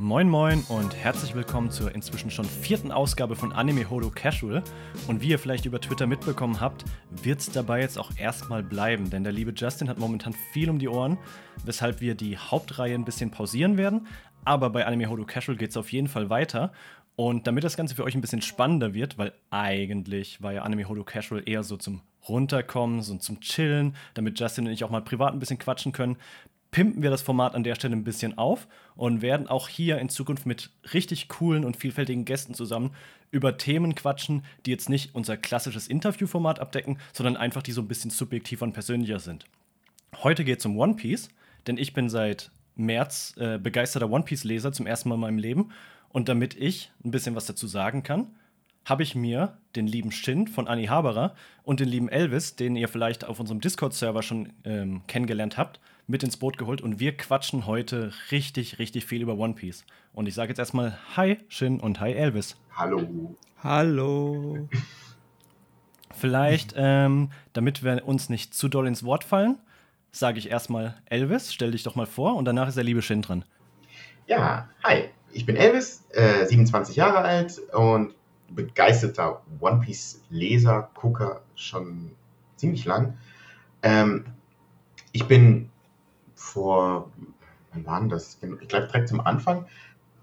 Moin Moin und herzlich willkommen zur inzwischen schon vierten Ausgabe von Anime Holo Casual. Und wie ihr vielleicht über Twitter mitbekommen habt, wird es dabei jetzt auch erstmal bleiben, denn der liebe Justin hat momentan viel um die Ohren, weshalb wir die Hauptreihe ein bisschen pausieren werden. Aber bei Anime Holo Casual geht es auf jeden Fall weiter. Und damit das Ganze für euch ein bisschen spannender wird, weil eigentlich war ja Anime Holo Casual eher so zum Runterkommen, so zum Chillen, damit Justin und ich auch mal privat ein bisschen quatschen können, pimpen wir das Format an der Stelle ein bisschen auf und werden auch hier in Zukunft mit richtig coolen und vielfältigen Gästen zusammen über Themen quatschen, die jetzt nicht unser klassisches Interviewformat abdecken, sondern einfach die so ein bisschen subjektiver und persönlicher sind. Heute geht es um One Piece, denn ich bin seit März äh, begeisterter One Piece-Leser zum ersten Mal in meinem Leben. Und damit ich ein bisschen was dazu sagen kann, habe ich mir den lieben Shin von Anni Haberer und den lieben Elvis, den ihr vielleicht auf unserem Discord-Server schon ähm, kennengelernt habt, mit ins Boot geholt und wir quatschen heute richtig, richtig viel über One Piece. Und ich sage jetzt erstmal Hi Shin und Hi Elvis. Hallo. Hallo. Vielleicht, ähm, damit wir uns nicht zu doll ins Wort fallen, sage ich erstmal Elvis, stell dich doch mal vor und danach ist der liebe Shin dran. Ja, hi, ich bin Elvis, äh, 27 Jahre alt und begeisterter One Piece Leser, Gucker schon ziemlich lang. Ähm, ich bin vor, wann war denn das? Ich glaube direkt zum Anfang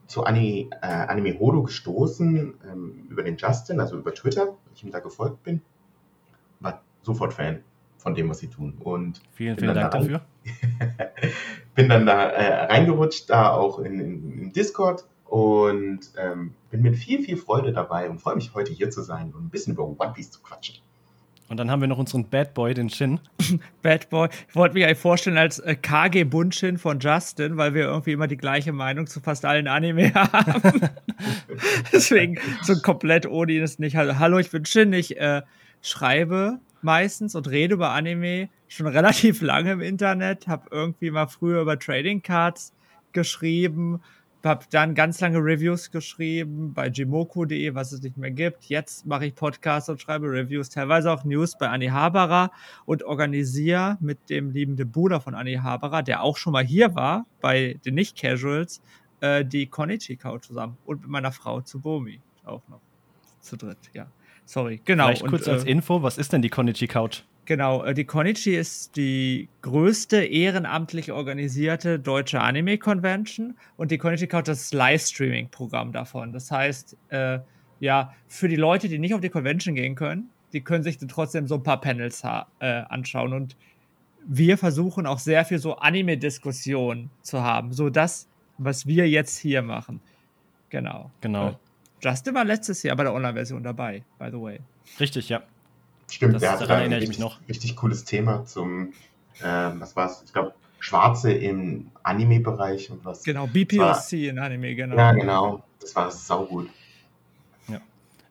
zu Anime, äh, Anime Hodo gestoßen, ähm, über den Justin, also über Twitter, weil ich ihm da gefolgt bin. War sofort Fan von dem, was sie tun. Und vielen, vielen Dank da dafür. bin dann da äh, reingerutscht, da auch in, in, im Discord und ähm, bin mit viel, viel Freude dabei und freue mich heute hier zu sein und ein bisschen über One Piece zu quatschen. Und dann haben wir noch unseren Bad Boy, den Shin. Bad Boy. Ich wollte mich eigentlich vorstellen als äh, KG Bunshin von Justin, weil wir irgendwie immer die gleiche Meinung zu fast allen Anime haben. Deswegen so komplett ohne ihn ist nicht. Hallo, ich bin Shin. Ich äh, schreibe meistens und rede über Anime schon relativ lange im Internet. Habe irgendwie mal früher über Trading Cards geschrieben habe dann ganz lange Reviews geschrieben bei jimoku.de, was es nicht mehr gibt. Jetzt mache ich Podcasts und schreibe Reviews, teilweise auch News bei Anni Haberer und organisiere mit dem liebenden Bruder von Anni Haberer, der auch schon mal hier war bei den Nicht-Casuals, äh, die Konichi Couch zusammen und mit meiner Frau Tsubomi auch noch zu dritt, ja. Sorry, genau. Vielleicht kurz und, als äh, Info, was ist denn die Konichi Couch? Genau, äh, die Konichi ist die größte ehrenamtlich organisierte deutsche Anime-Convention und die Konichi Couch ist das Livestreaming-Programm davon. Das heißt, äh, ja, für die Leute, die nicht auf die Convention gehen können, die können sich dann trotzdem so ein paar Panels äh, anschauen. Und wir versuchen auch sehr viel so Anime-Diskussionen zu haben. So das, was wir jetzt hier machen. Genau. Genau. Äh, Justin war letztes Jahr bei der Online-Version dabei, by the way. Richtig, ja. Stimmt, das, der daran erinnere ich mich noch. Richtig cooles Thema zum, äh, was war es? Ich glaube, Schwarze im Anime-Bereich und was. Genau, BPOC war, in Anime, genau. Ja, genau. Das war saugut. Ja.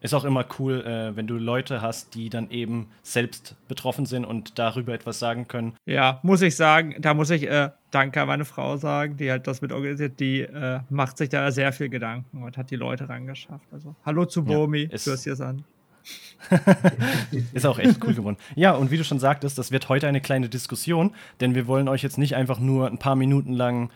Ist auch immer cool, äh, wenn du Leute hast, die dann eben selbst betroffen sind und darüber etwas sagen können. Ja, muss ich sagen, da muss ich äh, Danke an meine Frau sagen, die hat das mit organisiert, die äh, macht sich da sehr viel Gedanken und hat die Leute rangeschafft. Also, hallo zu Bomi, ja, hörst dir das an. ist auch echt cool geworden. Ja, und wie du schon sagtest, das wird heute eine kleine Diskussion, denn wir wollen euch jetzt nicht einfach nur ein paar Minuten lang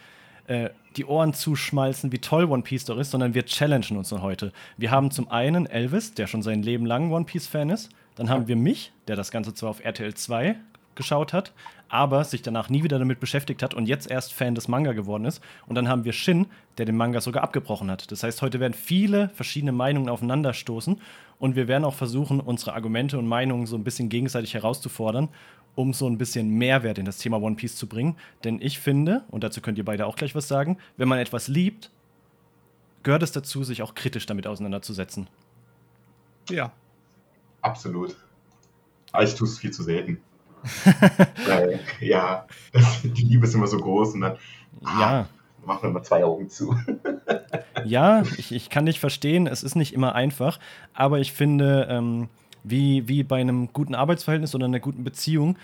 äh, die Ohren zuschmalzen, wie toll One Piece doch ist, sondern wir challengen uns heute. Wir haben zum einen Elvis, der schon sein Leben lang One Piece-Fan ist. Dann haben wir mich, der das Ganze zwar auf RTL 2 geschaut hat, aber sich danach nie wieder damit beschäftigt hat und jetzt erst Fan des Manga geworden ist. Und dann haben wir Shin, der den Manga sogar abgebrochen hat. Das heißt, heute werden viele verschiedene Meinungen aufeinanderstoßen und wir werden auch versuchen, unsere Argumente und Meinungen so ein bisschen gegenseitig herauszufordern, um so ein bisschen Mehrwert in das Thema One Piece zu bringen. Denn ich finde, und dazu könnt ihr beide auch gleich was sagen, wenn man etwas liebt, gehört es dazu, sich auch kritisch damit auseinanderzusetzen. Ja. Absolut. Aber ich tue es viel zu selten. Weil, ja, die Liebe ist immer so groß und dann ja. Ah, machen wir mal zwei Augen zu. ja, ich, ich kann dich verstehen, es ist nicht immer einfach, aber ich finde, ähm, wie, wie bei einem guten Arbeitsverhältnis oder einer guten Beziehung,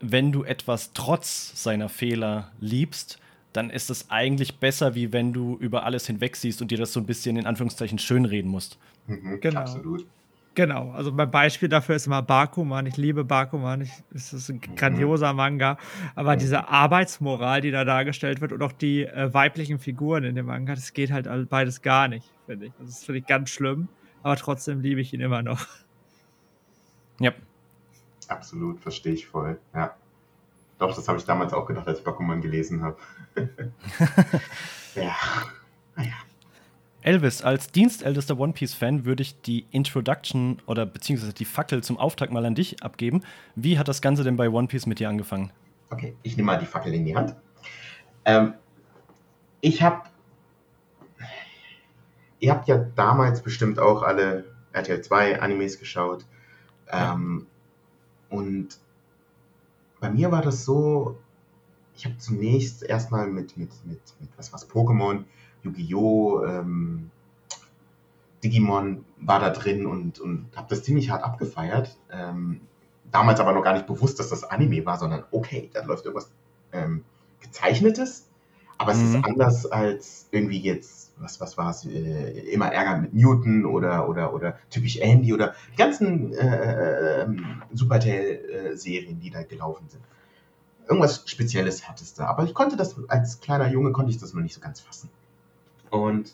wenn du etwas trotz seiner Fehler liebst, dann ist es eigentlich besser, wie wenn du über alles hinwegsiehst und dir das so ein bisschen in Anführungszeichen schönreden musst. Mhm, genau. Absolut. Genau, also mein Beispiel dafür ist immer Bakuman. Ich liebe Bakuman. Ich, es ist ein Mhm. grandioser Manga. Aber Mhm. diese Arbeitsmoral, die da dargestellt wird und auch die äh, weiblichen Figuren in dem Manga, das geht halt beides gar nicht, finde ich. Das finde ich ganz schlimm. Aber trotzdem liebe ich ihn immer noch. Ja. Absolut, verstehe ich voll. Ja. Doch, das habe ich damals auch gedacht, als ich Bakuman gelesen habe. ja. Naja. Elvis, als dienstältester One Piece-Fan würde ich die Introduction oder beziehungsweise die Fackel zum Auftakt mal an dich abgeben. Wie hat das Ganze denn bei One Piece mit dir angefangen? Okay, ich nehme mal die Fackel in die Hand. Ähm, ich habe. Ihr habt ja damals bestimmt auch alle RTL 2 Animes geschaut. Ähm, Und bei mir war das so, ich habe zunächst erstmal mit, mit, mit, mit was was Pokémon, Yu-Gi-Oh!, ähm, Digimon war da drin und, und habe das ziemlich hart abgefeiert. Ähm, damals aber noch gar nicht bewusst, dass das Anime war, sondern okay, da läuft irgendwas ähm, gezeichnetes, aber es Mhm. ist anders als irgendwie jetzt, was, was war es, äh, immer Ärger mit Newton oder, oder, oder typisch Andy oder die ganzen äh, äh, Supertail-Serien, die da gelaufen sind. Irgendwas Spezielles hat es da, aber ich konnte das, als kleiner Junge konnte ich das noch nicht so ganz fassen. Und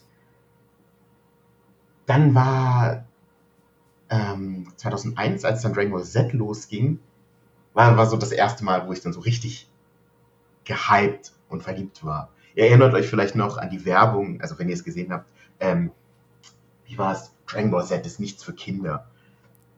dann war ähm, 2001, als dann Dragon Ball Z losging, war, war so das erste Mal, wo ich dann so richtig gehypt und verliebt war. Ihr erinnert euch vielleicht noch an die Werbung, also wenn ihr es gesehen habt, ähm, wie war es? Dragon Ball Z ist nichts für Kinder.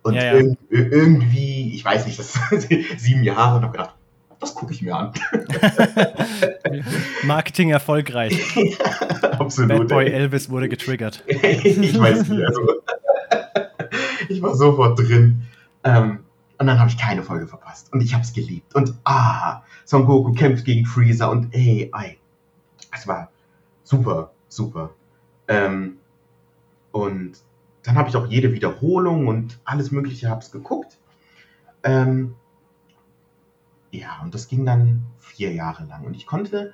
Und Ja, ja. irg irgendwie, ich weiß nicht, das sieben Jahre und habe gedacht, das gucke ich mir an. Marketing erfolgreich. Absolut. Bad Boy ey. Elvis wurde getriggert. ich weiß nicht, also ich war sofort drin. Ähm, und dann habe ich keine Folge verpasst. Und ich habe es geliebt. Und ah, Son Goku kämpft gegen Freezer und ey, ey. Es war super, super. Ähm, und dann habe ich auch jede Wiederholung und alles Mögliche hab's geguckt. Ähm, ja, und das ging dann vier Jahre lang. Und ich konnte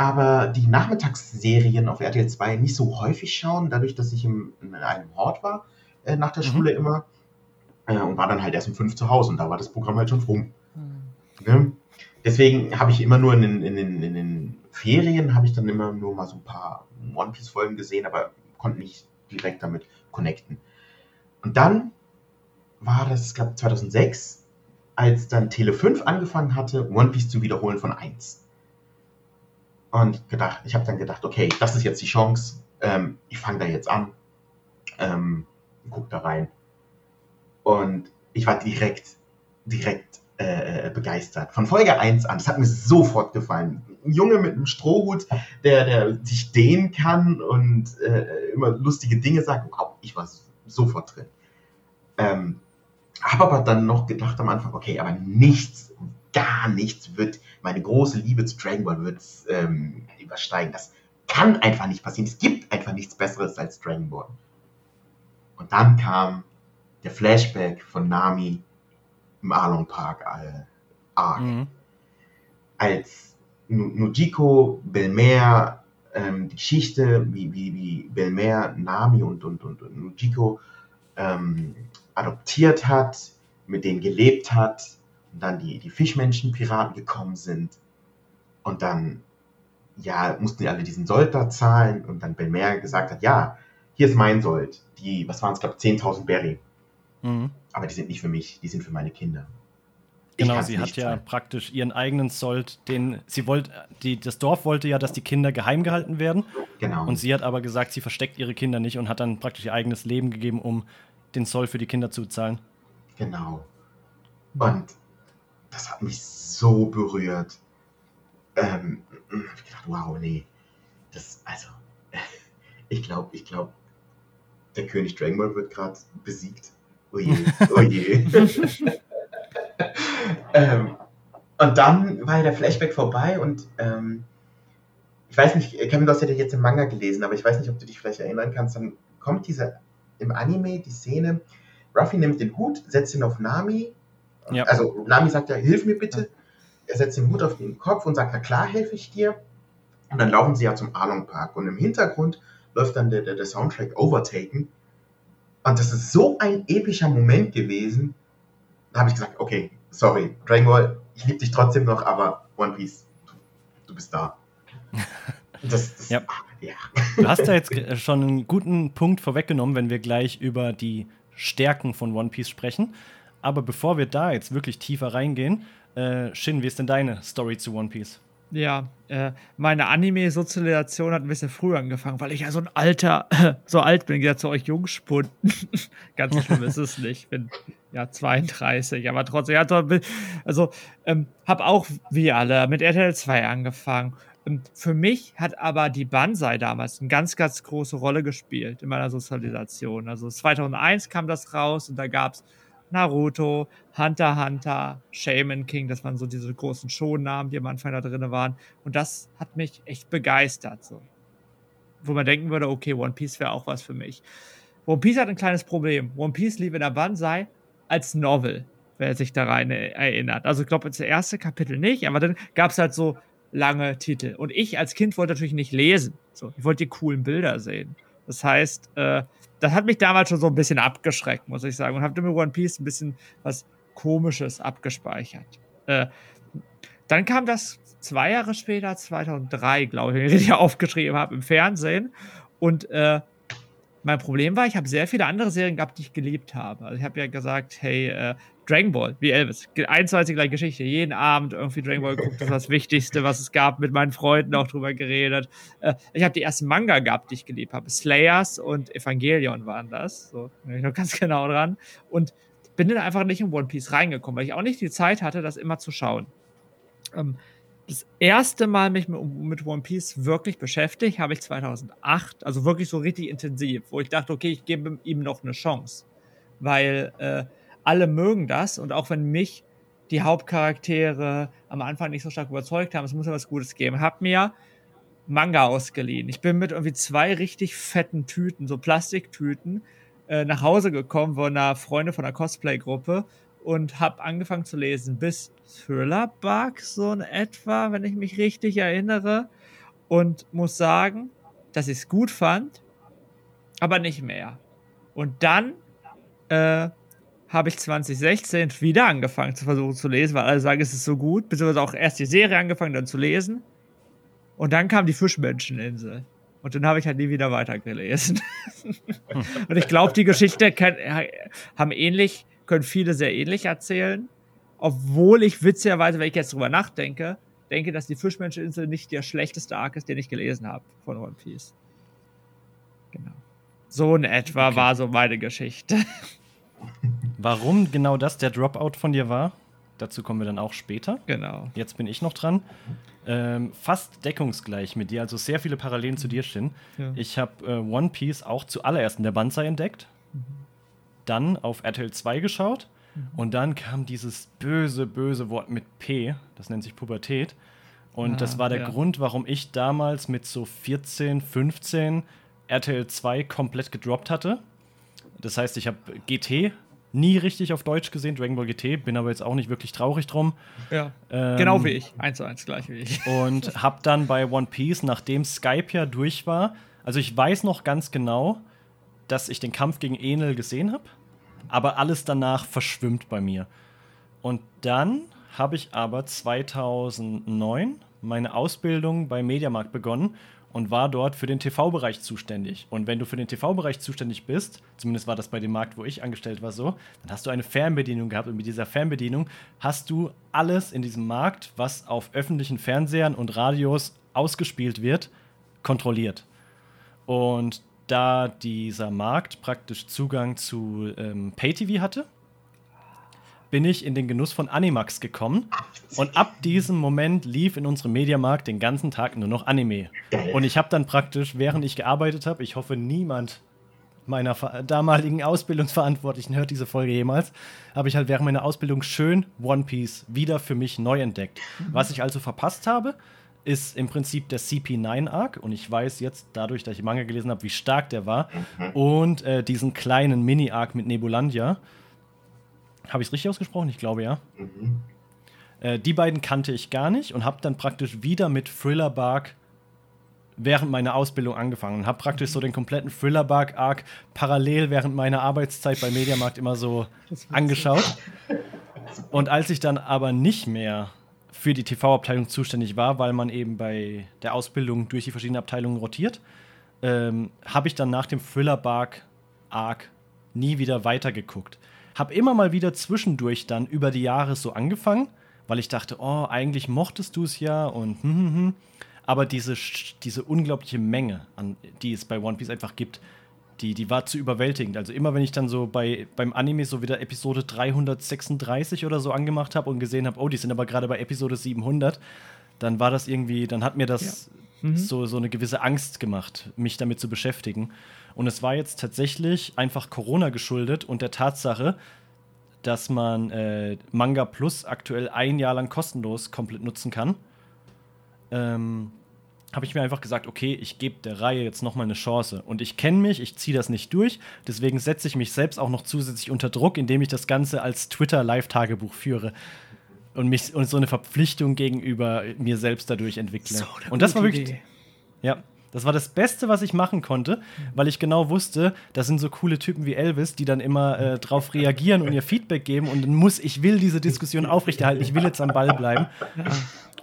aber die Nachmittagsserien auf RTL 2 nicht so häufig schauen, dadurch, dass ich im, in einem Hort war äh, nach der Mhm. Schule immer äh, und war dann halt erst um fünf zu Hause und da war das Programm halt schon rum. Ne? Deswegen habe ich immer nur in den, in, den, in den Ferien habe ich dann immer nur mal so ein paar One Piece Folgen gesehen, aber konnte nicht direkt damit connecten. Und dann war das, ich glaube 2006, als dann Tele 5 angefangen hatte, One Piece zu wiederholen von 1. Und gedacht, ich habe dann gedacht, okay, das ist jetzt die Chance. Ähm, ich fange da jetzt an. Ähm, guck da rein. Und ich war direkt, direkt äh, begeistert. Von Folge 1 an. Das hat mir sofort gefallen. Ein Junge mit einem Strohhut, der, der sich dehnen kann und äh, immer lustige Dinge sagt. Wow, ich war sofort drin. Ähm, habe aber dann noch gedacht am Anfang, okay, aber nichts, gar nichts wird, meine große Liebe zu Dragon Ball wird ähm, übersteigen. Das kann einfach nicht passieren. Es gibt einfach nichts Besseres als Dragon Ball. Und dann kam der Flashback von Nami im Arlong Park äh, Arc. Mhm. Als Nu- Nujiko, Belmer, ähm, die Geschichte, wie, wie, wie Belmer Nami und, und, und, und Nujiko ähm, adoptiert hat, mit denen gelebt hat und dann die, die Fischmenschen-Piraten gekommen sind und dann ja, mussten die alle diesen Sold da zahlen und dann Belmer gesagt hat, ja, hier ist mein Sold, die, was waren es, glaube 10.000 Berry, Mhm. aber die sind nicht für mich, die sind für meine Kinder. Ich Genau, sie hat ja zahlen. praktisch ihren eigenen Sold, den sie wollte, die, das Dorf wollte ja, dass die Kinder geheim gehalten werden. Genau. Und sie hat aber gesagt, sie versteckt ihre Kinder nicht und hat dann praktisch ihr eigenes Leben gegeben, um den Zoll für die Kinder zu zahlen. Genau. Und das hat mich so berührt. Ähm, hab ich gedacht, wow, nee. Das, also, ich glaube, ich glaube, der König Dragon Ball wird gerade besiegt. Oje, oje. ähm, und dann war ja der Flashback vorbei und ähm, ich weiß nicht, Kevin, du hast ja jetzt im Manga gelesen, aber ich weiß nicht, ob du dich vielleicht erinnern kannst. Dann kommt diese im Anime die Szene, Ruffy nimmt den Hut, setzt ihn auf Nami. Ja. Also Nami sagt ja, hilf mir bitte. Er setzt den Hut auf den Kopf und sagt, na klar, helfe ich dir. Und dann laufen sie ja zum Arlong Park. Und im Hintergrund läuft dann der, der, der Soundtrack Overtaken. Und das ist so ein epischer Moment gewesen. Da habe ich gesagt, okay, sorry, Dragon Ball, ich liebe dich trotzdem noch, aber One Piece, du, du bist da. Das, das, ja. ja. Du hast da jetzt schon einen guten Punkt vorweggenommen, wenn wir gleich über die Stärken von One Piece sprechen. Aber bevor wir da jetzt wirklich tiefer reingehen, äh, Shin, wie ist denn deine Story zu One Piece? Ja, äh, meine Anime-Sozialisation hat ein bisschen früher angefangen, weil ich ja so ein alter, so alt bin, ja zu euch Jungspund. Ganz schlimm ist es nicht. Ich bin ja 32, aber trotzdem, also ähm, habe auch wie alle mit RTL 2 angefangen. Und für mich hat aber die Banzai damals eine ganz, ganz große Rolle gespielt in meiner Sozialisation. Also 2001 kam das raus und da gab es Naruto, Hunter Hunter, Shaman King, das waren so diese großen Shownamen, die am Anfang da drin waren. Und das hat mich echt begeistert. So. Wo man denken würde, okay, One Piece wäre auch was für mich. One Piece hat ein kleines Problem. One Piece lief in der Banzai als Novel, wer sich da rein erinnert. Also ich glaube, das erste Kapitel nicht, aber dann gab es halt so lange Titel. Und ich als Kind wollte natürlich nicht lesen. So, ich wollte die coolen Bilder sehen. Das heißt, äh, das hat mich damals schon so ein bisschen abgeschreckt, muss ich sagen. Und habe mit One Piece ein bisschen was Komisches abgespeichert. Äh, dann kam das zwei Jahre später, 2003, glaube ich, wenn ich aufgeschrieben habe, im Fernsehen. Und äh, mein Problem war, ich habe sehr viele andere Serien gehabt, die ich geliebt habe. Also ich habe ja gesagt, hey, äh, Dragon Ball, wie Elvis, eins zu gleiche Geschichte. Jeden Abend irgendwie Dragon Ball geguckt, das war das Wichtigste, was es gab, mit meinen Freunden auch drüber geredet. Äh, ich habe die ersten Manga gehabt, die ich geliebt habe. Slayers und Evangelion waren das. So, bin ich noch ganz genau dran. Und bin dann einfach nicht in One Piece reingekommen, weil ich auch nicht die Zeit hatte, das immer zu schauen. Ähm, das erste Mal mich mit One Piece wirklich beschäftigt, habe ich 2008, also wirklich so richtig intensiv, wo ich dachte, okay, ich gebe ihm noch eine Chance. Weil äh, alle mögen das und auch wenn mich die Hauptcharaktere am Anfang nicht so stark überzeugt haben, es muss ja was Gutes geben, hab mir Manga ausgeliehen. Ich bin mit irgendwie zwei richtig fetten Tüten, so Plastiktüten, äh, nach Hause gekommen von einer Freundin von einer Cosplay-Gruppe und habe angefangen zu lesen bis Thriller Bug, so in etwa, wenn ich mich richtig erinnere. Und muss sagen, dass ich es gut fand, aber nicht mehr. Und dann äh, habe ich 2016 wieder angefangen zu versuchen zu lesen, weil alle sagen, es ist so gut, beziehungsweise auch erst die Serie angefangen, dann zu lesen. Und dann kam die Fischmenscheninsel. Und dann habe ich halt nie wieder weitergelesen. und ich glaube, die Geschichte kann, haben ähnlich können viele sehr ähnlich erzählen. Obwohl ich witzigerweise, wenn ich jetzt drüber nachdenke, denke, dass die Fischmenscheninsel nicht der schlechteste Arc ist, den ich gelesen habe von One Piece. Genau. So in etwa okay. war so meine Geschichte. Warum genau das der Dropout von dir war, dazu kommen wir dann auch später. Genau. Jetzt bin ich noch dran. Ähm, fast deckungsgleich mit dir, also sehr viele Parallelen zu dir, Shin. Ja. Ich habe äh, One Piece auch zuallererst in der Banzai entdeckt. Mhm dann auf RTL 2 geschaut mhm. und dann kam dieses böse, böse Wort mit P, das nennt sich Pubertät. Und ah, das war der ja. Grund, warum ich damals mit so 14, 15 RTL 2 komplett gedroppt hatte. Das heißt, ich habe GT nie richtig auf Deutsch gesehen, Dragon Ball GT, bin aber jetzt auch nicht wirklich traurig drum. Ja. Ähm, genau wie ich, eins zu eins gleich wie ich. Und habe dann bei One Piece, nachdem Skype ja durch war, also ich weiß noch ganz genau, dass ich den Kampf gegen Enel gesehen habe aber alles danach verschwimmt bei mir. Und dann habe ich aber 2009 meine Ausbildung bei Mediamarkt begonnen und war dort für den TV-Bereich zuständig. Und wenn du für den TV-Bereich zuständig bist, zumindest war das bei dem Markt, wo ich angestellt war, so, dann hast du eine Fernbedienung gehabt und mit dieser Fernbedienung hast du alles in diesem Markt, was auf öffentlichen Fernsehern und Radios ausgespielt wird, kontrolliert. Und da dieser Markt praktisch Zugang zu ähm, Pay-TV hatte, bin ich in den Genuss von Animax gekommen. Und ab diesem Moment lief in unserem Mediamarkt den ganzen Tag nur noch Anime. Und ich habe dann praktisch, während ich gearbeitet habe, ich hoffe, niemand meiner damaligen Ausbildungsverantwortlichen hört diese Folge jemals, habe ich halt während meiner Ausbildung schön One Piece wieder für mich neu entdeckt. Was ich also verpasst habe, ist im Prinzip der CP9-Arc und ich weiß jetzt, dadurch, dass ich Manga gelesen habe, wie stark der war. Mhm. Und äh, diesen kleinen Mini-Arc mit Nebulandia. Habe ich es richtig ausgesprochen? Ich glaube ja. Mhm. Äh, die beiden kannte ich gar nicht und habe dann praktisch wieder mit Thriller Bark während meiner Ausbildung angefangen und habe praktisch so den kompletten Thriller-Bark-Arc parallel während meiner Arbeitszeit bei Mediamarkt immer so angeschaut. Und als ich dann aber nicht mehr für die TV-Abteilung zuständig war, weil man eben bei der Ausbildung durch die verschiedenen Abteilungen rotiert, ähm, habe ich dann nach dem Thriller-Bark-Arc nie wieder weitergeguckt. Habe immer mal wieder zwischendurch dann über die Jahre so angefangen, weil ich dachte, oh, eigentlich mochtest du es ja und hm, hm, hm. Aber diese, diese unglaubliche Menge, an, die es bei One Piece einfach gibt, die, die war zu überwältigend. Also immer wenn ich dann so bei, beim Anime so wieder Episode 336 oder so angemacht habe und gesehen habe, oh, die sind aber gerade bei Episode 700, dann war das irgendwie, dann hat mir das ja. mhm. so, so eine gewisse Angst gemacht, mich damit zu beschäftigen. Und es war jetzt tatsächlich einfach Corona geschuldet und der Tatsache, dass man äh, Manga Plus aktuell ein Jahr lang kostenlos komplett nutzen kann. Ähm, habe ich mir einfach gesagt, okay, ich gebe der Reihe jetzt nochmal eine Chance. Und ich kenne mich, ich ziehe das nicht durch. Deswegen setze ich mich selbst auch noch zusätzlich unter Druck, indem ich das Ganze als Twitter-Live-Tagebuch führe. Und, mich, und so eine Verpflichtung gegenüber mir selbst dadurch entwickle. So, und das war wirklich. Idee. Ja, das war das Beste, was ich machen konnte, weil ich genau wusste, das sind so coole Typen wie Elvis, die dann immer äh, drauf reagieren und ihr Feedback geben. Und dann muss, ich will diese Diskussion aufrechterhalten, ich will jetzt am Ball bleiben.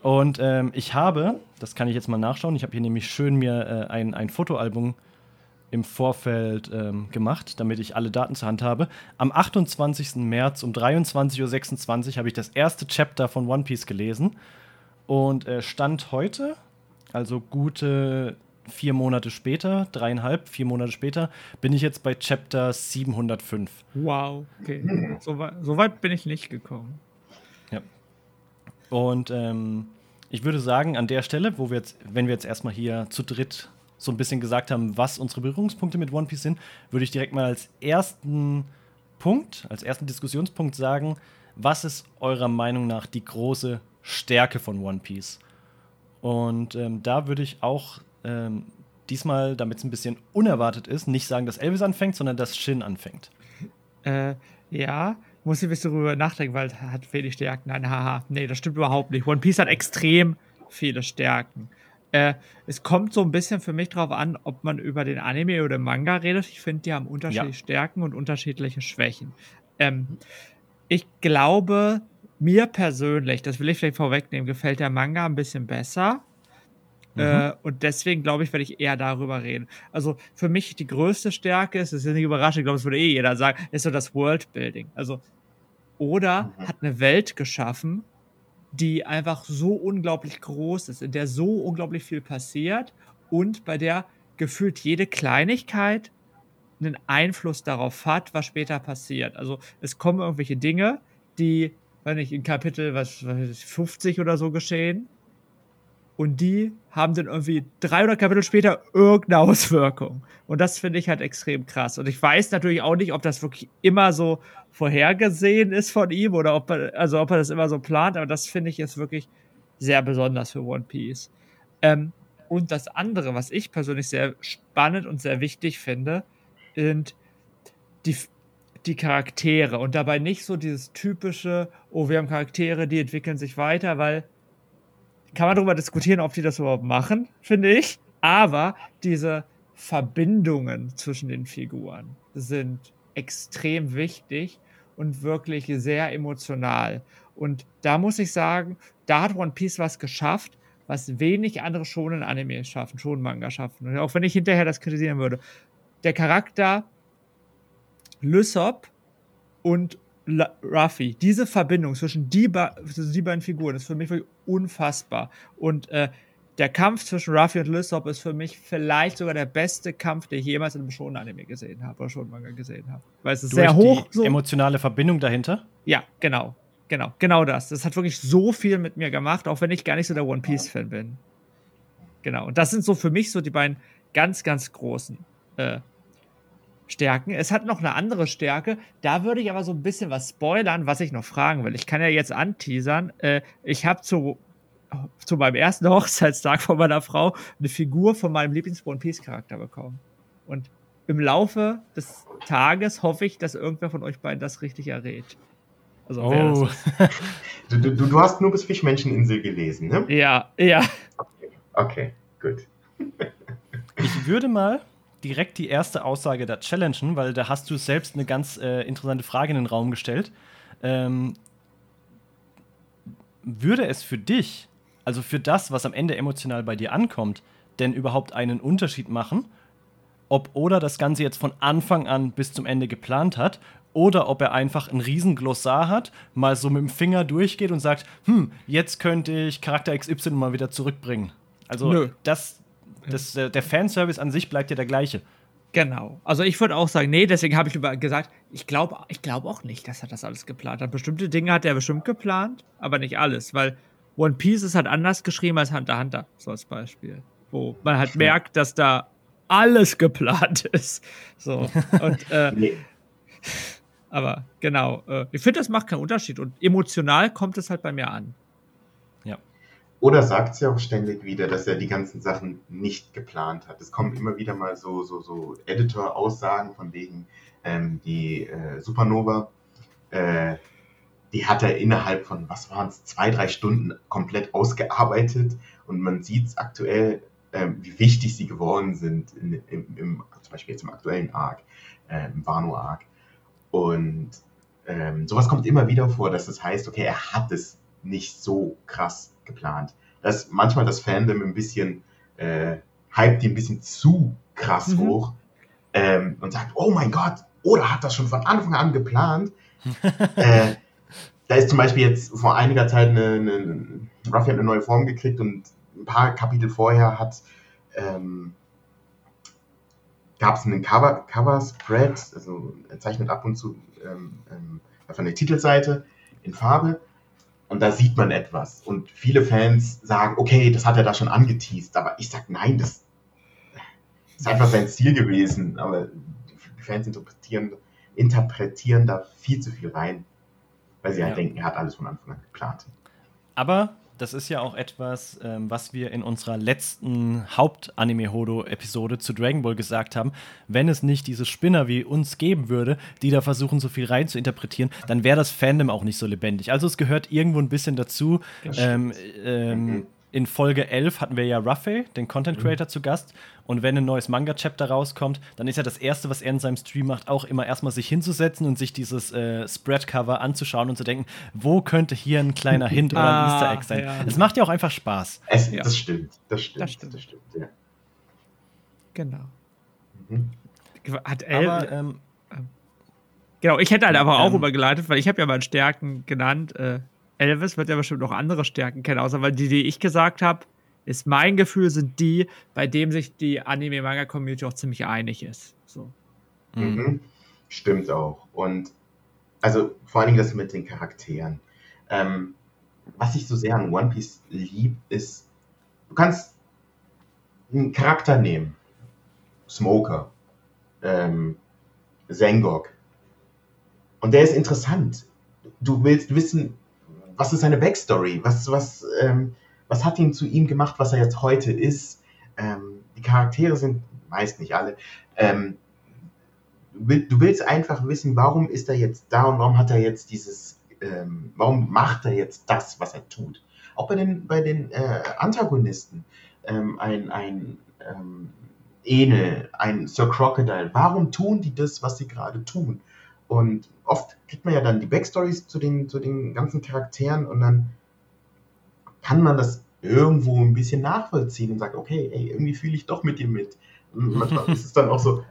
Und ähm, ich habe, das kann ich jetzt mal nachschauen, ich habe hier nämlich schön mir äh, ein, ein Fotoalbum im Vorfeld ähm, gemacht, damit ich alle Daten zur Hand habe. Am 28. März um 23.26 Uhr habe ich das erste Chapter von One Piece gelesen. Und äh, Stand heute, also gute vier Monate später, dreieinhalb, vier Monate später, bin ich jetzt bei Chapter 705. Wow, okay. So, so weit bin ich nicht gekommen. Ja. Und ähm, ich würde sagen, an der Stelle, wo wir jetzt, wenn wir jetzt erstmal hier zu dritt so ein bisschen gesagt haben, was unsere Berührungspunkte mit One Piece sind, würde ich direkt mal als ersten Punkt, als ersten Diskussionspunkt sagen, was ist eurer Meinung nach die große Stärke von One Piece? Und ähm, da würde ich auch ähm, diesmal, damit es ein bisschen unerwartet ist, nicht sagen, dass Elvis anfängt, sondern dass Shin anfängt. Äh, ja, muss ich ein bisschen darüber nachdenken, weil er hat wenig Stärken. Nein, haha, nee, das stimmt überhaupt nicht. One Piece hat extrem viele Stärken. Äh, es kommt so ein bisschen für mich darauf an, ob man über den Anime oder den Manga redet. Ich finde, die haben unterschiedliche ja. Stärken und unterschiedliche Schwächen. Ähm, ich glaube, mir persönlich, das will ich vielleicht vorwegnehmen, gefällt der Manga ein bisschen besser. Mhm. Äh, und deswegen glaube ich, werde ich eher darüber reden. Also für mich die größte Stärke ist, das ist nicht überraschend, ich glaube, das würde eh jeder sagen, ist so das Worldbuilding. Also oder mhm. hat eine Welt geschaffen, die einfach so unglaublich groß ist, in der so unglaublich viel passiert und bei der gefühlt jede Kleinigkeit einen Einfluss darauf hat, was später passiert. Also es kommen irgendwelche Dinge, die, wenn ich in Kapitel was, was 50 oder so geschehen, und die haben dann irgendwie 300 Kapitel später irgendeine Auswirkung. Und das finde ich halt extrem krass. Und ich weiß natürlich auch nicht, ob das wirklich immer so vorhergesehen ist von ihm oder ob er, also ob er das immer so plant, aber das finde ich jetzt wirklich sehr besonders für One Piece. Ähm, und das andere, was ich persönlich sehr spannend und sehr wichtig finde, sind die, die Charaktere und dabei nicht so dieses typische, oh, wir haben Charaktere, die entwickeln sich weiter, weil kann man darüber diskutieren, ob die das überhaupt machen, finde ich. Aber diese Verbindungen zwischen den Figuren sind extrem wichtig und wirklich sehr emotional. Und da muss ich sagen, da hat One Piece was geschafft, was wenig andere Shonen Anime schaffen, Shonen Manga schaffen. Und auch wenn ich hinterher das kritisieren würde. Der Charakter Lysop und Ruffy, diese Verbindung zwischen die, zwischen die beiden Figuren ist für mich wirklich unfassbar. Und äh, der Kampf zwischen Ruffy und Lysop ist für mich vielleicht sogar der beste Kampf, den ich jemals in einem Shonen-Anime gesehen habe oder Shonen-Manga gesehen habe. Weil es ist Durch sehr hoch. Die so. emotionale Verbindung dahinter? Ja, genau. Genau, genau das. Das hat wirklich so viel mit mir gemacht, auch wenn ich gar nicht so der One Piece-Fan bin. Genau. Und das sind so für mich so die beiden ganz, ganz großen äh, Stärken. Es hat noch eine andere Stärke. Da würde ich aber so ein bisschen was spoilern, was ich noch fragen will. Ich kann ja jetzt anteasern. Äh, ich habe zu, zu meinem ersten Hochzeitstag von meiner Frau eine Figur von meinem Lieblings-One Piece-Charakter bekommen. Und im Laufe des Tages hoffe ich, dass irgendwer von euch beiden das richtig errät. Also, oh. du, du, du, hast nur bis Fischmenscheninsel gelesen, ne? Ja, ja. Okay, okay gut. Ich würde mal direkt die erste Aussage da challengen, weil da hast du selbst eine ganz äh, interessante Frage in den Raum gestellt. Ähm, würde es für dich, also für das, was am Ende emotional bei dir ankommt, denn überhaupt einen Unterschied machen, ob Oda das Ganze jetzt von Anfang an bis zum Ende geplant hat oder ob er einfach ein riesen Glossar hat, mal so mit dem Finger durchgeht und sagt, hm, jetzt könnte ich Charakter XY mal wieder zurückbringen. Also Nö. das, das, äh, der Fanservice an sich bleibt ja der gleiche. Genau. Also ich würde auch sagen, nee, deswegen habe ich gesagt, ich glaube ich glaub auch nicht, dass er das alles geplant hat. Bestimmte Dinge hat er bestimmt geplant, aber nicht alles, weil One Piece ist halt anders geschrieben als Hunter Hunter, so als Beispiel. Wo man halt merkt, dass da alles geplant ist. So. Und, äh, nee. Aber genau, äh, ich finde, das macht keinen Unterschied und emotional kommt es halt bei mir an. Oder sagt sie auch ständig wieder, dass er die ganzen Sachen nicht geplant hat. Es kommen immer wieder mal so, so, so Editor-Aussagen von wegen ähm, die äh, Supernova. Äh, die hat er innerhalb von, was waren es, zwei, drei Stunden komplett ausgearbeitet. Und man sieht es aktuell, ähm, wie wichtig sie geworden sind, in, im, im, zum Beispiel jetzt im aktuellen Arc, äh, im Wano-Arc. Und ähm, sowas kommt immer wieder vor, dass es heißt, okay, er hat es nicht so krass geplant. Dass manchmal das Fandom ein bisschen äh, hypt die ein bisschen zu krass mhm. hoch ähm, und sagt, oh mein Gott, oder hat das schon von Anfang an geplant? äh, da ist zum Beispiel jetzt vor einiger Zeit eine, eine Ruffy hat eine neue Form gekriegt und ein paar Kapitel vorher hat ähm, gab es einen Cover, Cover Spread, also er zeichnet ab und zu ähm, ähm, von der Titelseite in Farbe und da sieht man etwas. Und viele Fans sagen, okay, das hat er da schon angeteased. Aber ich sage, nein, das ist einfach sein Ziel gewesen. Aber die Fans interpretieren, interpretieren da viel zu viel rein, weil sie halt ja. halt denken, er hat alles von Anfang an geplant. Aber das ist ja auch etwas, ähm, was wir in unserer letzten Haupt-Anime-Hodo-Episode zu Dragon Ball gesagt haben. Wenn es nicht diese Spinner wie uns geben würde, die da versuchen, so viel rein zu interpretieren, dann wäre das Fandom auch nicht so lebendig. Also es gehört irgendwo ein bisschen dazu. Ähm, ähm, mhm in Folge 11 hatten wir ja Ruffy, den Content Creator, mhm. zu Gast. Und wenn ein neues Manga-Chapter rauskommt, dann ist ja das Erste, was er in seinem Stream macht, auch immer erstmal sich hinzusetzen und sich dieses äh, Spread-Cover anzuschauen und zu denken, wo könnte hier ein kleiner Hint oder ein ah, Easter Egg sein. Es ja. macht ja auch einfach Spaß. Es, ja. Das stimmt, das stimmt. Das stimmt, das stimmt ja. Genau. Mhm. Hat El aber, ähm, ähm, Genau, ich hätte halt aber auch ähm, übergeleitet, weil ich habe ja mal Stärken genannt. Äh, Elvis wird ja bestimmt noch andere Stärken kennen, außer weil die, die ich gesagt habe, ist mein Gefühl, sind die, bei denen sich die Anime-Manga-Community auch ziemlich einig ist. So. Mhm. Stimmt auch. Und also vor allen Dingen das mit den Charakteren. Ähm, was ich so sehr an One Piece lieb, ist, du kannst einen Charakter nehmen. Smoker, ähm, Zengok. Und der ist interessant. Du willst wissen, was ist seine Backstory? Was, was, ähm, was hat ihn zu ihm gemacht, was er jetzt heute ist? Ähm, die Charaktere sind meist nicht alle. Ähm, du willst einfach wissen, warum ist er jetzt da und warum hat er jetzt dieses, ähm, warum macht er jetzt das, was er tut? Auch bei den, bei den äh, Antagonisten, ähm, ein, ein ähm, Ene, ein Sir Crocodile, warum tun die das, was sie gerade tun? Und oft kriegt man ja dann die Backstories zu den, zu den ganzen Charakteren und dann kann man das irgendwo ein bisschen nachvollziehen und sagt, okay, ey, irgendwie fühle ich doch mit dir mit. Und manchmal ist es dann auch so,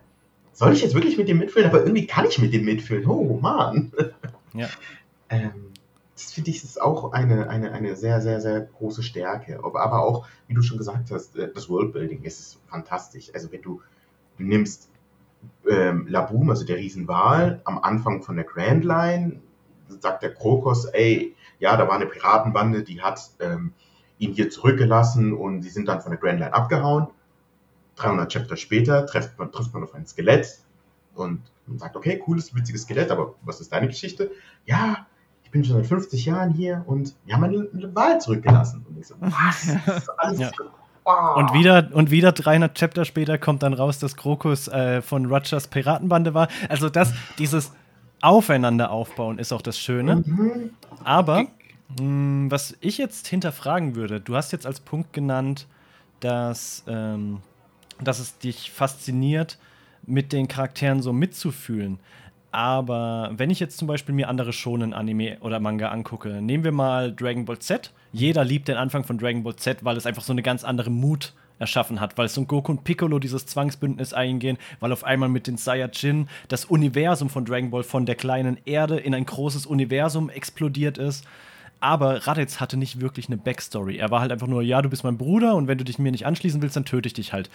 soll ich jetzt wirklich mit dir mitfühlen? Aber irgendwie kann ich mit dir mitfühlen. Oh, Mann. Ja. ähm, das finde ich ist auch eine, eine, eine sehr, sehr, sehr große Stärke. Aber auch, wie du schon gesagt hast, äh, das Worldbuilding ist fantastisch. Also wenn du, du nimmst ähm, Laboom, also der Riesenwal, am Anfang von der Grand Line sagt der Krokos, ey, ja, da war eine Piratenbande, die hat ähm, ihn hier zurückgelassen und sie sind dann von der Grand Line abgehauen. 300 Chapter später trifft man, trifft man auf ein Skelett und man sagt, okay, cooles, witziges Skelett, aber was ist deine Geschichte? Ja, ich bin schon seit 50 Jahren hier und wir haben einen Wal zurückgelassen. Und ich so, was? Das ist alles ja. Und wieder, und wieder 300 Chapter später kommt dann raus, dass Krokus äh, von Rogers Piratenbande war. Also das, dieses Aufeinander aufbauen ist auch das Schöne. Mhm. Aber mh, hm, was ich jetzt hinterfragen würde, du hast jetzt als Punkt genannt, dass, ähm, dass es dich fasziniert, mit den Charakteren so mitzufühlen. Aber wenn ich jetzt zum Beispiel mir andere schonen Anime oder Manga angucke, nehmen wir mal Dragon Ball Z. Jeder liebt den Anfang von Dragon Ball Z, weil es einfach so eine ganz andere Mut erschaffen hat, weil so ein Goku und Piccolo dieses Zwangsbündnis eingehen, weil auf einmal mit den Saiyajin das Universum von Dragon Ball von der kleinen Erde in ein großes Universum explodiert ist. Aber Raditz hatte nicht wirklich eine Backstory. Er war halt einfach nur, ja, du bist mein Bruder und wenn du dich mir nicht anschließen willst, dann töte ich dich halt.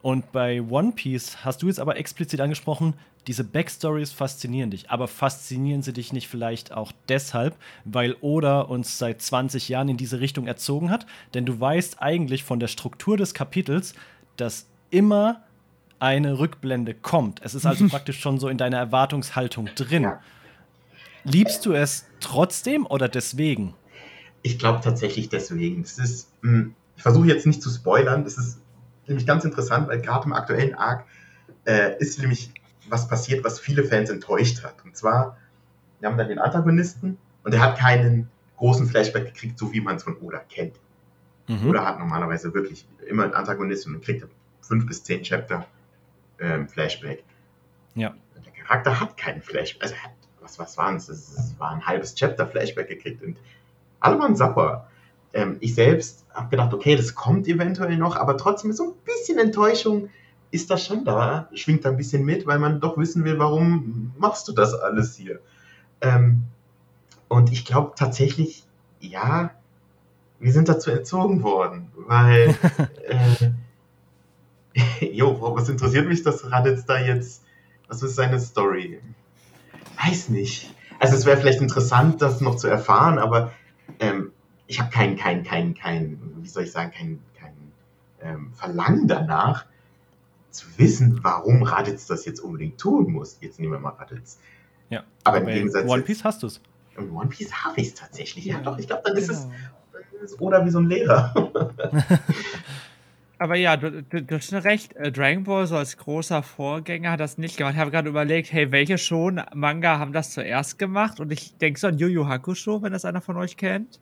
Und bei One Piece hast du jetzt aber explizit angesprochen, diese Backstories faszinieren dich. Aber faszinieren sie dich nicht vielleicht auch deshalb, weil Oda uns seit 20 Jahren in diese Richtung erzogen hat? Denn du weißt eigentlich von der Struktur des Kapitels, dass immer eine Rückblende kommt. Es ist also praktisch schon so in deiner Erwartungshaltung drin. Ja. Liebst du es trotzdem oder deswegen? Ich glaube tatsächlich deswegen. Es ist, hm, ich versuche jetzt nicht zu spoilern, das ist nämlich ganz interessant, weil gerade im aktuellen Arc äh, ist nämlich was passiert, was viele Fans enttäuscht hat. Und zwar, wir haben dann den Antagonisten und der hat keinen großen Flashback gekriegt, so wie man es von Oda kennt. Mhm. Oda hat normalerweise wirklich immer einen Antagonisten und kriegt fünf bis zehn Chapter ähm, Flashback. Ja. Der Charakter hat keinen Flashback. Also, was, was waren es? Es war ein halbes Chapter Flashback gekriegt und alle waren sapper. Ähm, ich selbst habe gedacht, okay, das kommt eventuell noch, aber trotzdem ist so ein bisschen Enttäuschung ist das schon da, schwingt da ein bisschen mit, weil man doch wissen will, warum machst du das alles hier? Ähm, und ich glaube tatsächlich, ja, wir sind dazu erzogen worden, weil, äh, jo, was interessiert mich, dass Raditz da jetzt, was ist seine Story? Weiß nicht. Also es wäre vielleicht interessant, das noch zu erfahren, aber ähm, ich habe kein, kein, kein, kein, wie soll ich sagen, kein, kein ähm, Verlangen danach, zu wissen, warum Raditz das jetzt unbedingt tun muss. Jetzt nehmen wir mal Raditz. Ja, aber im Gegensatz. One Piece hast du es. Im One Piece habe ich es tatsächlich. Ja, ja, doch, ich glaube, dann, genau. ist es oder wie so ein Lehrer. Aber ja, du, du, du hast recht. Äh, Dragon Ball so als großer Vorgänger hat das nicht gemacht. Ich habe gerade überlegt, hey, welche schon Manga haben das zuerst gemacht? Und ich denke so an Yu Yu Hakusho, wenn das einer von euch kennt.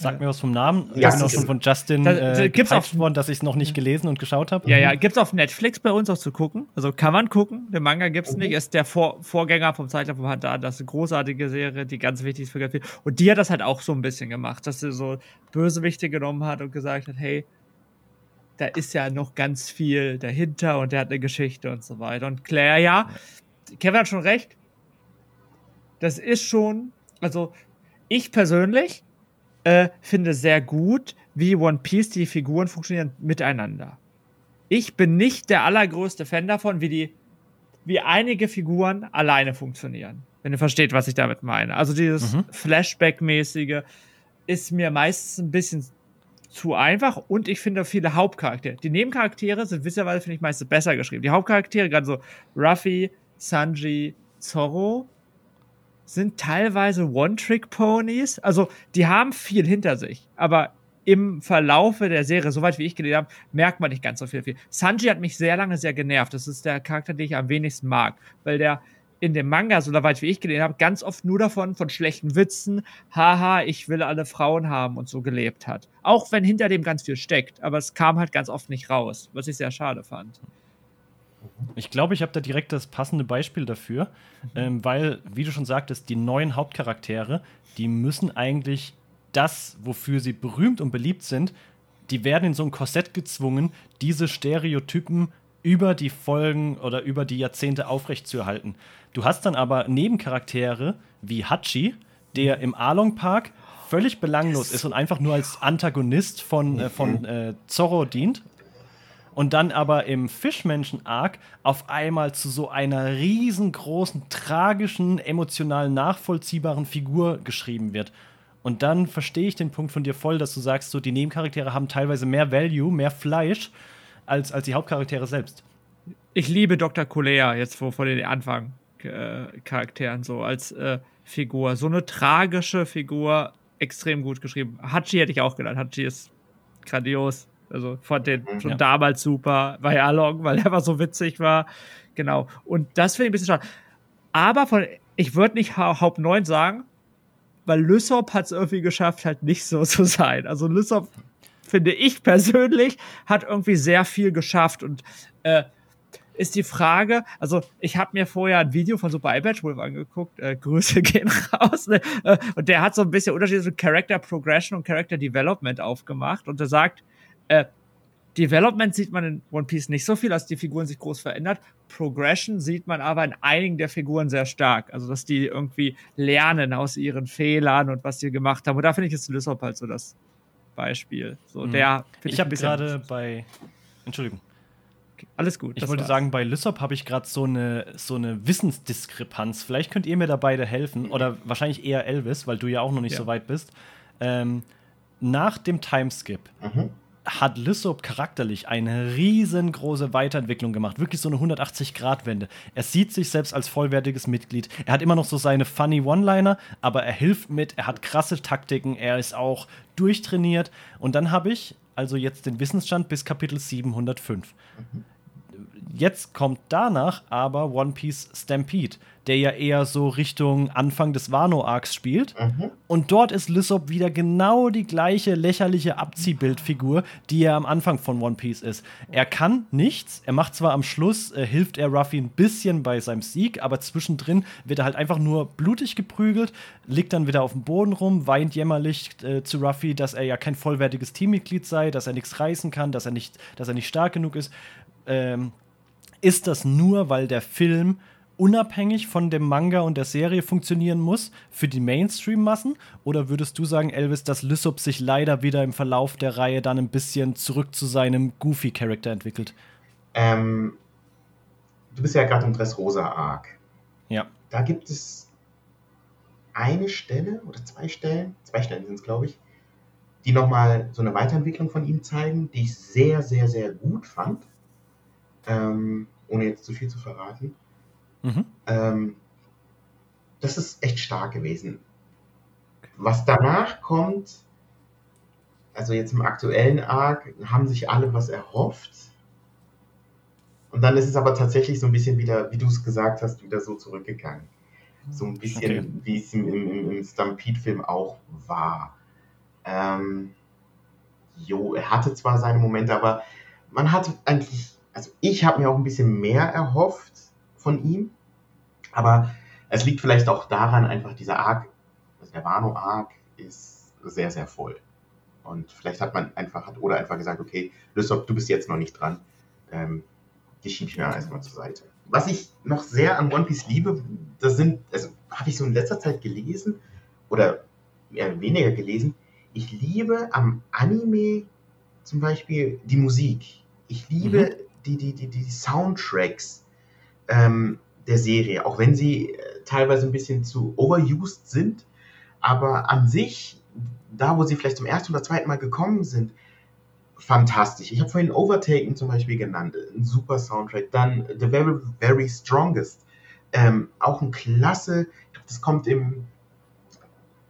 Sag mir was vom Namen. Ja, ich bin auch schon von Justin da, äh, gibt's auf, worden, dass ich es noch nicht gelesen und geschaut habe. Ja, ja, gibt es auf Netflix bei uns auch zu gucken. Also kann man gucken. Den Manga gibt es mhm. nicht. Ist der Vor Vorgänger vom Zeichner vom Hadan. Das ist eine großartige Serie, die ganz wichtig ist für ganz viel. Und die hat das halt auch so ein bisschen gemacht, dass sie so Bösewichte genommen hat und gesagt hat, hey, da ist ja noch ganz viel dahinter und der hat eine Geschichte und so weiter. Und Claire, ja, Kevin hat schon recht. Das ist schon, also ich persönlich äh, finde sehr gut, wie One Piece die Figuren funktionieren miteinander. Ich bin nicht der allergrößte Fan davon, wie die, wie einige Figuren alleine funktionieren. Wenn ihr versteht, was ich damit meine. Also dieses mhm. Flashback-mäßige ist mir meistens ein bisschen zu einfach und ich finde viele Hauptcharaktere. Die Nebencharaktere sind witzigerweise, finde ich, meistens besser geschrieben. Die Hauptcharaktere, gerade so Ruffy, Sanji, Zorro, sind teilweise One-Trick-Ponys. Also, die haben viel hinter sich, aber im Verlaufe der Serie, soweit wie ich gelesen habe, merkt man nicht ganz so viel. Sanji hat mich sehr lange sehr genervt. Das ist der Charakter, den ich am wenigsten mag, weil der in dem Manga, so weit wie ich gelesen habe, ganz oft nur davon, von schlechten Witzen, haha, ich will alle Frauen haben und so gelebt hat. Auch wenn hinter dem ganz viel steckt, aber es kam halt ganz oft nicht raus, was ich sehr schade fand. Ich glaube, ich habe da direkt das passende Beispiel dafür, ähm, weil, wie du schon sagtest, die neuen Hauptcharaktere, die müssen eigentlich das, wofür sie berühmt und beliebt sind, die werden in so ein Korsett gezwungen, diese Stereotypen über die Folgen oder über die Jahrzehnte aufrechtzuerhalten. Du hast dann aber Nebencharaktere wie Hachi, der im Along Park völlig belanglos ist und einfach nur als Antagonist von, äh, von äh, Zorro dient und dann aber im Fischmenschen-Arc auf einmal zu so einer riesengroßen, tragischen, emotional nachvollziehbaren Figur geschrieben wird. Und dann verstehe ich den Punkt von dir voll, dass du sagst, so die Nebencharaktere haben teilweise mehr Value, mehr Fleisch als, als die Hauptcharaktere selbst. Ich liebe Dr. Colea jetzt vor, vor den Anfang-Charakteren äh, so als äh, Figur. So eine tragische Figur, extrem gut geschrieben. Hachi hätte ich auch gedacht. Hachi ist grandios. Also fand den mhm. schon ja. damals super bei Along, weil er einfach so witzig war. Genau. Und das finde ich ein bisschen schade. Aber von, ich würde nicht ha Haupt 9 sagen, weil Lysop hat es irgendwie geschafft, halt nicht so zu sein. Also Lysop finde ich persönlich, hat irgendwie sehr viel geschafft und äh, ist die Frage, also ich habe mir vorher ein Video von Super iPad Wolf angeguckt, äh, Grüße gehen raus, ne? Äh, und der hat so ein bisschen Unterschied zwischen Character Progression und Character Development aufgemacht und er sagt, äh, Development sieht man in One Piece nicht so viel, dass die Figuren sich groß verändert. Progression sieht man aber in einigen der Figuren sehr stark. Also, dass die irgendwie lernen aus ihren Fehlern und was sie gemacht haben. Und da finde ich jetzt Lysop halt so das Beispiel. So, mhm. der ich, ich habe gerade bei. Entschuldigung. Alles gut. Ich wollte war's. sagen, bei Lysop habe ich gerade so eine, so eine Wissensdiskrepanz. Vielleicht könnt ihr mir da beide helfen. Oder wahrscheinlich eher Elvis, weil du ja auch noch nicht ja. so weit bist. Ähm, nach dem Timeskip mhm. Hat Lysop charakterlich eine riesengroße Weiterentwicklung gemacht. Wirklich so eine 180-Grad-Wende. Er sieht sich selbst als vollwertiges Mitglied. Er hat immer noch so seine funny One-Liner, aber er hilft mit. Er hat krasse Taktiken. Er ist auch durchtrainiert. Und dann habe ich also jetzt den Wissensstand bis Kapitel 705. Mhm. Jetzt kommt danach aber One Piece Stampede, der ja eher so Richtung Anfang des Wano-Arcs spielt. Mhm. Und dort ist Lysop wieder genau die gleiche lächerliche Abziehbildfigur, die er am Anfang von One Piece ist. Er kann nichts, er macht zwar am Schluss, äh, hilft er Ruffy ein bisschen bei seinem Sieg, aber zwischendrin wird er halt einfach nur blutig geprügelt, liegt dann wieder auf dem Boden rum, weint jämmerlich äh, zu Ruffy, dass er ja kein vollwertiges Teammitglied sei, dass er nichts reißen kann, dass er nicht, dass er nicht stark genug ist. Ähm, ist das nur, weil der Film unabhängig von dem Manga und der Serie funktionieren muss für die Mainstream-Massen? Oder würdest du sagen, Elvis, dass Lysop sich leider wieder im Verlauf der Reihe dann ein bisschen zurück zu seinem Goofy-Charakter entwickelt? Ähm, du bist ja gerade im Dressrosa-Arc. Ja. Da gibt es eine Stelle oder zwei Stellen, zwei Stellen sind es, glaube ich, die nochmal so eine Weiterentwicklung von ihm zeigen, die ich sehr, sehr, sehr gut fand ähm, ohne jetzt zu viel zu verraten. Mhm. Ähm, das ist echt stark gewesen. Was danach kommt, also jetzt im aktuellen Arc, haben sich alle was erhofft. Und dann ist es aber tatsächlich so ein bisschen wieder, wie du es gesagt hast, wieder so zurückgegangen. So ein bisschen, okay. wie es im, im, im Stampede-Film auch war. Ähm, jo, er hatte zwar seine Momente, aber man hat eigentlich also ich habe mir auch ein bisschen mehr erhofft von ihm, aber es liegt vielleicht auch daran, einfach dieser Arc, also der Wano-Arc ist sehr, sehr voll. Und vielleicht hat man einfach, hat oder einfach gesagt, okay, Lysop, du bist jetzt noch nicht dran. Ähm, die schiebe ich mir erstmal zur Seite. Was ich noch sehr an One Piece liebe, das sind, also habe ich so in letzter Zeit gelesen oder eher weniger gelesen. Ich liebe am Anime zum Beispiel die Musik. Ich liebe mhm die, die, die, die Soundtracks ähm, der Serie, auch wenn sie äh, teilweise ein bisschen zu overused sind, aber an sich, da wo sie vielleicht zum ersten oder zweiten Mal gekommen sind, fantastisch. Ich habe vorhin Overtaken zum Beispiel genannt, ein super Soundtrack. Dann The Very, Very Strongest, ähm, auch ein klasse, das kommt im,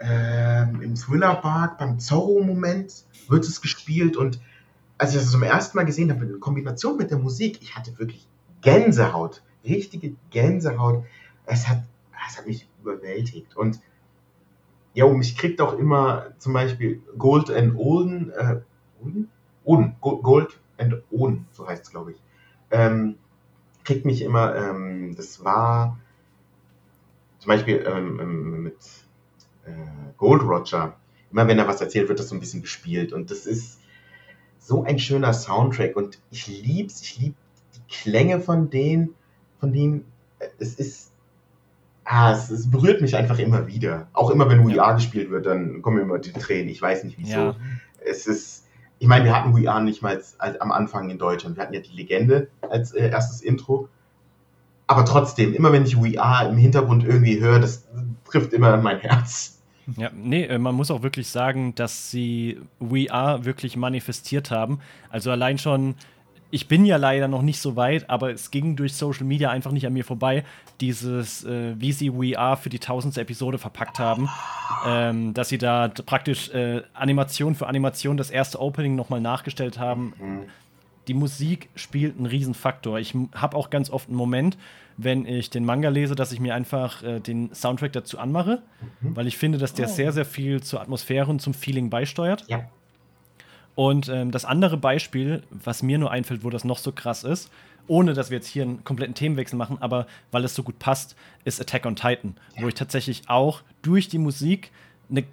ähm, im Thriller Park, beim Zorro-Moment wird es gespielt und als ich das zum ersten Mal gesehen habe, in Kombination mit der Musik, ich hatte wirklich Gänsehaut, richtige Gänsehaut. Es hat, es hat mich überwältigt. Und ja, mich kriegt auch immer zum Beispiel Gold and Olden, äh, Olden? Oden, Gold and Oden, so heißt es, glaube ich. Ähm, kriegt mich immer, ähm, das war zum Beispiel ähm, ähm mit äh, Gold Roger. Immer wenn er was erzählt, wird das so ein bisschen gespielt. Und das ist, so ein schöner Soundtrack und ich lieb's, ich lieb die Klänge von denen, von denen, es ist, ah, es, es, berührt mich einfach immer wieder. Auch immer, wenn We. Are gespielt wird, dann kommen immer die Tränen. Ich weiß nicht wieso. Ja. Es ist, ich meine, wir hatten We Are nicht mal als, als, am Anfang in Deutschland. Wir hatten ja die Legende als äh, erstes Intro. Aber trotzdem, immer wenn ich We Are im Hintergrund irgendwie höre, das trifft immer mein Herz. Ja, nee, äh, man muss auch wirklich sagen, dass sie We Are wirklich manifestiert haben. Also allein schon, ich bin ja leider noch nicht so weit, aber es ging durch Social Media einfach nicht an mir vorbei, dieses, äh, wie sie We Are für die tausendste Episode verpackt haben. Ähm, dass sie da praktisch äh, Animation für Animation das erste Opening nochmal nachgestellt haben. Mhm. Die Musik spielt einen Riesenfaktor. Ich habe auch ganz oft einen Moment, wenn ich den Manga lese, dass ich mir einfach äh, den Soundtrack dazu anmache, mhm. weil ich finde, dass der oh. sehr, sehr viel zur Atmosphäre und zum Feeling beisteuert. Ja. Und ähm, das andere Beispiel, was mir nur einfällt, wo das noch so krass ist, ohne dass wir jetzt hier einen kompletten Themenwechsel machen, aber weil es so gut passt, ist Attack on Titan, wo ich tatsächlich auch durch die Musik eine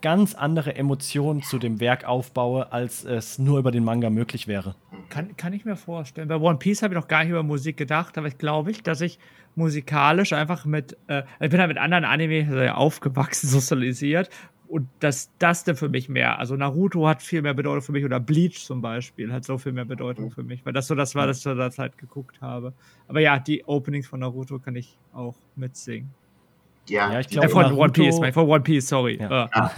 ganz andere Emotion zu dem Werk aufbaue, als es nur über den Manga möglich wäre. Kann, kann ich mir vorstellen. Bei One Piece habe ich noch gar nicht über Musik gedacht, aber ich glaube, ich, dass ich musikalisch einfach mit, äh, ich bin halt mit anderen Anime aufgewachsen, sozialisiert und dass das denn für mich mehr, also Naruto hat viel mehr Bedeutung für mich oder Bleach zum Beispiel hat so viel mehr Bedeutung für mich, weil das so das war, dass ich zu der Zeit geguckt habe. Aber ja, die Openings von Naruto kann ich auch mitsingen. Ja, ja ich glaube, äh, von Naruto, One Piece, von One Piece, sorry. Ja. Ah.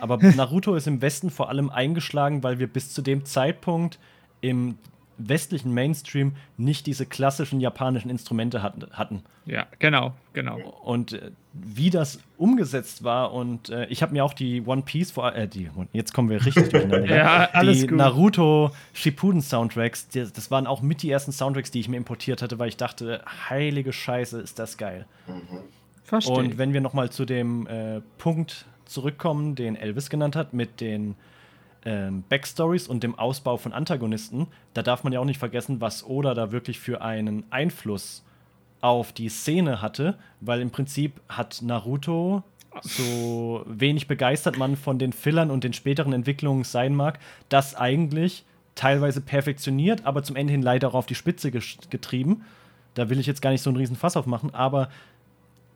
Aber Naruto ist im Westen vor allem eingeschlagen, weil wir bis zu dem Zeitpunkt im westlichen Mainstream nicht diese klassischen japanischen Instrumente hatten. Ja, genau, genau. Und äh, wie das umgesetzt war und äh, ich habe mir auch die One Piece vor äh, die jetzt kommen wir richtig durcheinander. ja, alles die gut. Naruto Shippuden Soundtracks, die, das waren auch mit die ersten Soundtracks, die ich mir importiert hatte, weil ich dachte, heilige Scheiße, ist das geil. Mhm. Verstehe. Und wenn wir noch mal zu dem äh, Punkt zurückkommen, den Elvis genannt hat mit den ähm, Backstories und dem Ausbau von Antagonisten, da darf man ja auch nicht vergessen, was Oda da wirklich für einen Einfluss auf die Szene hatte, weil im Prinzip hat Naruto so wenig begeistert man von den Fillern und den späteren Entwicklungen sein mag, das eigentlich teilweise perfektioniert, aber zum Ende hin leider auch auf die Spitze getrieben. Da will ich jetzt gar nicht so einen riesen Fass aufmachen, aber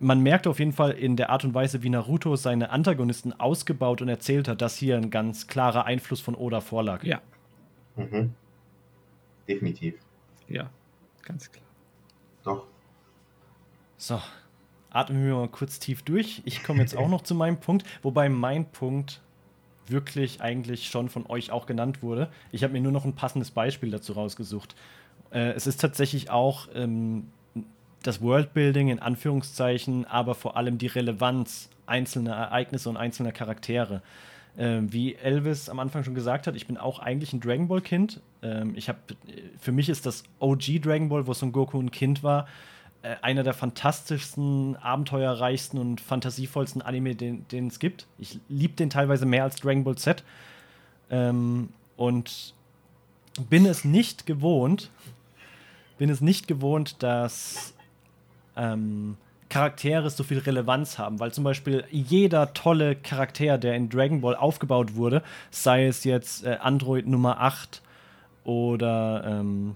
man merkt auf jeden Fall in der Art und Weise, wie Naruto seine Antagonisten ausgebaut und erzählt hat, dass hier ein ganz klarer Einfluss von Oda vorlag. Ja. Mhm. Definitiv. Ja, ganz klar. Doch. So, atmen wir mal kurz tief durch. Ich komme jetzt auch noch zu meinem Punkt, wobei mein Punkt wirklich eigentlich schon von euch auch genannt wurde. Ich habe mir nur noch ein passendes Beispiel dazu rausgesucht. Äh, es ist tatsächlich auch ähm, das Worldbuilding in Anführungszeichen, aber vor allem die Relevanz einzelner Ereignisse und einzelner Charaktere. Ähm, wie Elvis am Anfang schon gesagt hat, ich bin auch eigentlich ein Dragon Ball Kind. Ähm, ich habe, für mich ist das OG Dragon Ball, wo Son Goku ein Kind war, äh, einer der fantastischsten, abenteuerreichsten und fantasievollsten Anime, den, den es gibt. Ich liebe den teilweise mehr als Dragon Ball Z. Ähm, und bin es nicht gewohnt, bin es nicht gewohnt, dass ähm, Charaktere so viel Relevanz haben, weil zum Beispiel jeder tolle Charakter, der in Dragon Ball aufgebaut wurde, sei es jetzt äh, Android Nummer 8 oder ähm,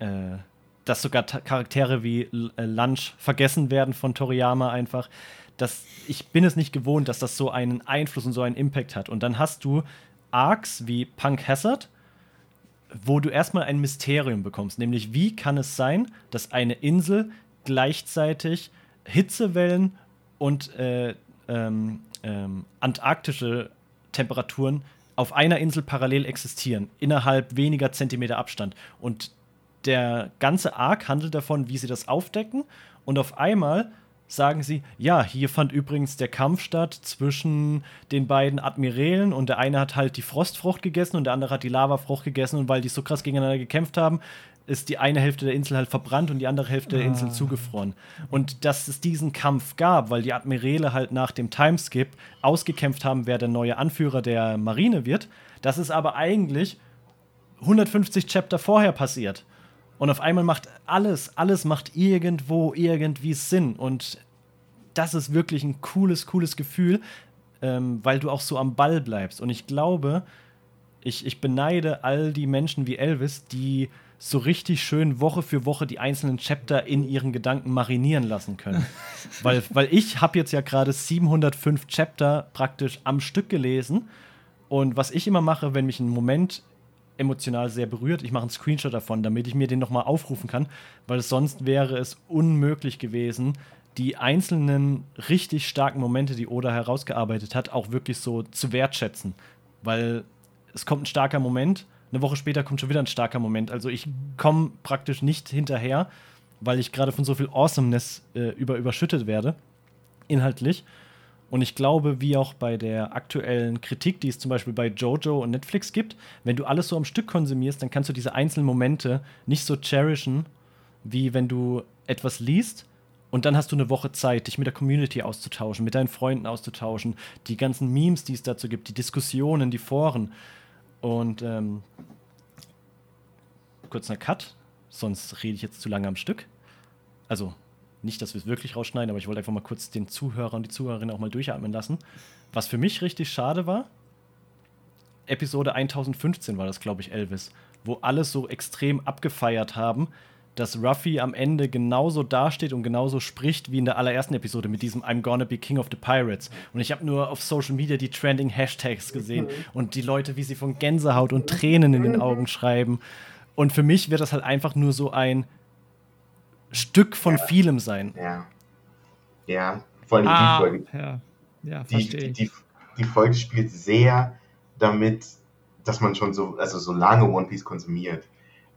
äh, dass sogar Charaktere wie äh, Lunch vergessen werden von Toriyama einfach. Das, ich bin es nicht gewohnt, dass das so einen Einfluss und so einen Impact hat. Und dann hast du Arcs wie Punk Hazard, wo du erstmal ein Mysterium bekommst, nämlich wie kann es sein, dass eine Insel gleichzeitig Hitzewellen und äh, ähm, ähm, antarktische Temperaturen auf einer Insel parallel existieren, innerhalb weniger Zentimeter Abstand. Und der ganze Arc handelt davon, wie sie das aufdecken. Und auf einmal sagen sie, ja, hier fand übrigens der Kampf statt zwischen den beiden Admirälen und der eine hat halt die Frostfrucht gegessen und der andere hat die Lavafrucht gegessen und weil die so krass gegeneinander gekämpft haben, ist die eine Hälfte der Insel halt verbrannt und die andere Hälfte der Insel ah. zugefroren. Und dass es diesen Kampf gab, weil die Admiräle halt nach dem Timeskip ausgekämpft haben, wer der neue Anführer der Marine wird, das ist aber eigentlich 150 Chapter vorher passiert. Und auf einmal macht alles, alles macht irgendwo irgendwie Sinn. Und das ist wirklich ein cooles, cooles Gefühl, ähm, weil du auch so am Ball bleibst. Und ich glaube, ich, ich beneide all die Menschen wie Elvis, die so richtig schön Woche für Woche die einzelnen Chapter in ihren Gedanken marinieren lassen können. weil, weil ich habe jetzt ja gerade 705 Chapter praktisch am Stück gelesen. Und was ich immer mache, wenn mich ein Moment emotional sehr berührt, ich mache einen Screenshot davon, damit ich mir den nochmal aufrufen kann, weil sonst wäre es unmöglich gewesen, die einzelnen richtig starken Momente, die Oda herausgearbeitet hat, auch wirklich so zu wertschätzen. Weil es kommt ein starker Moment eine Woche später kommt schon wieder ein starker Moment. Also ich komme praktisch nicht hinterher, weil ich gerade von so viel Awesomeness äh, über, überschüttet werde, inhaltlich. Und ich glaube, wie auch bei der aktuellen Kritik, die es zum Beispiel bei Jojo und Netflix gibt, wenn du alles so am Stück konsumierst, dann kannst du diese einzelnen Momente nicht so cherishen, wie wenn du etwas liest und dann hast du eine Woche Zeit, dich mit der Community auszutauschen, mit deinen Freunden auszutauschen, die ganzen Memes, die es dazu gibt, die Diskussionen, die Foren Und ähm, kurzer Cut, sonst rede ich jetzt zu lange am Stück. Also nicht, dass wir es wirklich rausschneiden, aber ich wollte einfach mal kurz den Zuhörer und die Zuhörerinnen auch mal durchatmen lassen. Was für mich richtig schade war, Episode 1015 war das, glaube ich, Elvis, wo alles so extrem abgefeiert haben, dass Ruffy am Ende genauso dasteht und genauso spricht wie in der allerersten Episode mit diesem I'm gonna be king of the pirates. Und ich habe nur auf Social Media die trending Hashtags gesehen und die Leute, wie sie von Gänsehaut und Tränen in den Augen schreiben. Und für mich wird das halt einfach nur so ein Stück von ja. vielem sein. Ja. Ja, vor allem ah, die Folge. Ja, ja verstehe die, die, die, Folge spielt sehr damit, dass man schon so, also so lange One Piece konsumiert.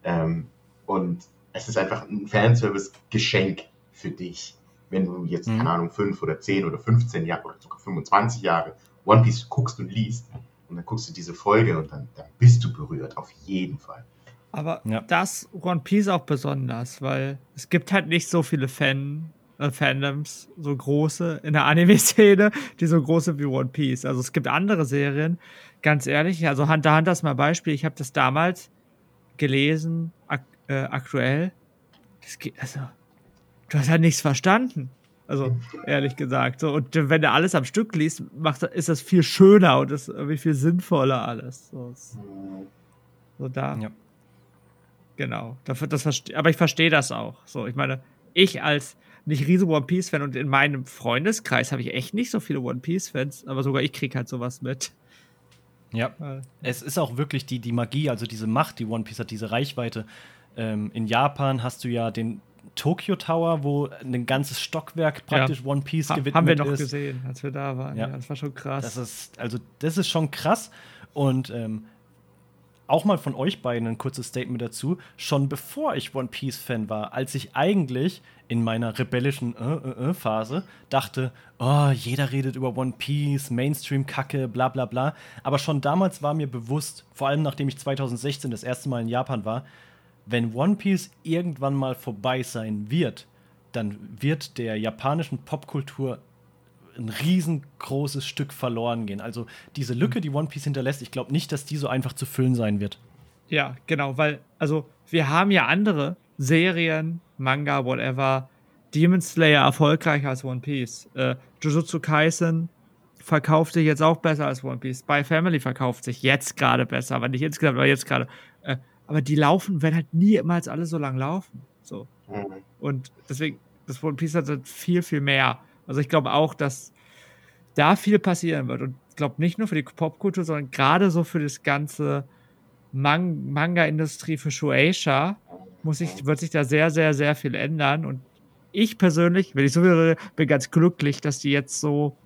Ähm, und es ist einfach ein Fanservice-Geschenk für dich. Wenn du jetzt, mhm. keine Ahnung, fünf oder zehn oder 15 Jahre oder sogar 25 Jahre One Piece guckst und liest und dann guckst du diese Folge und dann, dann bist du berührt, auf jeden Fall. Aber ja. das One Piece auch besonders, weil es gibt halt nicht so viele Fan, äh, Fandoms, so große in der Anime-Szene, die so groß sind wie One Piece. Also es gibt andere Serien, ganz ehrlich, also Hunter Hunter ist mal Beispiel, ich habe das damals gelesen, ak äh, aktuell. Das geht, also, du hast halt nichts verstanden. Also, ehrlich gesagt. So, und wenn du alles am Stück liest, macht, ist das viel schöner und ist irgendwie viel sinnvoller alles. So, so da. Ja. Genau. Dafür, das aber ich verstehe das auch. So, ich meine, ich als nicht riesen One Piece Fan und in meinem Freundeskreis habe ich echt nicht so viele One Piece Fans, aber sogar ich kriege halt sowas mit. Ja. Es ist auch wirklich die, die Magie, also diese Macht, die One Piece hat, diese Reichweite. Ähm, in Japan hast du ja den Tokyo Tower, wo ein ganzes Stockwerk praktisch ja. One Piece ha gewidmet ist. Haben wir noch ist. gesehen, als wir da waren. Ja. ja. das war schon krass. Das ist, also, das ist schon krass. Und ähm, auch mal von euch beiden ein kurzes Statement dazu. Schon bevor ich One Piece Fan war, als ich eigentlich in meiner rebellischen äh, äh, äh Phase dachte, oh, jeder redet über One Piece, Mainstream-Kacke, bla bla bla. Aber schon damals war mir bewusst, vor allem nachdem ich 2016 das erste Mal in Japan war, wenn One Piece irgendwann mal vorbei sein wird, dann wird der japanischen Popkultur ein riesengroßes Stück verloren gehen. Also diese Lücke, die One Piece hinterlässt, ich glaube nicht, dass die so einfach zu füllen sein wird. Ja, genau, weil, also wir haben ja andere Serien, Manga, whatever, Demon Slayer erfolgreicher als One Piece. Äh, Jujutsu Kaisen verkauft sich jetzt auch besser als One Piece. Spy Family verkauft sich jetzt gerade besser, aber nicht insgesamt, aber jetzt gerade. Aber die laufen, werden halt niemals alle so lang laufen. So. Mhm. Und deswegen, das One Piece hat halt viel, viel mehr. Also ich glaube auch, dass da viel passieren wird. Und ich glaube nicht nur für die Popkultur, sondern gerade so für das ganze Man Manga-Industrie für Shueisha muss ich, wird sich da sehr, sehr, sehr viel ändern. Und ich persönlich, wenn ich so will, bin ganz glücklich, dass die jetzt so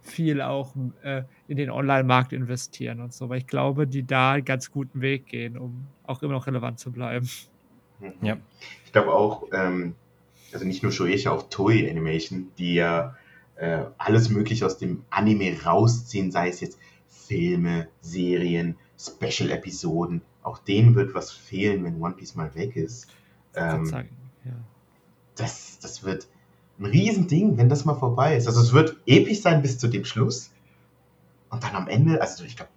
viel auch äh, in den Online-Markt investieren und so, weil ich glaube, die da einen ganz guten Weg gehen, um auch immer noch relevant zu bleiben. Ja. Ich glaube auch, ähm, also nicht nur Shueisha, auch Toei Animation, die ja äh, alles Mögliche aus dem Anime rausziehen, sei es jetzt Filme, Serien, Special-Episoden. Auch denen wird was fehlen, wenn One Piece mal weg ist. Ähm, sagen, ja. das, das wird ein Riesending, wenn das mal vorbei ist. Also es wird episch sein bis zu dem Schluss. Und dann am Ende, also ich glaube,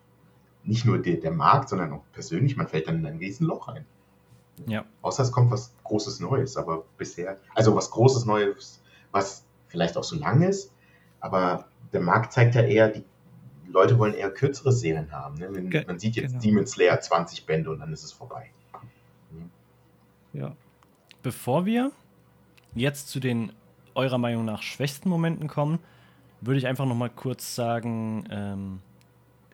nicht nur der, der Markt, sondern auch persönlich, man fällt dann in ein Riesenloch rein. Ja. Außer es kommt was Großes Neues, aber bisher, also was Großes Neues, was vielleicht auch so lang ist, aber der Markt zeigt ja eher, die Leute wollen eher kürzere Serien haben. Ne? Wenn, man sieht jetzt genau. Demon Slayer 20 Bände und dann ist es vorbei. Mhm. Ja. Bevor wir jetzt zu den eurer Meinung nach schwächsten Momenten kommen, würde ich einfach noch mal kurz sagen, ähm,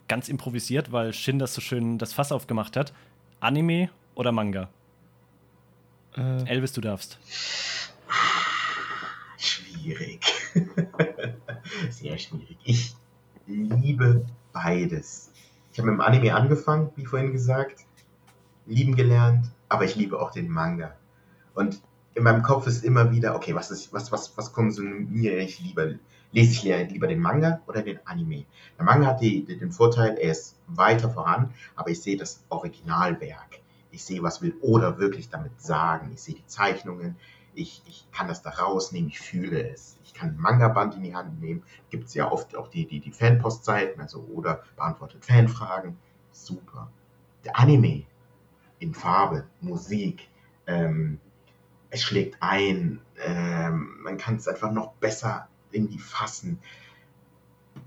ganz improvisiert, weil Shin das so schön das Fass aufgemacht hat. Anime oder Manga? Äh. Elvis, du darfst. Schwierig. Sehr schwierig. Ich liebe beides. Ich habe mit dem Anime angefangen, wie vorhin gesagt, lieben gelernt, aber ich liebe auch den Manga. Und in meinem Kopf ist immer wieder, okay, was ist, was, was, was konsumiere ich lieber? Lese ich lieber den Manga oder den Anime? Der Manga hat die, den Vorteil, er ist weiter voran, aber ich sehe das Originalwerk ich sehe, was will Oda wirklich damit sagen. Ich sehe die Zeichnungen, ich, ich kann das da rausnehmen, ich fühle es. Ich kann ein Manga-Band in die Hand nehmen. Gibt es ja oft auch die, die, die Fanpost-Seiten, also Oda beantwortet Fanfragen. Super. der Anime in Farbe, Musik, ähm, es schlägt ein, ähm, man kann es einfach noch besser irgendwie fassen.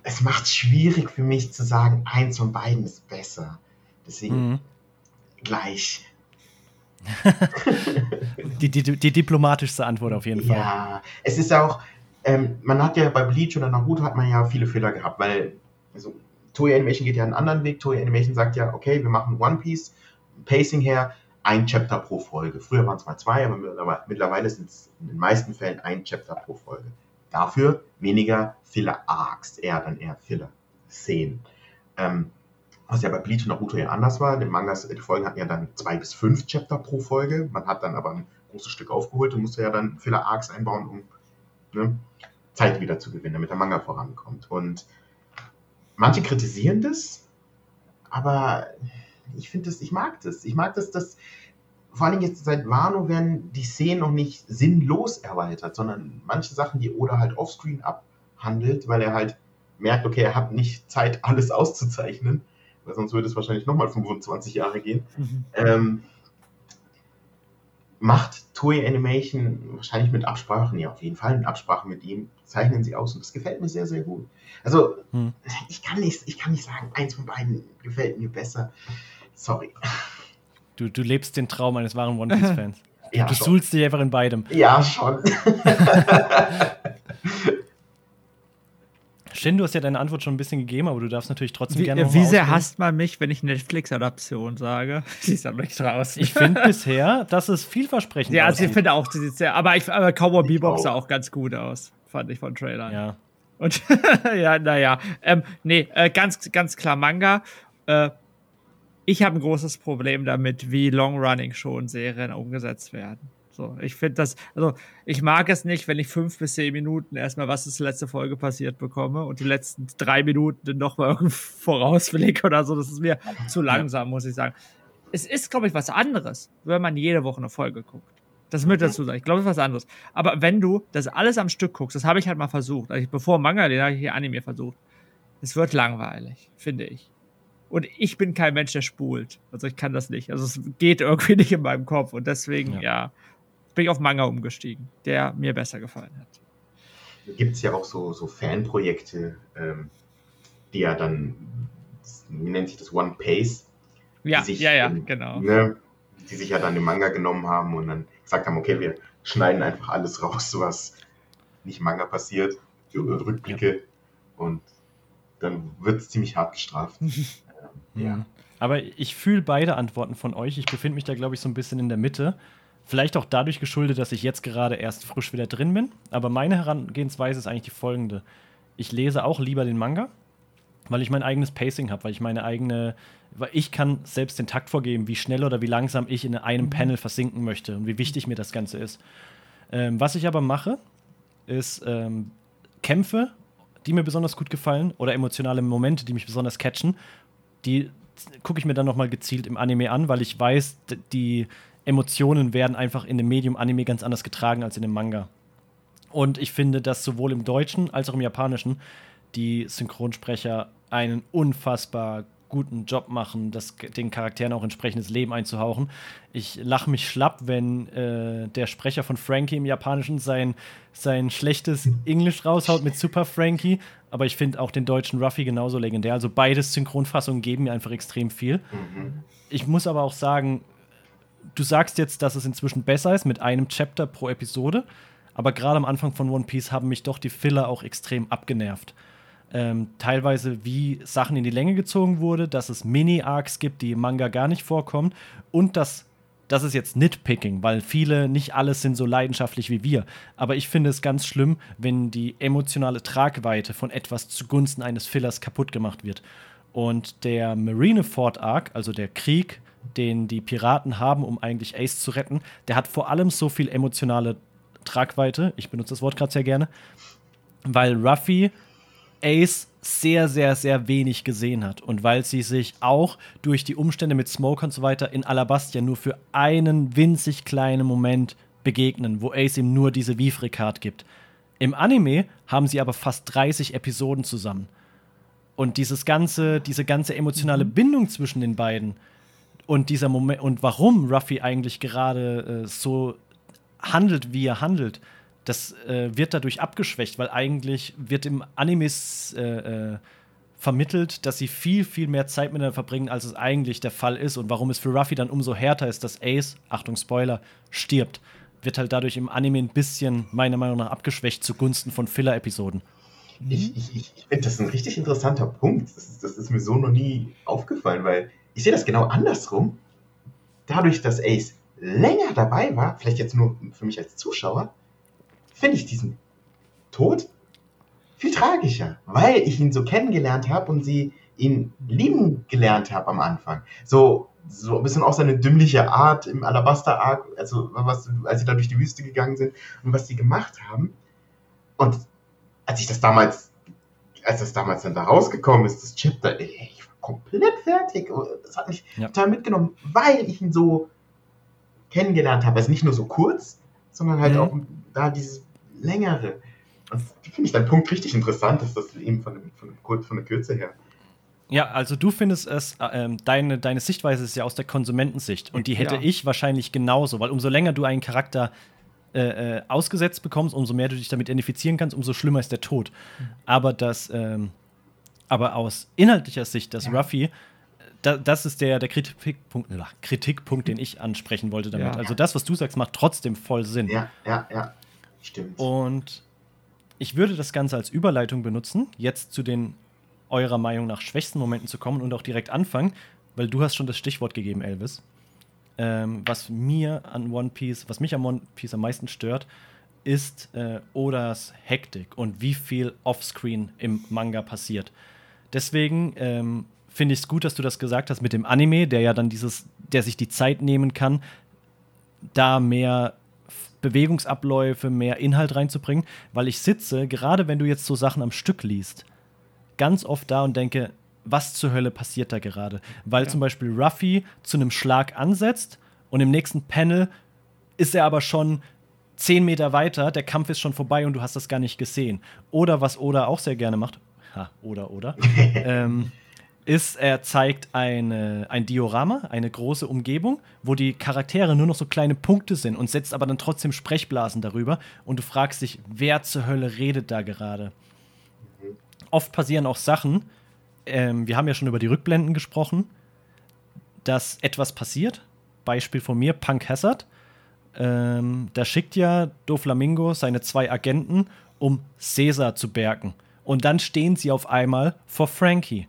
Es macht es schwierig für mich zu sagen, eins von beiden ist besser. Deswegen mhm. gleich. die, die, die, diplomatischste Antwort auf jeden Fall. Ja, es ist auch, ähm, man hat ja bei Bleach oder Naruto hat man ja viele Fehler gehabt, weil also, Toei Animation geht ja einen anderen Weg. Toei Animation sagt ja, okay, wir machen One Piece, Pacing her, ein Chapter pro Folge. Früher waren es mal zwei, aber mittlerweile sind es in den meisten Fällen ein Chapter pro Folge. Dafür weniger Filler-Arcs, eher dann eher Filler-Szenen. Ähm, was ja bei Bleach und Naruto ja anders war. Die Mangas, die Folgen hatten ja dann zwei bis fünf Chapter pro Folge. Man hat dann aber ein großes Stück aufgeholt und musste ja dann Filler-Arcs einbauen, um ne, Zeit wieder zu gewinnen, damit der Manga vorankommt. Und manche kritisieren das, aber ich finde das, ich mag das. Ich mag das, dass vor allem jetzt seit Wano werden die Szenen noch nicht sinnlos erweitert, sondern manche Sachen, die Oda halt offscreen abhandelt, weil er halt merkt, okay, er hat nicht Zeit, alles auszuzeichnen, weil sonst würde es wahrscheinlich nochmal 25 Jahre gehen. Mhm. Ähm, macht Toei Animation wahrscheinlich mit Absprachen, ja, auf jeden Fall mit Absprachen mit ihm, zeichnen sie aus und das gefällt mir sehr, sehr gut. Also, hm. ich, kann nicht, ich kann nicht sagen, eins von beiden gefällt mir besser. Sorry. Du, du lebst den Traum eines wahren One Piece-Fans. ja, du suhlst dich einfach in beidem. Ja, schon. Shin, du hast ja deine Antwort schon ein bisschen gegeben, aber du darfst natürlich trotzdem wie, gerne noch Wie sehr hasst man mich, wenn ich Netflix-Adaption sage? Sie ist ja noch nicht draußen. Ich finde bisher, dass es vielversprechend Ja, also ich finde auch, sie sieht sehr, aber, ich, aber Cowboy Bebop sah auch ganz gut aus, fand ich von Trailern. Ja. Und ja, naja, ähm, nee, äh, ganz, ganz klar Manga. Äh, ich habe ein großes Problem damit, wie long-running schon Serien umgesetzt werden. So, ich finde das, also ich mag es nicht, wenn ich fünf bis zehn Minuten erstmal, was ist letzte Folge passiert bekomme und die letzten drei Minuten dann nochmal vorausblicke oder so. Das ist mir zu langsam, muss ich sagen. Es ist, glaube ich, was anderes, wenn man jede Woche eine Folge guckt. Das mit dazu sagen. Ich glaube, es ist was anderes. Aber wenn du das alles am Stück guckst, das habe ich halt mal versucht. Also bevor Manga, den habe ich hier Anime versucht. Es wird langweilig, finde ich. Und ich bin kein Mensch, der spult. Also ich kann das nicht. Also es geht irgendwie nicht in meinem Kopf. Und deswegen, ja, ja bin ich auf Manga umgestiegen, der mir besser gefallen hat. Gibt es ja auch so, so Fanprojekte, ähm, die ja dann, wie nennt sich das, One Pace? Ja, sich, ja, ja, genau. Ne, die sich ja dann den Manga genommen haben und dann gesagt haben, okay, wir schneiden einfach alles raus, was nicht Manga passiert, Rückblicke ja. und dann wird es ziemlich hart gestraft. Ja. Aber ich fühle beide Antworten von euch. Ich befinde mich da, glaube ich, so ein bisschen in der Mitte. Vielleicht auch dadurch geschuldet, dass ich jetzt gerade erst frisch wieder drin bin. Aber meine Herangehensweise ist eigentlich die folgende. Ich lese auch lieber den Manga, weil ich mein eigenes Pacing habe, weil ich meine eigene, weil ich kann selbst den Takt vorgeben, wie schnell oder wie langsam ich in einem mhm. Panel versinken möchte und wie wichtig mir das Ganze ist. Ähm, was ich aber mache, ist ähm, Kämpfe, die mir besonders gut gefallen oder emotionale Momente, die mich besonders catchen, die gucke ich mir dann nochmal gezielt im Anime an, weil ich weiß, die Emotionen werden einfach in dem Medium Anime ganz anders getragen als in dem Manga. Und ich finde, dass sowohl im Deutschen als auch im Japanischen die Synchronsprecher einen unfassbar guten Job machen, das, den Charakteren auch entsprechendes Leben einzuhauchen. Ich lache mich schlapp, wenn äh, der Sprecher von Frankie im Japanischen sein, sein schlechtes Englisch raushaut mit Super Frankie, aber ich finde auch den deutschen Ruffy genauso legendär. Also beides Synchronfassungen geben mir einfach extrem viel. Mhm. Ich muss aber auch sagen, du sagst jetzt, dass es inzwischen besser ist mit einem Chapter pro Episode, aber gerade am Anfang von One Piece haben mich doch die Filler auch extrem abgenervt ähm, teilweise wie Sachen in die Länge gezogen wurde, dass es Mini-Arcs gibt, die im Manga gar nicht vorkommen und dass das ist jetzt Nitpicking, weil viele, nicht alles sind so leidenschaftlich wie wir. Aber ich finde es ganz schlimm, wenn die emotionale Tragweite von etwas zugunsten eines Fillers kaputt gemacht wird. Und der Marineford Arc, also der Krieg, den die Piraten haben, um eigentlich Ace zu retten, der hat vor allem so viel emotionale Tragweite. Ich benutze das Wort gerade sehr gerne, weil Ruffy Ace sehr, sehr, sehr wenig gesehen hat. Und weil sie sich auch durch die Umstände mit Smoke und so weiter in Alabastia nur für einen winzig kleinen Moment begegnen, wo Ace ihm nur diese Vivre-Card gibt. Im Anime haben sie aber fast 30 Episoden zusammen. Und dieses ganze, diese ganze emotionale mhm. Bindung zwischen den beiden, Und dieser Moment und warum Ruffy eigentlich gerade äh, so handelt, wie er handelt, das äh, wird dadurch abgeschwächt, weil eigentlich wird im Animes äh, äh, vermittelt, dass sie viel, viel mehr Zeit miteinander verbringen, als es eigentlich der Fall ist. Und warum es für Ruffy dann umso härter ist, dass Ace, Achtung Spoiler, stirbt, wird halt dadurch im Anime ein bisschen, meiner Meinung nach, abgeschwächt zugunsten von Filler-Episoden. Ich, ich, ich finde das ein richtig interessanter Punkt. Das ist, das ist mir so noch nie aufgefallen, weil ich sehe das genau andersrum. Dadurch, dass Ace länger dabei war, vielleicht jetzt nur für mich als Zuschauer, finde ich diesen Tod viel tragischer, weil ich ihn so kennengelernt habe und sie ihn lieben gelernt habe am Anfang. So, so ein bisschen auch seine dümmliche Art im Alabaster Arc, also was, als sie da durch die Wüste gegangen sind und was sie gemacht haben. Und als ich das damals, als das damals dann da rausgekommen ist, das Chapter, ich war komplett fertig. Das hat mich ja. total mitgenommen, weil ich ihn so kennengelernt habe. Also nicht nur so kurz, sondern halt mhm. auch da dieses längere. Und finde ich deinen Punkt richtig interessant, dass das eben von, von, von der Kürze her. Ja, also du findest es, äh, deine, deine Sichtweise ist ja aus der Konsumentensicht und die hätte ja. ich wahrscheinlich genauso, weil umso länger du einen Charakter äh, äh, ausgesetzt bekommst, umso mehr du dich damit identifizieren kannst, umso schlimmer ist der Tod. Mhm. Aber das, ähm, aber aus inhaltlicher Sicht, dass ja. Ruffy, da, das ist der, der Kritikpunkt, Kritikpunkt, den ich ansprechen wollte damit. Ja. Also das, was du sagst, macht trotzdem voll Sinn. Ja, ja, ja. Stimmt. Und ich würde das Ganze als Überleitung benutzen, jetzt zu den eurer Meinung nach schwächsten Momenten zu kommen und auch direkt anfangen, weil du hast schon das Stichwort gegeben, Elvis. Ähm, was mir an One Piece, was mich an One Piece am meisten stört, ist äh, Odas Hektik und wie viel Offscreen im Manga passiert. Deswegen ähm, finde ich es gut, dass du das gesagt hast mit dem Anime, der ja dann dieses, der sich die Zeit nehmen kann, da mehr Bewegungsabläufe, mehr Inhalt reinzubringen, weil ich sitze, gerade wenn du jetzt so Sachen am Stück liest, ganz oft da und denke, was zur Hölle passiert da gerade? Weil ja. zum Beispiel Ruffy zu einem Schlag ansetzt und im nächsten Panel ist er aber schon zehn Meter weiter, der Kampf ist schon vorbei und du hast das gar nicht gesehen. Oder was Oda auch sehr gerne macht, ha, oder, oder, ähm, ist, er zeigt eine, ein Diorama, eine große Umgebung, wo die Charaktere nur noch so kleine Punkte sind und setzt aber dann trotzdem Sprechblasen darüber und du fragst dich, wer zur Hölle redet da gerade? Oft passieren auch Sachen, ähm, wir haben ja schon über die Rückblenden gesprochen, dass etwas passiert. Beispiel von mir, Punk Hazard. Ähm, da schickt ja Doflamingo seine zwei Agenten, um Caesar zu bergen. Und dann stehen sie auf einmal vor Frankie.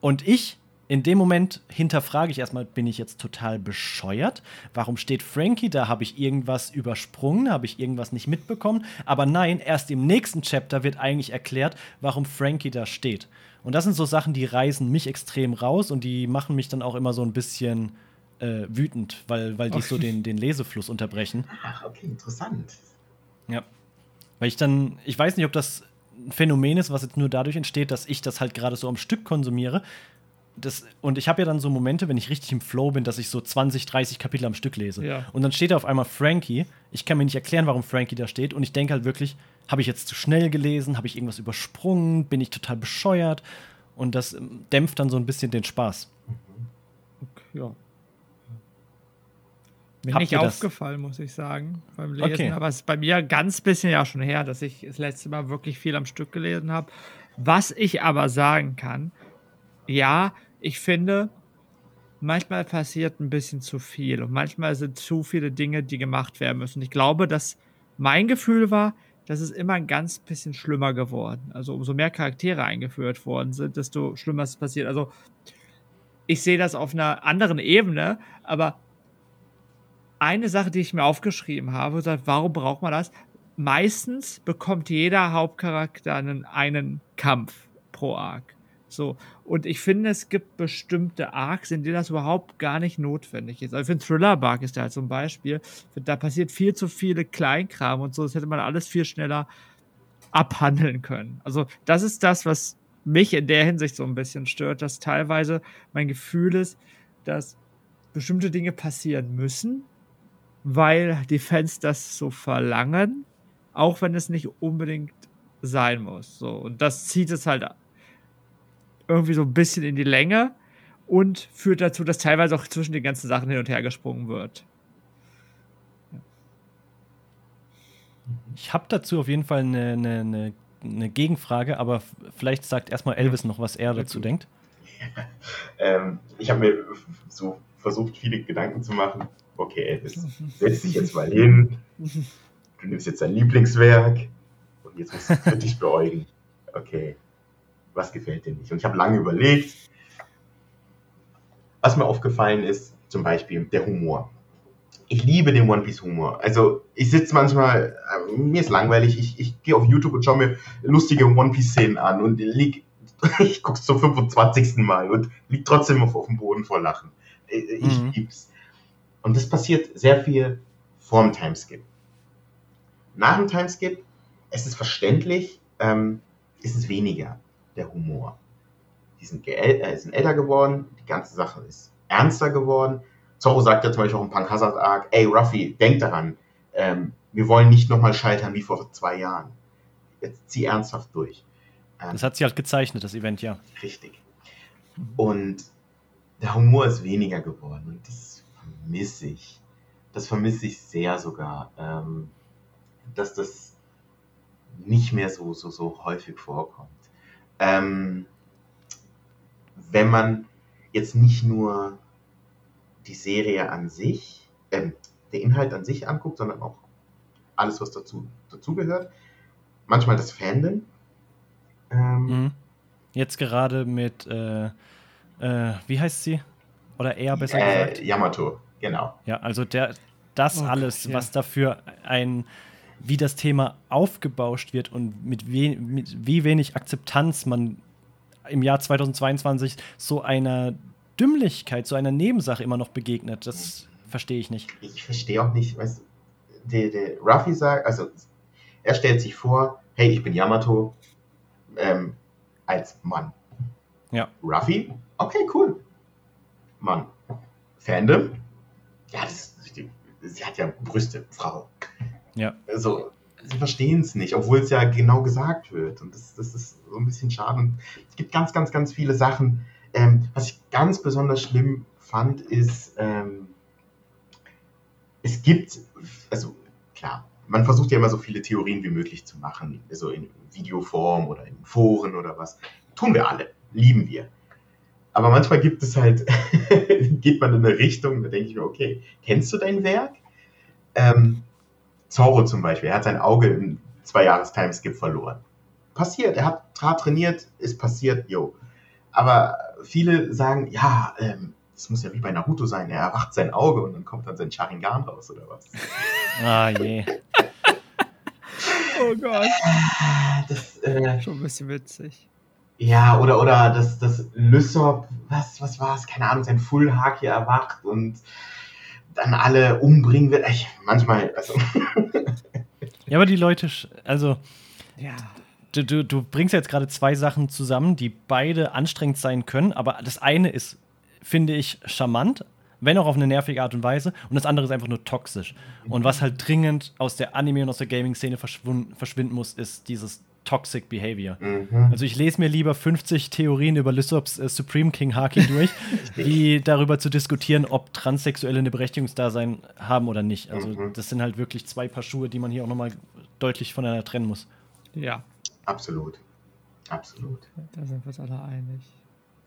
Und ich, in dem Moment hinterfrage ich erstmal, bin ich jetzt total bescheuert? Warum steht Frankie da? Habe ich irgendwas übersprungen? Habe ich irgendwas nicht mitbekommen? Aber nein, erst im nächsten Chapter wird eigentlich erklärt, warum Frankie da steht. Und das sind so Sachen, die reißen mich extrem raus und die machen mich dann auch immer so ein bisschen äh, wütend, weil, weil die okay. so den, den Lesefluss unterbrechen. Ach, okay, interessant. Ja. Weil ich dann, ich weiß nicht, ob das ein Phänomen ist, was jetzt nur dadurch entsteht, dass ich das halt gerade so am Stück konsumiere. Das, und ich habe ja dann so Momente, wenn ich richtig im Flow bin, dass ich so 20, 30 Kapitel am Stück lese. Ja. Und dann steht da auf einmal Frankie. Ich kann mir nicht erklären, warum Frankie da steht. Und ich denke halt wirklich, habe ich jetzt zu schnell gelesen? Habe ich irgendwas übersprungen? Bin ich total bescheuert? Und das ähm, dämpft dann so ein bisschen den Spaß. Okay, ja. Mir Habt nicht aufgefallen, muss ich sagen, beim Lesen. Okay. Aber es ist bei mir ganz bisschen ja schon her, dass ich das letzte Mal wirklich viel am Stück gelesen habe. Was ich aber sagen kann, ja, ich finde, manchmal passiert ein bisschen zu viel und manchmal sind zu viele Dinge, die gemacht werden müssen. Ich glaube, dass mein Gefühl war, das ist immer ein ganz bisschen schlimmer geworden. Also umso mehr Charaktere eingeführt worden sind, desto schlimmer ist es passiert. Also ich sehe das auf einer anderen Ebene, aber eine Sache, die ich mir aufgeschrieben habe, sagt, warum braucht man das? Meistens bekommt jeder Hauptcharakter einen, einen Kampf pro Arc. So. Und ich finde, es gibt bestimmte Arcs, in denen das überhaupt gar nicht notwendig ist. Also für einen Thriller-Bark ist da halt zum Beispiel, da passiert viel zu viele Kleinkram und so, das hätte man alles viel schneller abhandeln können. Also, das ist das, was mich in der Hinsicht so ein bisschen stört, dass teilweise mein Gefühl ist, dass bestimmte Dinge passieren müssen, weil die Fans das so verlangen, auch wenn es nicht unbedingt sein muss. So. Und das zieht es halt irgendwie so ein bisschen in die Länge. und führt dazu, dass teilweise auch zwischen den ganzen Sachen hin und her gesprungen wird. Ich habe dazu auf jeden Fall eine, eine, eine, eine, Gegenfrage, aber vielleicht sagt erstmal Elvis noch, was er dazu denkt. ähm, ich habe mir so versucht, viele Gedanken zu machen. Okay, Elvis, setz dich jetzt mal hin. Du nimmst jetzt dein Lieblingswerk und jetzt musst du es kritisch beäugen. Okay, was gefällt dir nicht? Und ich habe lange überlegt. Was mir aufgefallen ist, zum Beispiel der Humor ich liebe den One Piece Humor. Also ich sitze manchmal, äh, mir ist langweilig, ich, ich gehe auf YouTube und schaue mir lustige One Piece Szenen an und lieg, ich gucke es zum 25. Mal und lieg trotzdem auf, auf dem Boden vor Lachen. Äh, ich mhm. lieb's. Und das passiert sehr viel vor dem Timeskip. Nach dem Timeskip, es ist verständlich, ähm, ist es weniger der Humor. Die sind, äh, sind älter geworden, die ganze Sache ist ernster geworden Zorro sagt ja zum Beispiel auch im Punk Hazard Arc, ey Ruffy, denk daran, ähm, wir wollen nicht nochmal scheitern wie vor zwei Jahren. Jetzt zieh ernsthaft durch. Ähm, das hat sie halt gezeichnet, das Event, ja. Richtig. Und der Humor ist weniger geworden und das vermisse ich. Das vermisse ich sehr sogar, ähm, dass das nicht mehr so, so, so häufig vorkommt. Ähm, wenn man jetzt nicht nur die Serie an sich, äh, der Inhalt an sich anguckt, sondern auch alles, was dazu dazugehört. Manchmal das Fandom. Ähm, mhm. Jetzt gerade mit, äh, äh, wie heißt sie? Oder eher besser äh, gesagt? Yamato, genau. Ja, also der, das oh, alles, ja. was dafür ein, wie das Thema aufgebauscht wird und mit, we, mit wie wenig Akzeptanz man im Jahr 2022 so einer Dümmlichkeit, so einer Nebensache immer noch begegnet. Das verstehe ich nicht. Ich verstehe auch nicht, weißt der, der Ruffy sagt, also er stellt sich vor, hey, ich bin Yamato ähm, als Mann. Ja. Ruffy, okay, cool. Mann. Fandom, ja, das, sie hat ja Brüste, Frau. Ja. Also, sie verstehen es nicht, obwohl es ja genau gesagt wird. Und das, das ist so ein bisschen schade. Und es gibt ganz, ganz, ganz viele Sachen, ähm, was ich ganz besonders schlimm fand, ist, ähm, es gibt, also klar, man versucht ja immer so viele Theorien wie möglich zu machen, so in Videoform oder in Foren oder was. Tun wir alle, lieben wir. Aber manchmal gibt es halt, geht man in eine Richtung, da denke ich mir, okay, kennst du dein Werk? Ähm, Zorro zum Beispiel, er hat sein Auge im zwei Jahres Timeskip verloren. Passiert, er hat trainiert, ist passiert, jo. Aber viele sagen, ja, ähm, das muss ja wie bei Naruto sein, er erwacht sein Auge und dann kommt dann sein Sharingan raus oder was. Ah je. oh Gott. Das, äh, Schon ein bisschen witzig. Ja, oder, oder das, das Lysop, was, was war es? Keine Ahnung, sein Full hier erwacht und dann alle umbringen wird. Ich, manchmal, also. ja, aber die Leute, also. Ja du, du, du bringst jetzt gerade zwei Sachen zusammen, die beide anstrengend sein können, aber das eine ist, finde ich, charmant, wenn auch auf eine nervige Art und Weise, und das andere ist einfach nur toxisch. Und was halt dringend aus der Anime- und aus der Gaming-Szene verschwinden muss, ist dieses Toxic Behavior. Mhm. Also ich lese mir lieber 50 Theorien über Lysops äh, Supreme King Haki durch, wie darüber zu diskutieren, ob Transsexuelle eine Berechtigungsdasein haben oder nicht. Also mhm. das sind halt wirklich zwei Paar Schuhe, die man hier auch nochmal deutlich voneinander trennen muss. Ja, Absolut. Absolut. Da sind wir uns alle einig.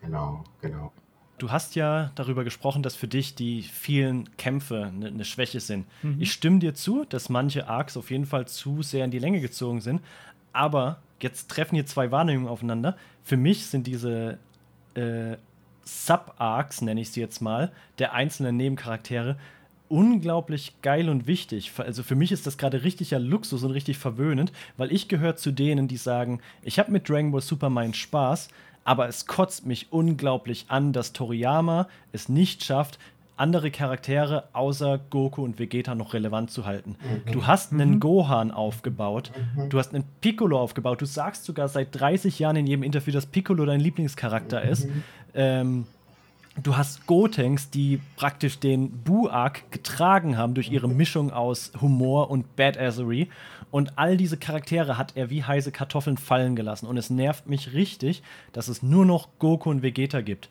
Genau, genau. Du hast ja darüber gesprochen, dass für dich die vielen Kämpfe eine, eine Schwäche sind. Mhm. Ich stimme dir zu, dass manche Arcs auf jeden Fall zu sehr in die Länge gezogen sind. Aber jetzt treffen hier zwei Wahrnehmungen aufeinander. Für mich sind diese äh, Sub-Arcs, nenne ich sie jetzt mal, der einzelnen Nebencharaktere unglaublich geil und wichtig. Also für mich ist das gerade richtiger Luxus und richtig verwöhnend, weil ich gehöre zu denen, die sagen, ich habe mit Dragon Ball Super meinen Spaß, aber es kotzt mich unglaublich an, dass Toriyama es nicht schafft, andere Charaktere außer Goku und Vegeta noch relevant zu halten. Mhm. Du hast einen mhm. Gohan aufgebaut, mhm. du hast einen Piccolo aufgebaut, du sagst sogar seit 30 Jahren in jedem Interview, dass Piccolo dein Lieblingscharakter ist. Mhm. Ähm, du hast Gotenks, die praktisch den Buak getragen haben durch ihre Mischung aus Humor und Badassery. Und all diese Charaktere hat er wie heiße Kartoffeln fallen gelassen. Und es nervt mich richtig, dass es nur noch Goku und Vegeta gibt.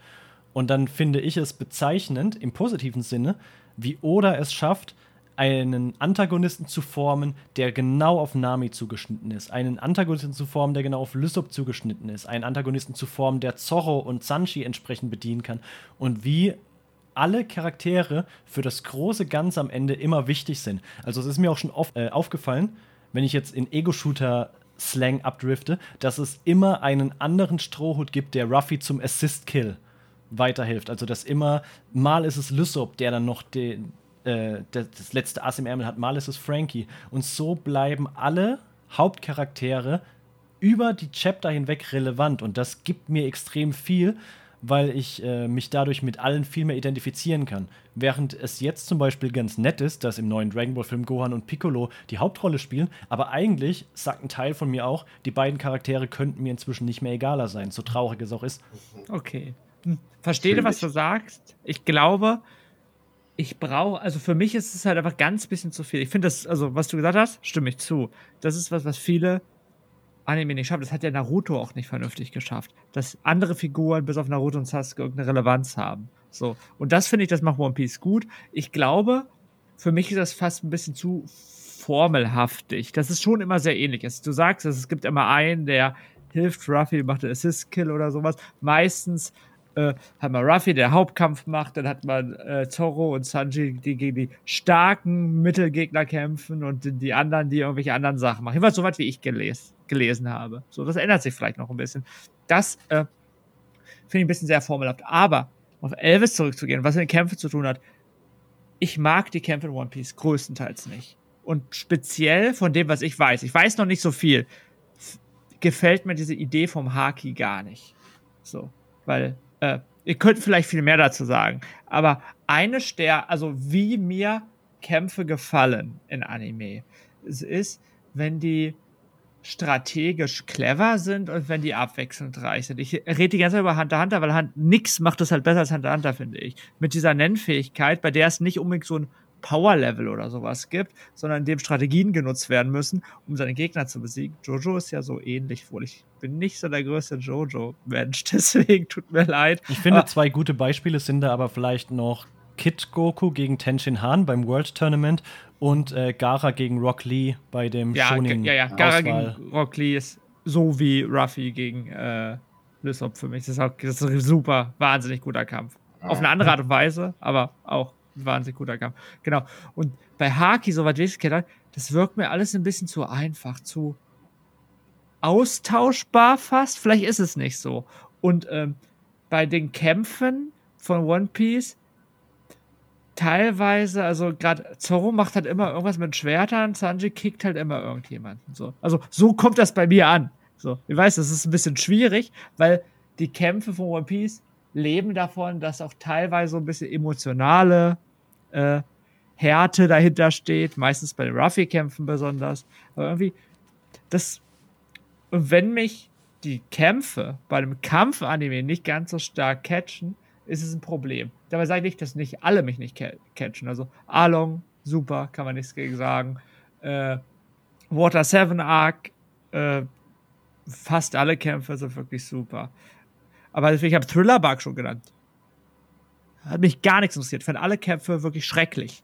Und dann finde ich es bezeichnend im positiven Sinne, wie Oda es schafft, einen Antagonisten zu formen, der genau auf Nami zugeschnitten ist. Einen Antagonisten zu formen, der genau auf Lysop zugeschnitten ist. Einen Antagonisten zu formen, der Zorro und Sanji entsprechend bedienen kann. Und wie alle Charaktere für das große Ganze am Ende immer wichtig sind. Also es ist mir auch schon oft äh, aufgefallen, wenn ich jetzt in Ego-Shooter-Slang abdrifte, dass es immer einen anderen Strohhut gibt, der Ruffy zum Assist-Kill weiterhilft. Also dass immer, mal ist es Lysop, der dann noch den, äh, das letzte Ass im Ärmel hat, mal ist es Frankie. Und so bleiben alle Hauptcharaktere über die Chapter hinweg relevant. Und das gibt mir extrem viel, weil ich äh, mich dadurch mit allen viel mehr identifizieren kann. Während es jetzt zum Beispiel ganz nett ist, dass im neuen Dragon Ball-Film Gohan und Piccolo die Hauptrolle spielen, aber eigentlich sagt ein Teil von mir auch, die beiden Charaktere könnten mir inzwischen nicht mehr egaler sein, so traurig es auch ist. Okay. Verstehe, was du sagst. Ich glaube, ich brauche, also für mich ist es halt einfach ganz bisschen zu viel. Ich finde das, also was du gesagt hast, stimme ich zu. Das ist was, was viele Anime nicht schaffen. Das hat ja Naruto auch nicht vernünftig geschafft. Dass andere Figuren bis auf Naruto und Sasuke irgendeine Relevanz haben. So. Und das finde ich, das macht One Piece gut. Ich glaube, für mich ist das fast ein bisschen zu formelhaftig. Das ist schon immer sehr ähnlich. Du sagst, es gibt immer einen, der hilft Ruffy, macht einen Assist-Kill oder sowas. Meistens äh, hat man Ruffy, der Hauptkampf macht, dann hat man äh, Zorro und Sanji, die gegen die starken Mittelgegner kämpfen und die, anderen, die irgendwelche anderen Sachen machen. Jedenfalls so weit, wie ich geles gelesen habe. So, das ändert sich vielleicht noch ein bisschen. Das äh, finde ich ein bisschen sehr formelhaft. Aber auf Elvis zurückzugehen, was mit den Kämpfen zu tun hat, ich mag die Kämpfe in One Piece größtenteils nicht. Und speziell von dem, was ich weiß, ich weiß noch nicht so viel, gefällt mir diese Idee vom Haki gar nicht. So, weil äh, ihr könnt vielleicht viel mehr dazu sagen, aber eine Stärke, also wie mir Kämpfe gefallen in Anime, es ist, wenn die strategisch clever sind und wenn die abwechselnd reich sind. Ich rede die ganze Zeit über Hunter Hunter, weil Hand, nix macht das halt besser als Hunter Hunter, finde ich. Mit dieser Nennfähigkeit, bei der es nicht unbedingt so ein Power-Level oder sowas gibt, sondern in dem Strategien genutzt werden müssen, um seine Gegner zu besiegen. Jojo ist ja so ähnlich wohl. Ich bin nicht so der größte Jojo-Mensch, deswegen tut mir leid. Ich finde, aber zwei gute Beispiele sind da aber vielleicht noch Kid Goku gegen Tenshin Han beim World Tournament und äh, Gara gegen Rock Lee bei dem ja, Shonin. Ja, ja, Gara Auswahl. gegen Rock Lee ist so wie Ruffy gegen äh, Lysop für mich. Das ist, auch, das ist ein super, wahnsinnig guter Kampf. Auf eine andere Art und Weise, aber auch wahnsinnig guter Kampf. Genau. Und bei Haki, soweit ich es kenne, das wirkt mir alles ein bisschen zu einfach, zu austauschbar fast. Vielleicht ist es nicht so. Und ähm, bei den Kämpfen von One Piece teilweise, also gerade Zorro macht halt immer irgendwas mit Schwertern, Sanji kickt halt immer irgendjemanden. So. Also so kommt das bei mir an. So, ich weiß, das ist ein bisschen schwierig, weil die Kämpfe von One Piece leben davon, dass auch teilweise so ein bisschen emotionale äh, Härte dahinter steht, meistens bei den Ruffy-Kämpfen besonders. Aber irgendwie, das. Und wenn mich die Kämpfe bei einem Kampf-Anime nicht ganz so stark catchen, ist es ein Problem. Dabei sage ich nicht, dass nicht alle mich nicht catchen. Also Along, super, kann man nichts gegen sagen. Äh, Water 7 Arc, äh, fast alle Kämpfe sind wirklich super. Aber deswegen habe Thriller Bark schon genannt. Hat mich gar nichts interessiert. Ich fand alle Kämpfe wirklich schrecklich.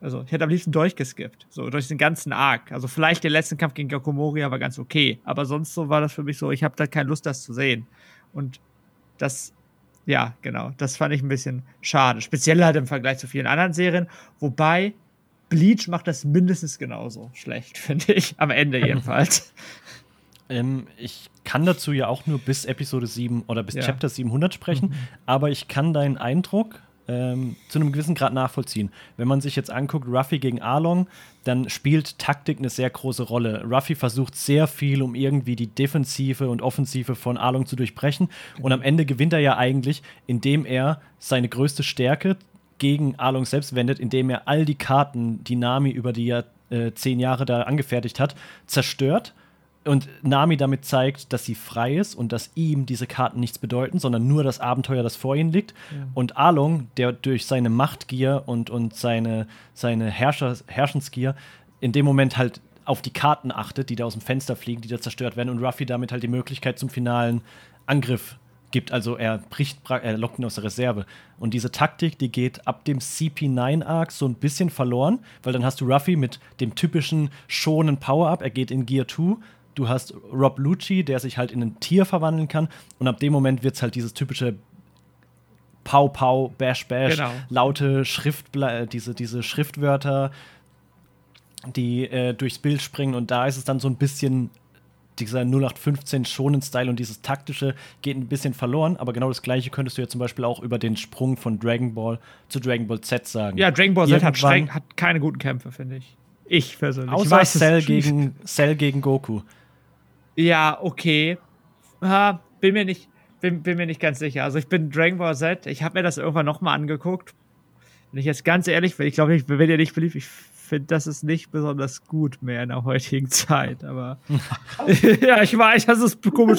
Also, ich hätte am liebsten durchgeskippt. So, durch den ganzen Arc. Also, vielleicht der letzte Kampf gegen Gakumori war ganz okay. Aber sonst so war das für mich so, ich habe da keine Lust, das zu sehen. Und das, ja, genau. Das fand ich ein bisschen schade. Speziell halt im Vergleich zu vielen anderen Serien. Wobei, Bleach macht das mindestens genauso schlecht, finde ich. Am Ende jedenfalls. Ähm, ich kann dazu ja auch nur bis Episode 7 oder bis ja. Chapter 700 sprechen, mhm. aber ich kann deinen Eindruck ähm, zu einem gewissen Grad nachvollziehen. Wenn man sich jetzt anguckt, Ruffy gegen Arlong, dann spielt Taktik eine sehr große Rolle. Ruffy versucht sehr viel, um irgendwie die Defensive und Offensive von Arlong zu durchbrechen. Und am Ende gewinnt er ja eigentlich, indem er seine größte Stärke gegen Arlong selbst wendet, indem er all die Karten, die Nami über die äh, zehn Jahre da angefertigt hat, zerstört und Nami damit zeigt, dass sie frei ist und dass ihm diese Karten nichts bedeuten, sondern nur das Abenteuer, das vor ihnen liegt. Ja. Und Along, der durch seine Machtgier und, und seine, seine Herrscher, Herrschensgier in dem Moment halt auf die Karten achtet, die da aus dem Fenster fliegen, die da zerstört werden und Ruffy damit halt die Möglichkeit zum finalen Angriff gibt. Also er bricht, er lockt ihn aus der Reserve. Und diese Taktik, die geht ab dem CP9-Arc so ein bisschen verloren, weil dann hast du Ruffy mit dem typischen schonen Power-Up. Er geht in Gear 2. Du hast Rob Lucci, der sich halt in ein Tier verwandeln kann. Und ab dem Moment wird es halt dieses typische Pau, Pau, Bash, Bash, genau. laute Schriftble äh, diese, diese Schriftwörter, die äh, durchs Bild springen. Und da ist es dann so ein bisschen dieser 0815 schonen Style und dieses taktische geht ein bisschen verloren, aber genau das gleiche könntest du ja zum Beispiel auch über den Sprung von Dragon Ball zu Dragon Ball Z sagen. Ja, Dragon Ball Z hat, streng, hat keine guten Kämpfe, finde ich. Ich persönlich. Außer ich Cell, gegen, Cell gegen Goku. Ja, okay. Ha, bin mir nicht, bin, bin mir nicht ganz sicher. Also ich bin Dragon Ball Z, ich habe mir das irgendwann nochmal angeguckt. Wenn ich jetzt ganz ehrlich bin, ich glaube, ich bin dir nicht beliebt, ich finde, das ist nicht besonders gut mehr in der heutigen Zeit. Aber ja, ich weiß, das ist komisch.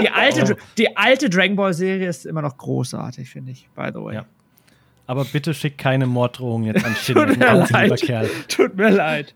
die, alte, die alte Dragon Ball Serie ist immer noch großartig, finde ich, by the way. Ja. Aber bitte schick keine Morddrohungen jetzt an Shin. Tut mir leid. Kerl. Tut mir leid.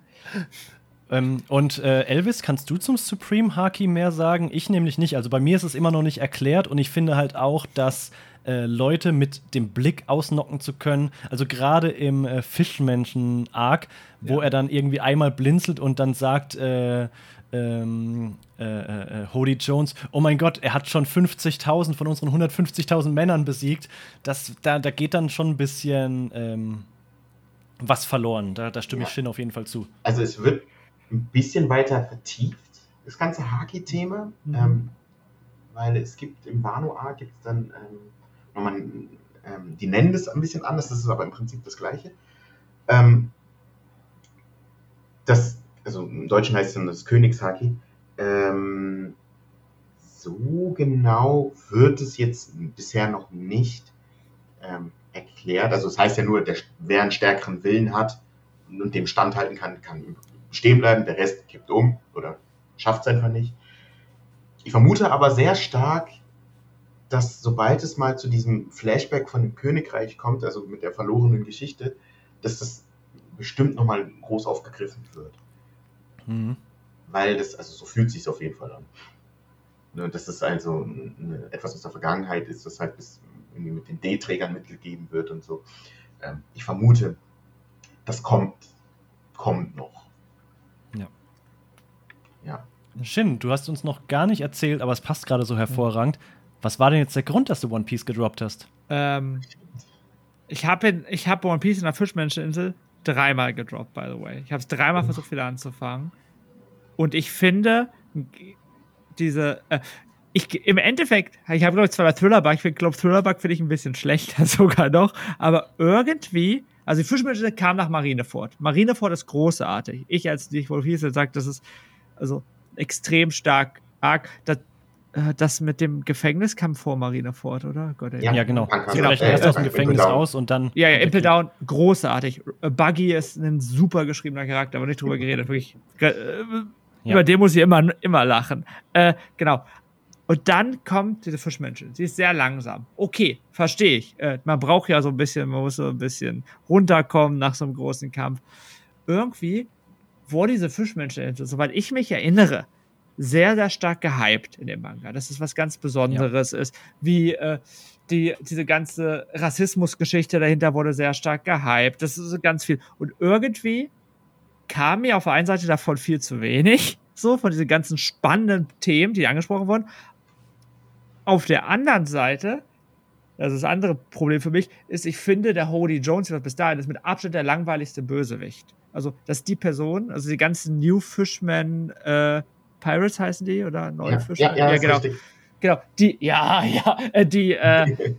Ähm, und äh, Elvis, kannst du zum Supreme Haki mehr sagen? Ich nämlich nicht. Also bei mir ist es immer noch nicht erklärt und ich finde halt auch, dass äh, Leute mit dem Blick ausnocken zu können. Also gerade im äh, Fischmenschen-Arc, wo ja. er dann irgendwie einmal blinzelt und dann sagt, äh, ähm, äh, äh, Hody Jones, oh mein Gott, er hat schon 50.000 von unseren 150.000 Männern besiegt. Das, da, da geht dann schon ein bisschen ähm, was verloren. Da, da stimme ja. ich Shin auf jeden Fall zu. Also es wird ein bisschen weiter vertieft, das ganze Haki-Thema. Mhm. Ähm, weil es gibt im Wano-Arc gibt es dann ähm, nochmal, ähm, die nennen das ein bisschen anders, das ist aber im Prinzip das Gleiche. Ähm, das, also im Deutschen heißt es dann das Königshaki. Ähm, so genau wird es jetzt bisher noch nicht ähm, erklärt. Also es das heißt ja nur, der, wer einen stärkeren Willen hat und dem standhalten kann, kann stehen bleiben, der Rest kippt um oder schafft es einfach nicht. Ich vermute aber sehr stark, dass sobald es mal zu diesem Flashback von dem Königreich kommt, also mit der verlorenen Geschichte, dass das bestimmt nochmal groß aufgegriffen wird. Mhm. Weil das, also so fühlt sich auf jeden Fall an. Ne, dass das also eine, etwas aus der Vergangenheit ist, das halt bis irgendwie mit den D-Trägern mitgegeben wird und so. Ähm, ich vermute, das kommt, kommt noch. Ja. Shin, du hast uns noch gar nicht erzählt, aber es passt gerade so hervorragend. Was war denn jetzt der Grund, dass du One Piece gedroppt hast? Ähm, ich habe ich hab One Piece in der Fischmenscheninsel dreimal gedroppt, by the way. Ich habe es dreimal versucht, wieder anzufangen. Und ich finde, diese. Äh, ich, Im Endeffekt, ich habe, glaube ich, zwar bei Thrillerbug, ich glaube, Thrillerbug finde ich ein bisschen schlechter sogar noch, aber irgendwie, also die Fischmenscheninsel kam nach Marineford. Marineford ist großartig. Ich als nicht Wolf Hiesel sagt, das ist also extrem stark arg. Das, äh, das mit dem Gefängnis kam vor Marineford, oder? Gott, ja, ja, genau. Sie brechen erst aus dem Gefängnis raus und dann. Ja, ja, Impel Down, großartig. Buggy ist ein super geschriebener Charakter, aber nicht drüber geredet. Wirklich. Äh, ja. Über den muss ich immer, immer lachen. Äh, genau. Und dann kommt diese Fischmenschen. Sie ist sehr langsam. Okay, verstehe ich. Äh, man braucht ja so ein bisschen, man muss so ein bisschen runterkommen nach so einem großen Kampf. Irgendwie wurde diese Fischmenschen, soweit ich mich erinnere, sehr, sehr stark gehypt in dem Manga. Das ist was ganz Besonderes ja. ist. Wie äh, die, diese ganze Rassismusgeschichte dahinter wurde sehr stark gehypt. Das ist ganz viel. Und irgendwie kam mir auf der einen Seite davon viel zu wenig, so von diesen ganzen spannenden Themen, die angesprochen wurden. Auf der anderen Seite, das ist das andere Problem für mich, ist, ich finde, der Hody Jones, bis dahin ist mit Abstand der langweiligste Bösewicht. Also, dass die Person, also die ganzen New Fishman, äh, Pirates heißen die oder Neufische? Ja, ja, ja, ja genau. Genau, die, ja, ja, äh, die äh,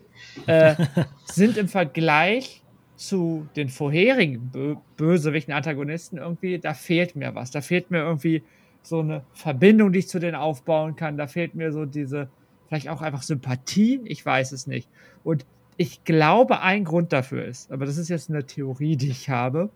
äh, sind im Vergleich zu den vorherigen Bö bösewichten Antagonisten irgendwie, da fehlt mir was. Da fehlt mir irgendwie so eine Verbindung, die ich zu denen aufbauen kann. Da fehlt mir so diese, vielleicht auch einfach Sympathie, ich weiß es nicht. Und ich glaube, ein Grund dafür ist, aber das ist jetzt eine Theorie, die ich habe,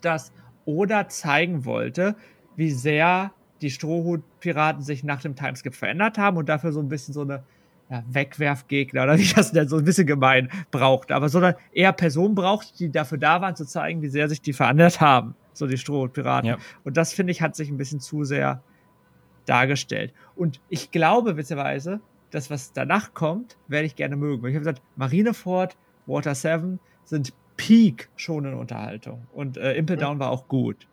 dass Oda zeigen wollte, wie sehr die Strohhut-Piraten sich nach dem Timeskip verändert haben und dafür so ein bisschen so eine ja, Wegwerfgegner oder wie das denn so ein bisschen gemein braucht, aber sondern eher Personen braucht, die dafür da waren, zu zeigen, wie sehr sich die verändert haben, so die Strohhut-Piraten. Ja. Und das, finde ich, hat sich ein bisschen zu sehr dargestellt. Und ich glaube, witzigerweise, das, was danach kommt, werde ich gerne mögen. Ich habe gesagt, Marineford, Water 7 sind Peak schon in Unterhaltung. Und äh, Impel Down war auch gut.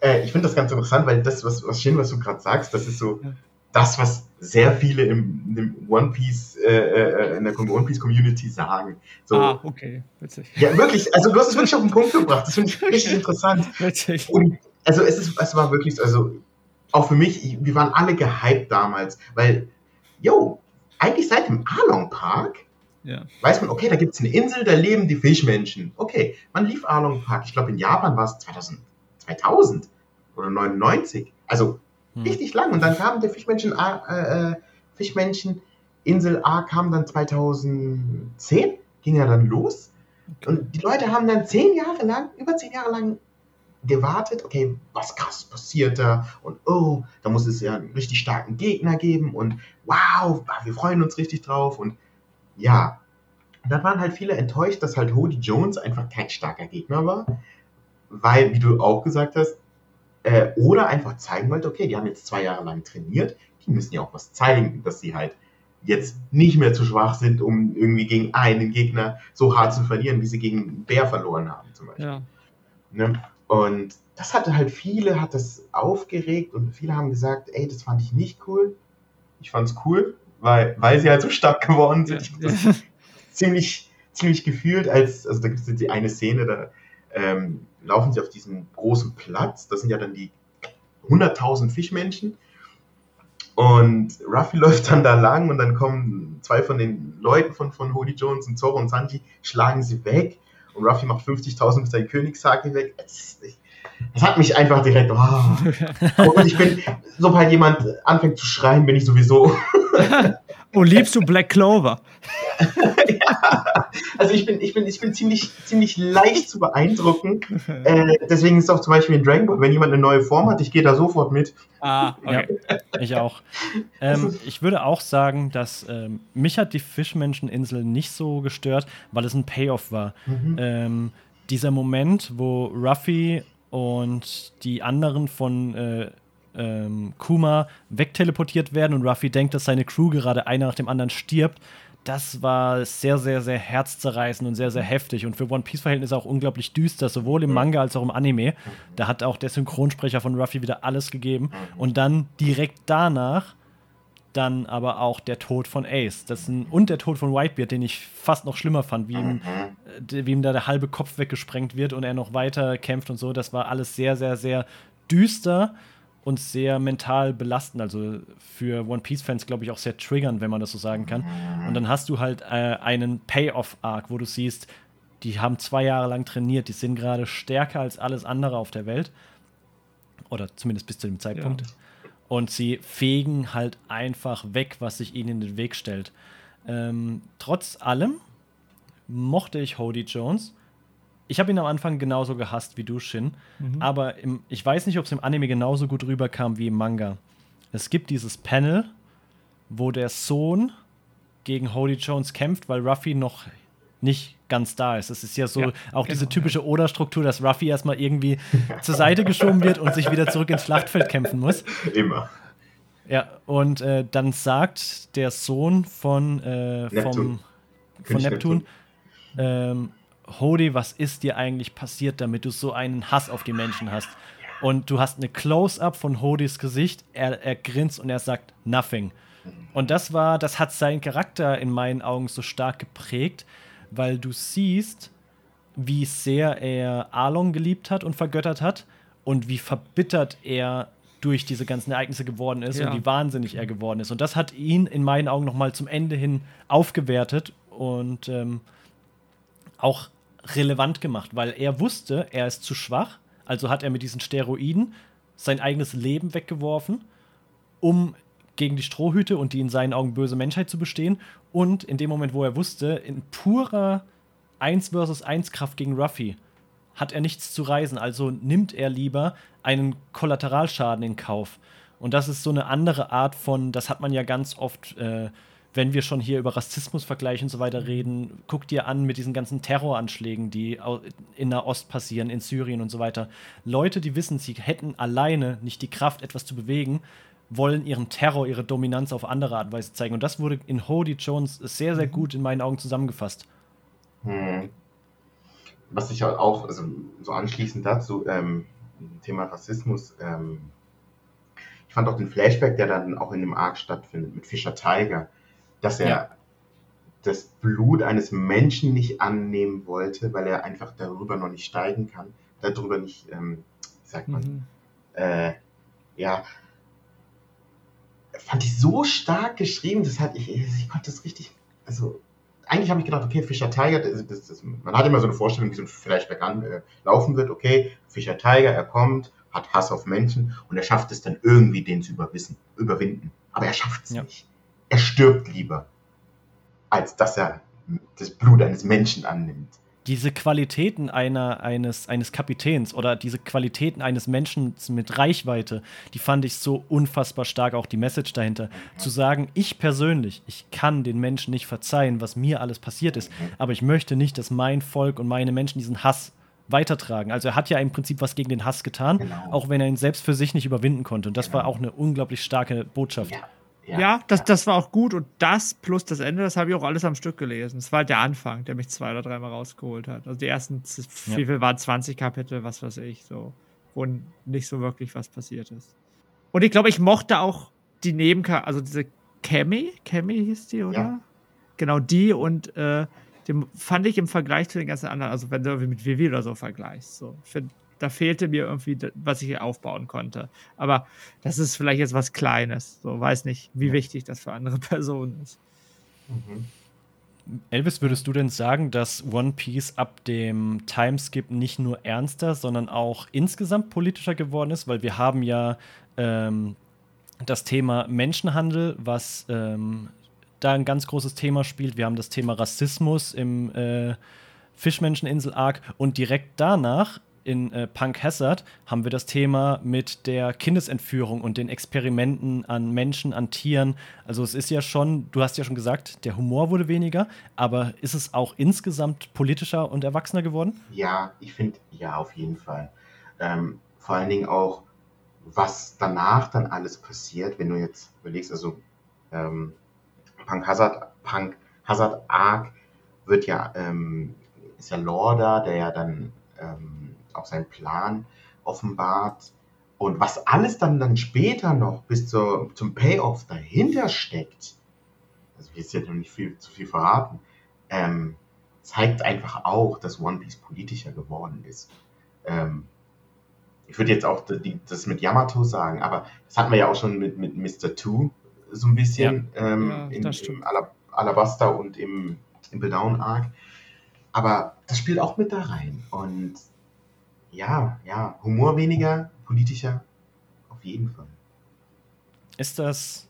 Äh, ich finde das ganz interessant, weil das, was, was schön, was du gerade sagst, das ist so ja. das, was sehr viele im, im One Piece, äh, äh in der One Piece Community sagen. So, ah, okay, witzig. Ja, wirklich, also du hast es wirklich auf den Punkt gebracht. Das finde ich richtig interessant. Witzig. Und also es ist, es war wirklich, also auch für mich, wir waren alle gehypt damals, weil, yo, eigentlich seit dem Arlong Park ja. weiß man, okay, da gibt es eine Insel, da leben die Fischmenschen. Okay, man lief Arlong Park. Ich glaube, in Japan war es 2000, 2000 oder 99. Also hm. richtig lang. Und dann kam der Fischmenschen, äh, äh, Fischmenschen Insel A kam dann 2010, ging ja dann los. Und die Leute haben dann zehn Jahre lang, über zehn Jahre lang gewartet, okay, was krass passiert da und oh, da muss es ja einen richtig starken Gegner geben und wow, wir freuen uns richtig drauf und ja, dann waren halt viele enttäuscht, dass halt Hody Jones einfach kein starker Gegner war, weil, wie du auch gesagt hast, äh, oder einfach zeigen wollte, okay, die haben jetzt zwei Jahre lang trainiert, die müssen ja auch was zeigen, dass sie halt jetzt nicht mehr zu schwach sind, um irgendwie gegen einen Gegner so hart zu verlieren, wie sie gegen Bär verloren haben, zum Beispiel. Ja. Ne? Und das hatte halt viele, hat das aufgeregt und viele haben gesagt, ey, das fand ich nicht cool. Ich fand es cool, weil, weil sie halt so stark geworden sind. Ja, ja. ziemlich, ziemlich gefühlt, als, also da gibt es die eine Szene, da ähm, laufen sie auf diesem großen Platz, das sind ja dann die 100.000 Fischmenschen. Und Ruffy läuft dann da lang und dann kommen zwei von den Leuten von, von Holy Jones und Zoro und Sanji, schlagen sie weg und Ruffy macht 50.000 mit seinem Königshake weg. Das, das, hat mich einfach direkt, oh. Und ich bin, sobald jemand anfängt zu schreien, bin ich sowieso. oh, liebst du Black Clover? also ich bin, ich bin, ich bin ziemlich, ziemlich leicht zu beeindrucken. Äh, deswegen ist auch zum Beispiel in Dragon Ball, wenn jemand eine neue Form hat, ich gehe da sofort mit. Ah, okay. Ja, ich auch. Ähm, ich würde auch sagen, dass ähm, mich hat die Fischmenscheninsel nicht so gestört, weil es ein Payoff war. Mhm. Ähm, dieser Moment, wo Ruffy und die anderen von äh, ähm, Kuma wegteleportiert werden und Ruffy denkt, dass seine Crew gerade einer nach dem anderen stirbt das war sehr, sehr, sehr herzzerreißend und sehr, sehr heftig. Und für One Piece-Verhältnisse auch unglaublich düster, sowohl im Manga als auch im Anime. Da hat auch der Synchronsprecher von Ruffy wieder alles gegeben. Und dann direkt danach dann aber auch der Tod von Ace. Das ein, und der Tod von Whitebeard, den ich fast noch schlimmer fand, wie ihm, äh, wie ihm da der halbe Kopf weggesprengt wird und er noch weiter kämpft und so. Das war alles sehr, sehr, sehr düster und sehr mental belastend. Also für One Piece-Fans, glaube ich, auch sehr triggernd, wenn man das so sagen kann. Und dann hast du halt äh, einen Payoff-Arc, wo du siehst, die haben zwei Jahre lang trainiert, die sind gerade stärker als alles andere auf der Welt. Oder zumindest bis zu dem Zeitpunkt. Ja. Und sie fegen halt einfach weg, was sich ihnen in den Weg stellt. Ähm, trotz allem mochte ich Hody Jones ich habe ihn am Anfang genauso gehasst wie du, Shin. Mhm. Aber im, ich weiß nicht, ob es im Anime genauso gut rüberkam wie im Manga. Es gibt dieses Panel, wo der Sohn gegen Holy Jones kämpft, weil Ruffy noch nicht ganz da ist. Es ist ja so ja, auch genau, diese typische Oda-Struktur, dass Ruffy erstmal irgendwie zur Seite geschoben wird und sich wieder zurück ins Schlachtfeld kämpfen muss. Immer. Ja, und äh, dann sagt der Sohn von, äh, Neptun. vom, von Neptun, Neptun. Ähm, Hody, was ist dir eigentlich passiert, damit du so einen Hass auf die Menschen hast? Und du hast eine Close-up von Hodys Gesicht, er, er grinst und er sagt nothing. Und das war, das hat seinen Charakter in meinen Augen so stark geprägt, weil du siehst, wie sehr er Arlong geliebt hat und vergöttert hat und wie verbittert er durch diese ganzen Ereignisse geworden ist ja. und wie wahnsinnig er geworden ist. Und das hat ihn in meinen Augen nochmal zum Ende hin aufgewertet und ähm, auch relevant gemacht, weil er wusste, er ist zu schwach, also hat er mit diesen Steroiden sein eigenes Leben weggeworfen, um gegen die Strohhüte und die in seinen Augen böse Menschheit zu bestehen. Und in dem Moment, wo er wusste, in purer 1 versus 1 Kraft gegen Ruffy hat er nichts zu reisen, also nimmt er lieber einen Kollateralschaden in Kauf. Und das ist so eine andere Art von, das hat man ja ganz oft äh, wenn wir schon hier über Rassismusvergleich und so weiter reden, guck dir an mit diesen ganzen Terroranschlägen, die in der Ost passieren, in Syrien und so weiter. Leute, die wissen, sie hätten alleine nicht die Kraft, etwas zu bewegen, wollen ihren Terror, ihre Dominanz auf andere Art und Weise zeigen. Und das wurde in Hody Jones sehr, sehr mhm. gut in meinen Augen zusammengefasst. Hm. Was ich auch, also so anschließend dazu, ähm, Thema Rassismus, ähm, ich fand auch den Flashback, der dann auch in dem Arc stattfindet, mit Fischer Tiger, dass er ja. das Blut eines Menschen nicht annehmen wollte, weil er einfach darüber noch nicht steigen kann, darüber nicht, ähm, wie sagt man, mhm. äh, ja, fand ich so stark geschrieben, das hat ich, ich konnte das richtig, also eigentlich habe ich gedacht, okay, Fischer Tiger, das, das, das, man hat immer so eine Vorstellung, wie so ein Flashback anlaufen äh, wird, okay, Fischer Tiger, er kommt, hat Hass auf Menschen und er schafft es dann irgendwie, den zu überwissen, überwinden. Aber er schafft es ja. nicht. Er stirbt lieber, als dass er das Blut eines Menschen annimmt diese Qualitäten einer, eines, eines Kapitäns oder diese Qualitäten eines Menschen mit Reichweite, die fand ich so unfassbar stark, auch die Message dahinter. Zu sagen, ich persönlich, ich kann den Menschen nicht verzeihen, was mir alles passiert ist, aber ich möchte nicht, dass mein Volk und meine Menschen diesen Hass weitertragen. Also er hat ja im Prinzip was gegen den Hass getan, genau. auch wenn er ihn selbst für sich nicht überwinden konnte. Und das genau. war auch eine unglaublich starke Botschaft. Ja. Ja, ja das, das war auch gut und das plus das Ende, das habe ich auch alles am Stück gelesen. Das war halt der Anfang, der mich zwei oder dreimal rausgeholt hat. Also die ersten, ja. wie viel waren 20 Kapitel, was weiß ich, so, wo nicht so wirklich was passiert ist. Und ich glaube, ich mochte auch die Nebencharakter, also diese Cammy, Cammy hieß die, oder? Genau, die und äh, dem fand ich im Vergleich zu den ganzen anderen, also wenn du mit Vivi oder so vergleichst, so, finde da fehlte mir irgendwie, was ich hier aufbauen konnte. Aber das ist vielleicht jetzt was Kleines. So, weiß nicht, wie wichtig das für andere Personen ist. Mhm. Elvis, würdest du denn sagen, dass One Piece ab dem Timeskip nicht nur ernster, sondern auch insgesamt politischer geworden ist? Weil wir haben ja ähm, das Thema Menschenhandel, was ähm, da ein ganz großes Thema spielt. Wir haben das Thema Rassismus im äh, Fischmenscheninsel-Arc und direkt danach in äh, Punk Hazard haben wir das Thema mit der Kindesentführung und den Experimenten an Menschen, an Tieren. Also es ist ja schon, du hast ja schon gesagt, der Humor wurde weniger, aber ist es auch insgesamt politischer und erwachsener geworden? Ja, ich finde, ja, auf jeden Fall. Ähm, vor allen Dingen auch, was danach dann alles passiert, wenn du jetzt überlegst, also ähm, Punk Hazard, Punk Hazard Arc wird ja, ähm, ist ja Lorda, der ja dann ähm, auch seinen Plan offenbart. Und was alles dann, dann später noch bis zur, zum Payoff dahinter steckt, also wir jetzt noch nicht viel zu viel verraten, ähm, zeigt einfach auch, dass One Piece politischer geworden ist. Ähm, ich würde jetzt auch die, das mit Yamato sagen, aber das hatten wir ja auch schon mit, mit Mr. Two so ein bisschen ja. Ähm, ja, in, im Alab Alabasta und im Impel Down Arc. Aber das spielt auch mit da rein. Und ja, ja, Humor weniger, politischer, auf jeden Fall. Ist das,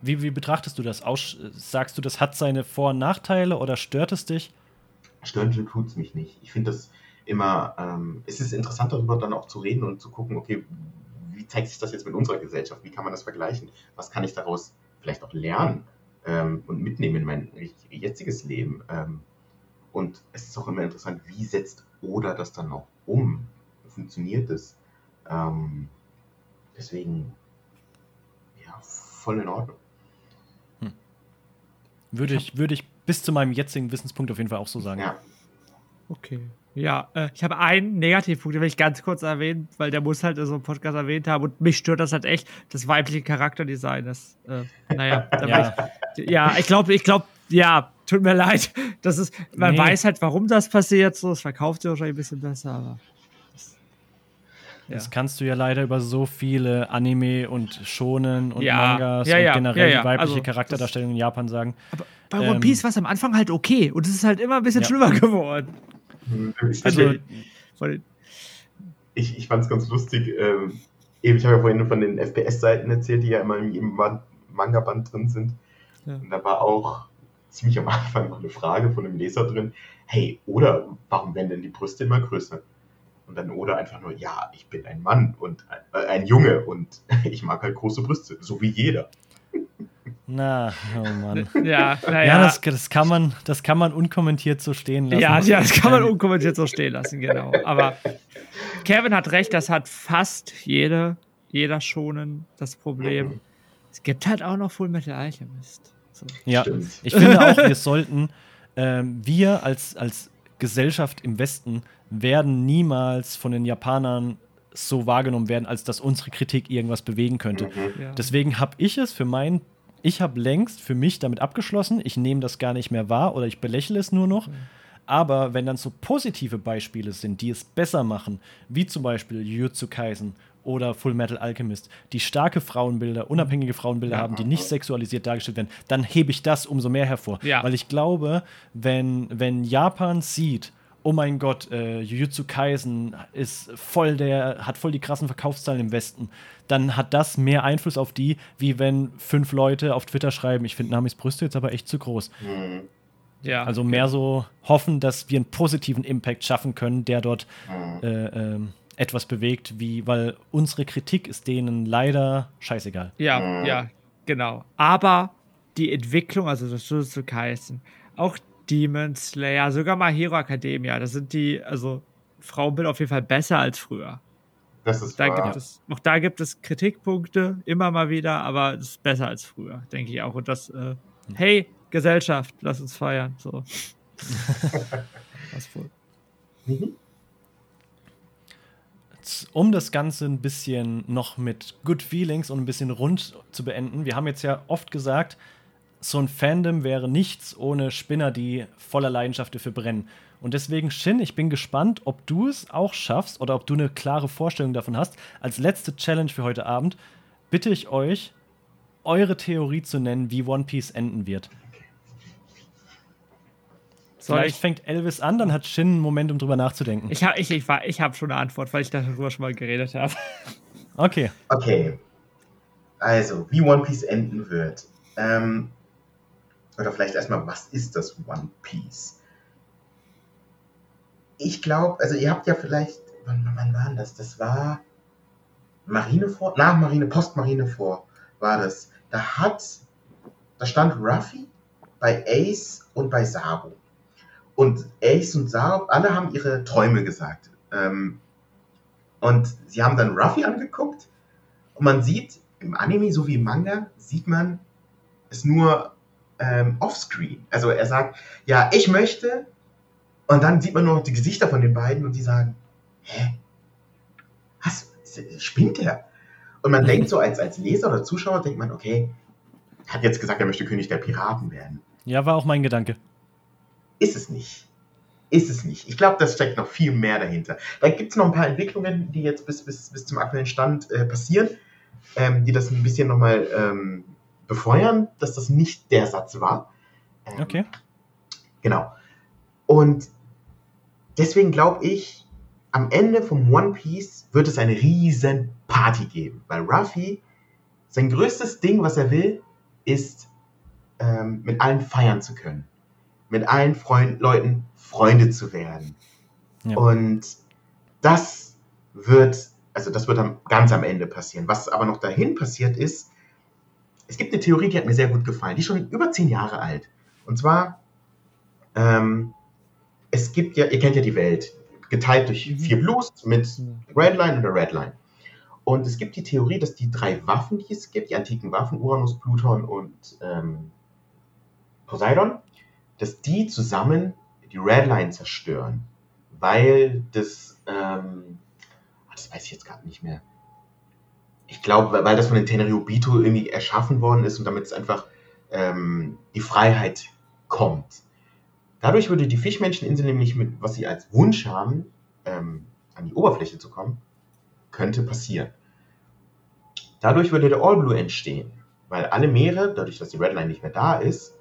wie, wie betrachtest du das? Aus, sagst du, das hat seine Vor- und Nachteile oder stört es dich? Stört tut es mich nicht. Ich finde das immer, ähm, es ist interessant darüber dann auch zu reden und zu gucken, okay, wie zeigt sich das jetzt mit unserer Gesellschaft? Wie kann man das vergleichen? Was kann ich daraus vielleicht auch lernen ähm, und mitnehmen in mein jetziges Leben? Ähm, und es ist auch immer interessant, wie setzt Oda das dann auch um? Funktioniert es? Ähm, deswegen, ja, voll in Ordnung. Hm. Würde ich, würde ich bis zu meinem jetzigen Wissenspunkt auf jeden Fall auch so sagen. Ja. Okay. Ja, äh, ich habe einen Negativpunkt, den will ich ganz kurz erwähnen, weil der muss halt in so einem Podcast erwähnt haben und mich stört das halt echt, das weibliche Charakterdesign. Das, äh, naja, ja. Ich, ja, ich glaube, ich glaube, ja, tut mir leid. Das ist, man nee. weiß halt, warum das passiert, so, es verkauft sich wahrscheinlich ein bisschen besser, aber. Das kannst du ja leider über so viele Anime und Shonen und ja, Mangas ja, und generell ja, die weibliche also, Charakterdarstellung in Japan sagen. Aber bei One ähm, Piece war es am Anfang halt okay und es ist halt immer ein bisschen schlimmer geworden. Also, ich, ich fand es ganz lustig. Ähm, ich habe ja vorhin von den FPS-Seiten erzählt, die ja immer im Manga-Band drin sind. Und da war auch ziemlich am Anfang noch eine Frage von einem Leser drin. Hey, oder warum werden denn die Brüste immer größer? Und dann oder einfach nur, ja, ich bin ein Mann und äh, ein Junge und ich mag halt große Brüste, so wie jeder. Na, oh Mann. ja, ja, ja das, das, kann man, das kann man unkommentiert so stehen lassen. Ja, ja, das kann man unkommentiert so stehen lassen, genau. Aber Kevin hat recht, das hat fast jede, jeder schonen das Problem. Es gibt halt auch noch Full Metal Alchemist. So. Ja, Stimmt. ich finde auch, wir sollten, ähm, wir als, als Gesellschaft im Westen werden niemals von den Japanern so wahrgenommen werden, als dass unsere Kritik irgendwas bewegen könnte. Mhm. Ja. Deswegen habe ich es für meinen, ich habe längst für mich damit abgeschlossen, ich nehme das gar nicht mehr wahr oder ich belächle es nur noch. Mhm. Aber wenn dann so positive Beispiele sind, die es besser machen, wie zum Beispiel Jujutsu Kaisen oder Full Metal Alchemist, die starke Frauenbilder, unabhängige Frauenbilder ja. haben, die nicht sexualisiert dargestellt werden, dann hebe ich das umso mehr hervor. Ja. Weil ich glaube, wenn, wenn Japan sieht, oh mein Gott, äh, Jujutsu Kaisen ist voll der, hat voll die krassen Verkaufszahlen im Westen, dann hat das mehr Einfluss auf die, wie wenn fünf Leute auf Twitter schreiben, ich finde Namis Brüste jetzt aber echt zu groß. Mhm. Ja. Also mehr so hoffen, dass wir einen positiven Impact schaffen können, der dort mhm. äh, äh, etwas bewegt, wie, weil unsere Kritik ist denen leider scheißegal. Ja, ja, genau. Aber die Entwicklung, also das Jujutsu Kaisen, auch Demon Slayer, sogar mal Hero Academia, das sind die, also Frauenbild auf jeden Fall besser als früher. Das ist da wahr. Gibt es, auch da gibt es Kritikpunkte, immer mal wieder, aber es ist besser als früher, denke ich auch. Und das, äh, hey, Gesellschaft, lass uns feiern. So. Was wohl. Mhm. Um das Ganze ein bisschen noch mit Good Feelings und ein bisschen rund zu beenden, wir haben jetzt ja oft gesagt, so ein Fandom wäre nichts ohne Spinner, die voller Leidenschaft dafür brennen. Und deswegen, Shin, ich bin gespannt, ob du es auch schaffst oder ob du eine klare Vorstellung davon hast. Als letzte Challenge für heute Abend bitte ich euch, eure Theorie zu nennen, wie One Piece enden wird. Vielleicht fängt Elvis an, dann hat Shin einen Moment, um drüber nachzudenken. Ich habe ich, ich, ich hab schon eine Antwort, weil ich darüber schon mal geredet habe. Okay. Okay. Also, wie One Piece enden wird. Ähm, oder vielleicht erstmal, was ist das One Piece? Ich glaube, also ihr habt ja vielleicht, wann, wann war das? Das war Marineford, nach Marine, Postmarineford war das. Da hat, da stand Ruffy bei Ace und bei Sabu. Und Ace und Saab, alle haben ihre Träume gesagt. Ähm, und sie haben dann Ruffy angeguckt und man sieht im Anime so wie im Manga, sieht man es nur ähm, offscreen. Also er sagt, ja, ich möchte und dann sieht man nur die Gesichter von den beiden und die sagen, hä? Was? Spinnt er? Und man denkt so als, als Leser oder Zuschauer, denkt man, okay, er hat jetzt gesagt, er möchte König der Piraten werden. Ja, war auch mein Gedanke. Ist es nicht. Ist es nicht. Ich glaube, das steckt noch viel mehr dahinter. Da gibt es noch ein paar Entwicklungen, die jetzt bis, bis, bis zum aktuellen Stand äh, passieren, ähm, die das ein bisschen nochmal ähm, befeuern, dass das nicht der Satz war. Ähm, okay. Genau. Und deswegen glaube ich, am Ende vom One Piece wird es eine riesen Party geben, weil Ruffy sein größtes Ding, was er will, ist ähm, mit allen feiern zu können mit allen Freund Leuten Freunde zu werden. Ja. Und das wird, also das wird am, ganz am Ende passieren. Was aber noch dahin passiert ist, es gibt eine Theorie, die hat mir sehr gut gefallen, die ist schon über zehn Jahre alt. Und zwar, ähm, es gibt ja, ihr kennt ja die Welt, geteilt durch mhm. vier Blues mit Red Line und der Red Line. Und es gibt die Theorie, dass die drei Waffen, die es gibt, die antiken Waffen, Uranus, Pluton und ähm, Poseidon, dass die zusammen die Redline zerstören, weil das, ähm, ah, das weiß ich jetzt gerade nicht mehr. Ich glaube, weil das von den Tenryubito irgendwie erschaffen worden ist und damit es einfach ähm, die Freiheit kommt. Dadurch würde die Fischmenscheninsel nämlich mit, was sie als Wunsch haben, ähm, an die Oberfläche zu kommen, könnte passieren. Dadurch würde der All Blue entstehen, weil alle Meere, dadurch, dass die Redline nicht mehr da ist,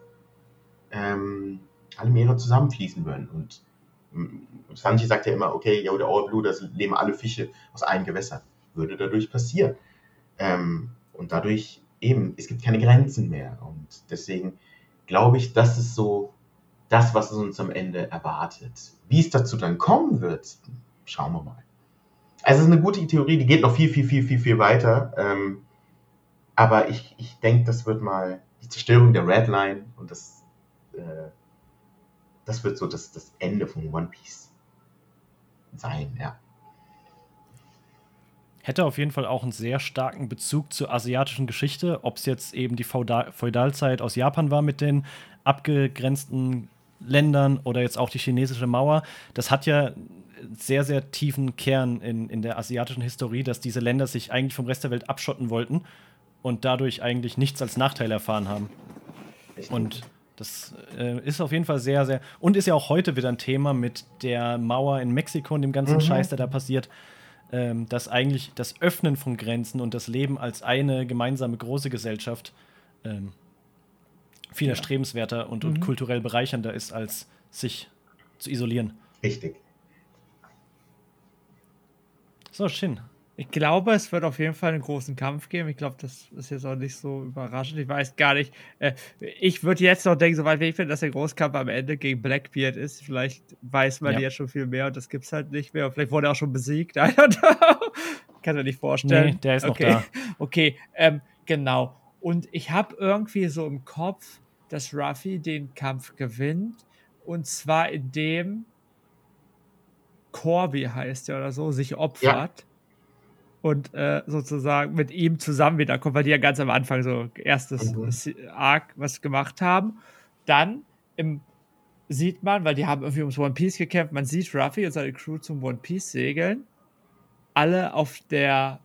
ähm, alle Meere zusammenfließen würden. Und Sanji sagt ja immer, okay, ja, der All Blue, das leben alle Fische aus einem Gewässer. Würde dadurch passieren. Ähm, und dadurch eben, es gibt keine Grenzen mehr. Und deswegen glaube ich, das ist so das, was uns am Ende erwartet. Wie es dazu dann kommen wird, schauen wir mal. Also es ist eine gute Theorie, die geht noch viel, viel, viel, viel, viel weiter. Ähm, aber ich, ich denke, das wird mal die Zerstörung der Redline und das äh, das wird so das, das Ende von One Piece sein, ja. hätte auf jeden Fall auch einen sehr starken Bezug zur asiatischen Geschichte, ob es jetzt eben die Feudal Feudalzeit aus Japan war mit den abgegrenzten Ländern oder jetzt auch die chinesische Mauer. Das hat ja sehr, sehr tiefen Kern in, in der asiatischen Historie, dass diese Länder sich eigentlich vom Rest der Welt abschotten wollten und dadurch eigentlich nichts als Nachteil erfahren haben. Und das äh, ist auf jeden Fall sehr, sehr. Und ist ja auch heute wieder ein Thema mit der Mauer in Mexiko und dem ganzen mhm. Scheiß, der da passiert ähm, dass eigentlich das Öffnen von Grenzen und das Leben als eine gemeinsame große Gesellschaft ähm, viel ja. erstrebenswerter und, und mhm. kulturell bereichernder ist, als sich zu isolieren. Richtig. So, Shin. Ich glaube, es wird auf jeden Fall einen großen Kampf geben. Ich glaube, das ist jetzt auch nicht so überraschend. Ich weiß gar nicht. Äh, ich würde jetzt noch denken, soweit ich finde, dass der Großkampf am Ende gegen Blackbeard ist. Vielleicht weiß man ja. jetzt schon viel mehr und das gibt es halt nicht mehr. vielleicht wurde er auch schon besiegt. Kann mir nicht vorstellen. Nee, der ist okay. noch da. Okay, ähm, genau. Und ich habe irgendwie so im Kopf, dass Ruffy den Kampf gewinnt. Und zwar indem Corby heißt er oder so, sich opfert. Ja und äh, sozusagen mit ihm zusammen wiederkommt, weil die ja ganz am Anfang so erstes mhm. Arc was gemacht haben. Dann im, sieht man, weil die haben irgendwie ums One Piece gekämpft, man sieht Ruffy und seine Crew zum One Piece segeln. Alle auf der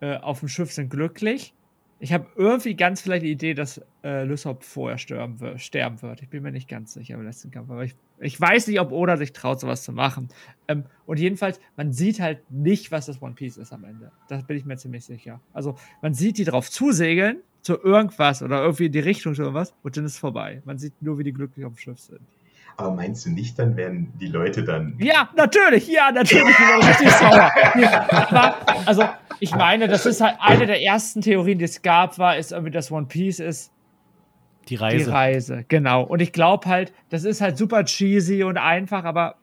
äh, auf dem Schiff sind glücklich ich habe irgendwie ganz vielleicht die Idee, dass äh, Lysop vorher sterben, wird. Ich bin mir nicht ganz sicher im letzten Kampf. Aber ich, ich weiß nicht, ob Oda sich traut, sowas zu machen. Ähm, und jedenfalls, man sieht halt nicht, was das One Piece ist am Ende. Da bin ich mir ziemlich sicher. Also, man sieht die drauf zusegeln, zu irgendwas oder irgendwie in die Richtung zu irgendwas und dann ist es vorbei. Man sieht nur, wie die glücklich auf dem Schiff sind. Aber meinst du nicht, dann werden die Leute dann. Ja, natürlich, ja, natürlich, die werden richtig sauer. Ja, also, ich meine, das ist halt eine der ersten Theorien, die es gab, war, ist irgendwie, dass One Piece ist. Die Reise. Die Reise, genau. Und ich glaube halt, das ist halt super cheesy und einfach, aber.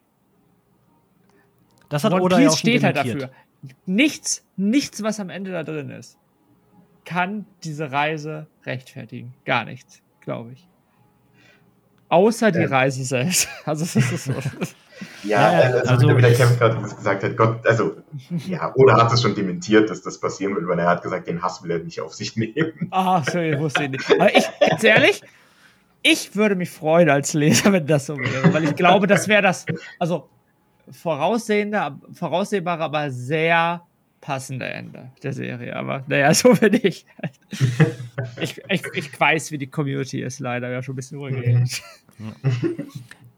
Das hat One Oda Piece ja steht halt dafür. Nichts, nichts, was am Ende da drin ist, kann diese Reise rechtfertigen. Gar nichts, glaube ich. Außer die Reise selbst. Also es ist so. Ja, ja also, also wie der Kevin gerade gesagt hat, Gott, also, ja, oder hat es schon dementiert, dass das passieren wird, weil er hat gesagt, den Hass will er nicht auf sich nehmen. Ah, sorry, wusste ich nicht. Aber ich, ganz ehrlich, ich würde mich freuen als Leser, wenn das so wäre, weil ich glaube, das wäre das, also voraussehende, voraussehbare, aber sehr passende Ende der Serie. Aber naja, so bin ich. ich, ich. Ich weiß, wie die Community ist, leider. Ja, schon ein bisschen ruhig.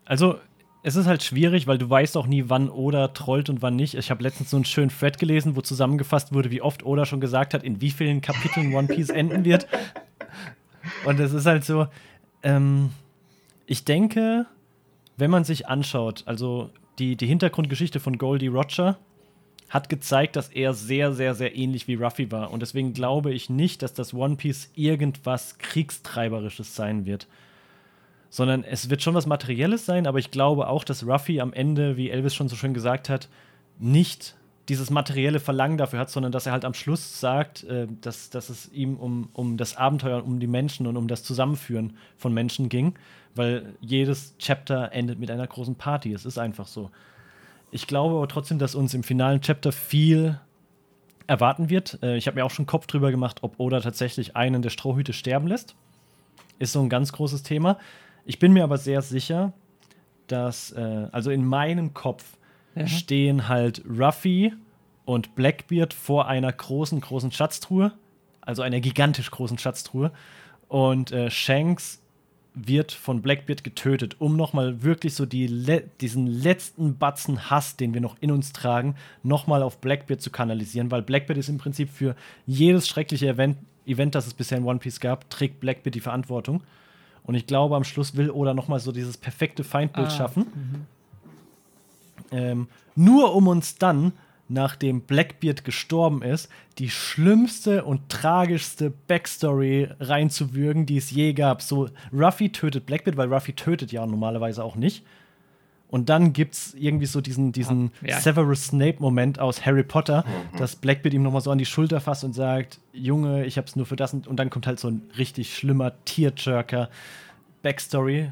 Also, es ist halt schwierig, weil du weißt auch nie, wann Oda trollt und wann nicht. Ich habe letztens so einen schönen Thread gelesen, wo zusammengefasst wurde, wie oft Oda schon gesagt hat, in wie vielen Kapiteln One Piece enden wird. Und es ist halt so, ähm, ich denke, wenn man sich anschaut, also die, die Hintergrundgeschichte von Goldie Roger hat gezeigt, dass er sehr, sehr, sehr ähnlich wie Ruffy war. Und deswegen glaube ich nicht, dass das One Piece irgendwas Kriegstreiberisches sein wird sondern es wird schon was Materielles sein, aber ich glaube auch, dass Ruffy am Ende, wie Elvis schon so schön gesagt hat, nicht dieses materielle Verlangen dafür hat, sondern dass er halt am Schluss sagt, äh, dass, dass es ihm um, um das Abenteuer, um die Menschen und um das Zusammenführen von Menschen ging, weil jedes Chapter endet mit einer großen Party. Es ist einfach so. Ich glaube aber trotzdem, dass uns im finalen Chapter viel erwarten wird. Äh, ich habe mir auch schon Kopf drüber gemacht, ob Oda tatsächlich einen der Strohhüte sterben lässt. Ist so ein ganz großes Thema. Ich bin mir aber sehr sicher, dass, äh, also in meinem Kopf ja. stehen halt Ruffy und Blackbeard vor einer großen, großen Schatztruhe, also einer gigantisch großen Schatztruhe. Und äh, Shanks wird von Blackbeard getötet, um nochmal wirklich so die le diesen letzten Batzen Hass, den wir noch in uns tragen, nochmal auf Blackbeard zu kanalisieren, weil Blackbeard ist im Prinzip für jedes schreckliche Event, Event, das es bisher in One Piece gab, trägt Blackbeard die Verantwortung. Und ich glaube, am Schluss will Oda nochmal so dieses perfekte Feindbild ah, schaffen. Mhm. Ähm, nur um uns dann, nachdem Blackbeard gestorben ist, die schlimmste und tragischste Backstory reinzuwürgen, die es je gab. So, Ruffy tötet Blackbeard, weil Ruffy tötet ja normalerweise auch nicht. Und dann gibt es irgendwie so diesen, diesen ja. Severus Snape-Moment aus Harry Potter, mhm. dass Blackbeard ihm nochmal so an die Schulter fasst und sagt: Junge, ich hab's nur für das. Und, dann kommt halt so ein richtig schlimmer Tierjerker Backstory.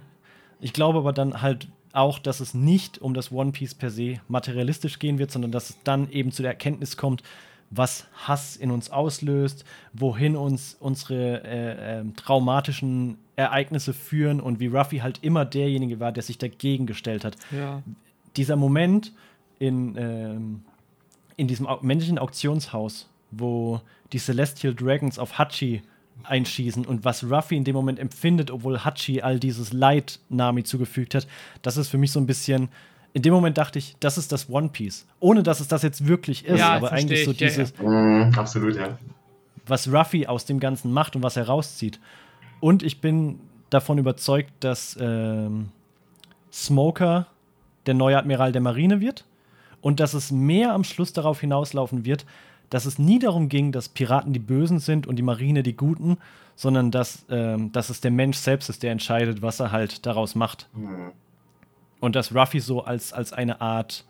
Ich glaube aber dann halt auch, dass es nicht um das One Piece per se materialistisch gehen wird, sondern dass es dann eben zu der Erkenntnis kommt, was Hass in uns auslöst, wohin uns unsere äh, äh, traumatischen Ereignisse führen und wie Ruffy halt immer derjenige war, der sich dagegen gestellt hat. Ja. Dieser Moment in, ähm, in diesem männlichen Auktionshaus, wo die Celestial Dragons auf Hachi einschießen und was Ruffy in dem Moment empfindet, obwohl Hachi all dieses Leid Nami zugefügt hat, das ist für mich so ein bisschen. In dem Moment dachte ich, das ist das One Piece. Ohne dass es das jetzt wirklich ist, Ja, aber eigentlich so ich, ja, dieses, Mhm, absolut, ja. was Ruffy aus dem Ganzen macht und was er rauszieht. Und ich bin davon überzeugt, dass ähm, Smoker der neue Admiral der Marine wird und dass es mehr am Schluss darauf hinauslaufen wird, dass es nie darum ging, dass Piraten die Bösen sind und die Marine die Guten, sondern dass, ähm, dass es der Mensch selbst ist, der entscheidet, was er halt daraus macht. Mhm. Und dass Ruffy so als, als eine Art,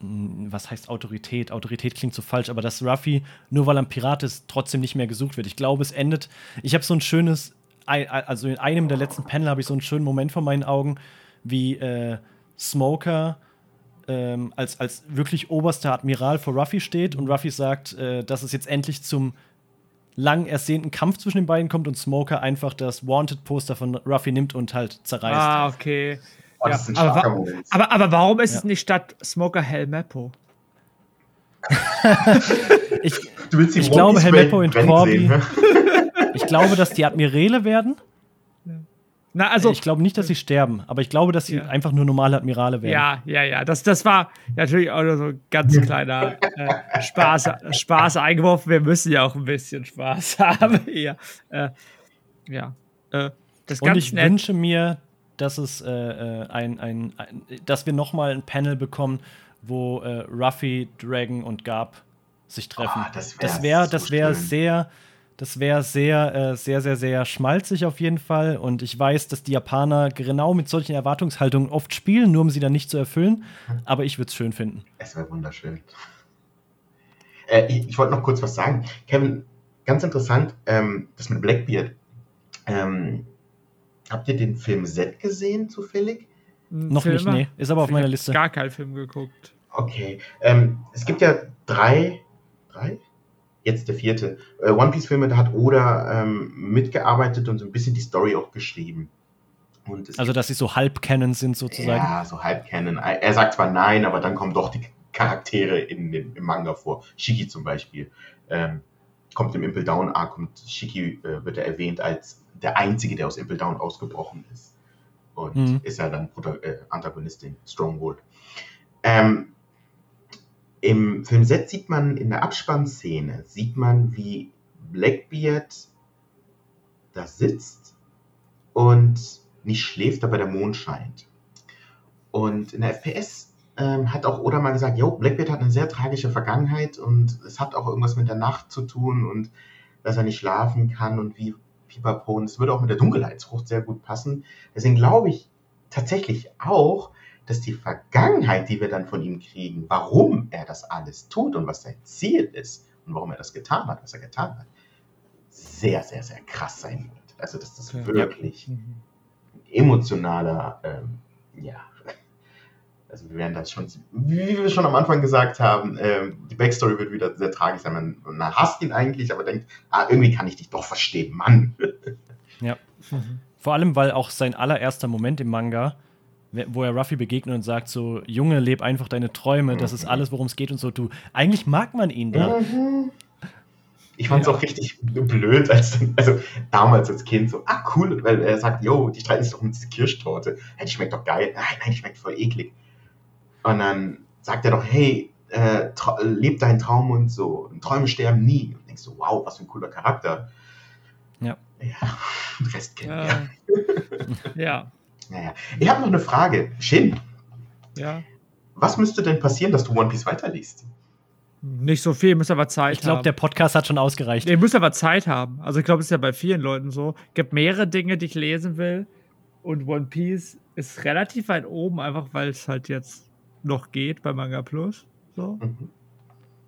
mh, was heißt Autorität? Autorität klingt so falsch, aber dass Ruffy, nur weil er ein Pirat ist, trotzdem nicht mehr gesucht wird. Ich glaube, es endet. Ich habe so ein schönes, also in einem der letzten Panel habe ich so einen schönen Moment vor meinen Augen, wie äh, Smoker ähm, als, als wirklich oberster Admiral vor Ruffy steht und Ruffy sagt, äh, dass es jetzt endlich zum lang ersehnten Kampf zwischen den beiden kommt und Smoker einfach das Wanted-Poster von Ruffy nimmt und halt zerreißt. Ah, okay. Oh, Ja, aber, aber, aber warum ist Ja. es nicht statt Smoker Hell Mappo? Ich, Du willst die ich glaube, Helmeppo und Corby- sehen, ne? ich glaube, dass die Admirale werden. Na, Also, also, ich glaube nicht, dass sie sterben, aber ich glaube, dass sie Ja. einfach nur normale Admirale werden. ja, ja, ja. Das, das war natürlich auch nur so ein ganz kleiner äh, Spaß, Spaß eingeworfen. Wir müssen ja auch ein bisschen Spaß haben hier. Äh, ja. Äh, das Und ganz ich nett. wünsche mir, dass es äh, äh, ein, ein, ein, dass wir noch mal ein Panel bekommen, wo äh, Ruffy, Dragon und Garp sich treffen. Ah, das wär das wäre, so das wäre schön. sehr, das wäre sehr, äh, sehr, sehr, sehr schmalzig auf jeden Fall. Und ich weiß, dass die Japaner genau mit solchen Erwartungshaltungen oft spielen, nur um sie dann nicht zu erfüllen. Aber ich würde es schön finden. Es wäre wunderschön. Äh, ich ich wollte noch kurz was sagen. Kevin, ganz interessant, ähm, das mit Blackbeard. Ähm, habt ihr den Film Z gesehen, zufällig? Noch nicht, Filme? nee. Ist aber auf Ich meiner Liste. Gar keinen Film geguckt. Okay. Ähm, es gibt ja drei, drei? Jetzt der vierte. Äh, One Piece-Filme, da hat Oda ähm, mitgearbeitet und so ein bisschen die Story auch geschrieben. Also, dass sie so halb kennen sind sozusagen. Ja, so halb kennen. Er sagt zwar nein, aber dann kommen doch die Charaktere in dem, im Manga vor. Shiki zum Beispiel. Ähm, kommt im Impel Down Arc und Shiki äh, wird er erwähnt als der Einzige, der aus Impel Down ausgebrochen ist. Und Mhm. ist er dann Prota äh, Antagonist in Stronghold. Ähm, Im Film Set sieht man in der Abspannszene, sieht man, wie Blackbeard da sitzt und nicht schläft, aber der Mond scheint. Und in der FPS ähm, hat auch Oda mal gesagt, jo, Blackbeard hat eine sehr tragische Vergangenheit und es hat auch irgendwas mit der Nacht zu tun und dass er nicht schlafen kann und wie Pipapo. Und es würde auch mit der Dunkelheitsfrucht sehr gut passen. Deswegen glaube ich tatsächlich auch, dass die Vergangenheit, die wir dann von ihm kriegen, warum er das alles tut und was sein Ziel ist und warum er das getan hat, was er getan hat, sehr, sehr, sehr krass sein wird. Also, dass das Ja. wirklich Mhm. emotionaler, ähm, ja. Also wir werden das schon, wie wir schon am Anfang gesagt haben, ähm, die Backstory wird wieder sehr tragisch sein. Man, man hasst ihn eigentlich, aber denkt, ah, irgendwie kann ich dich doch verstehen, Mann. Mhm. Vor allem, weil auch sein allererster Moment im Manga, wo er Ruffy begegnet und sagt so, Junge, leb einfach deine Träume, das ist Mhm. alles, worum es geht und so. Du, eigentlich mag man ihn da. Mhm. Ich fand es Ja. auch richtig blöd, als also damals als Kind so, ah cool, weil er sagt, yo, die streiten sich doch um diese Kirschtorte. Hey, die schmeckt doch geil. Nein, nein, die schmeckt voll eklig. Und dann sagt er doch, hey, äh, leb deinen Traum und so. Und Träume sterben nie. Und denkst so, wow, was für ein cooler Charakter. Ja. Ja, Rest kennen wir. Ja. ja. Naja. Ich habe noch eine Frage. Shin, Ja. was müsste denn passieren, dass du One Piece weiterliest? Nicht so viel, muss aber Zeit Ich glaube, haben. der Podcast hat schon ausgereicht. Nee, muss aber Zeit haben. Also ich glaube, es ist ja bei vielen Leuten so. Es gibt mehrere Dinge, die ich lesen will. Und One Piece ist relativ weit oben, einfach weil es halt jetzt noch geht bei Manga Plus. So. Mhm.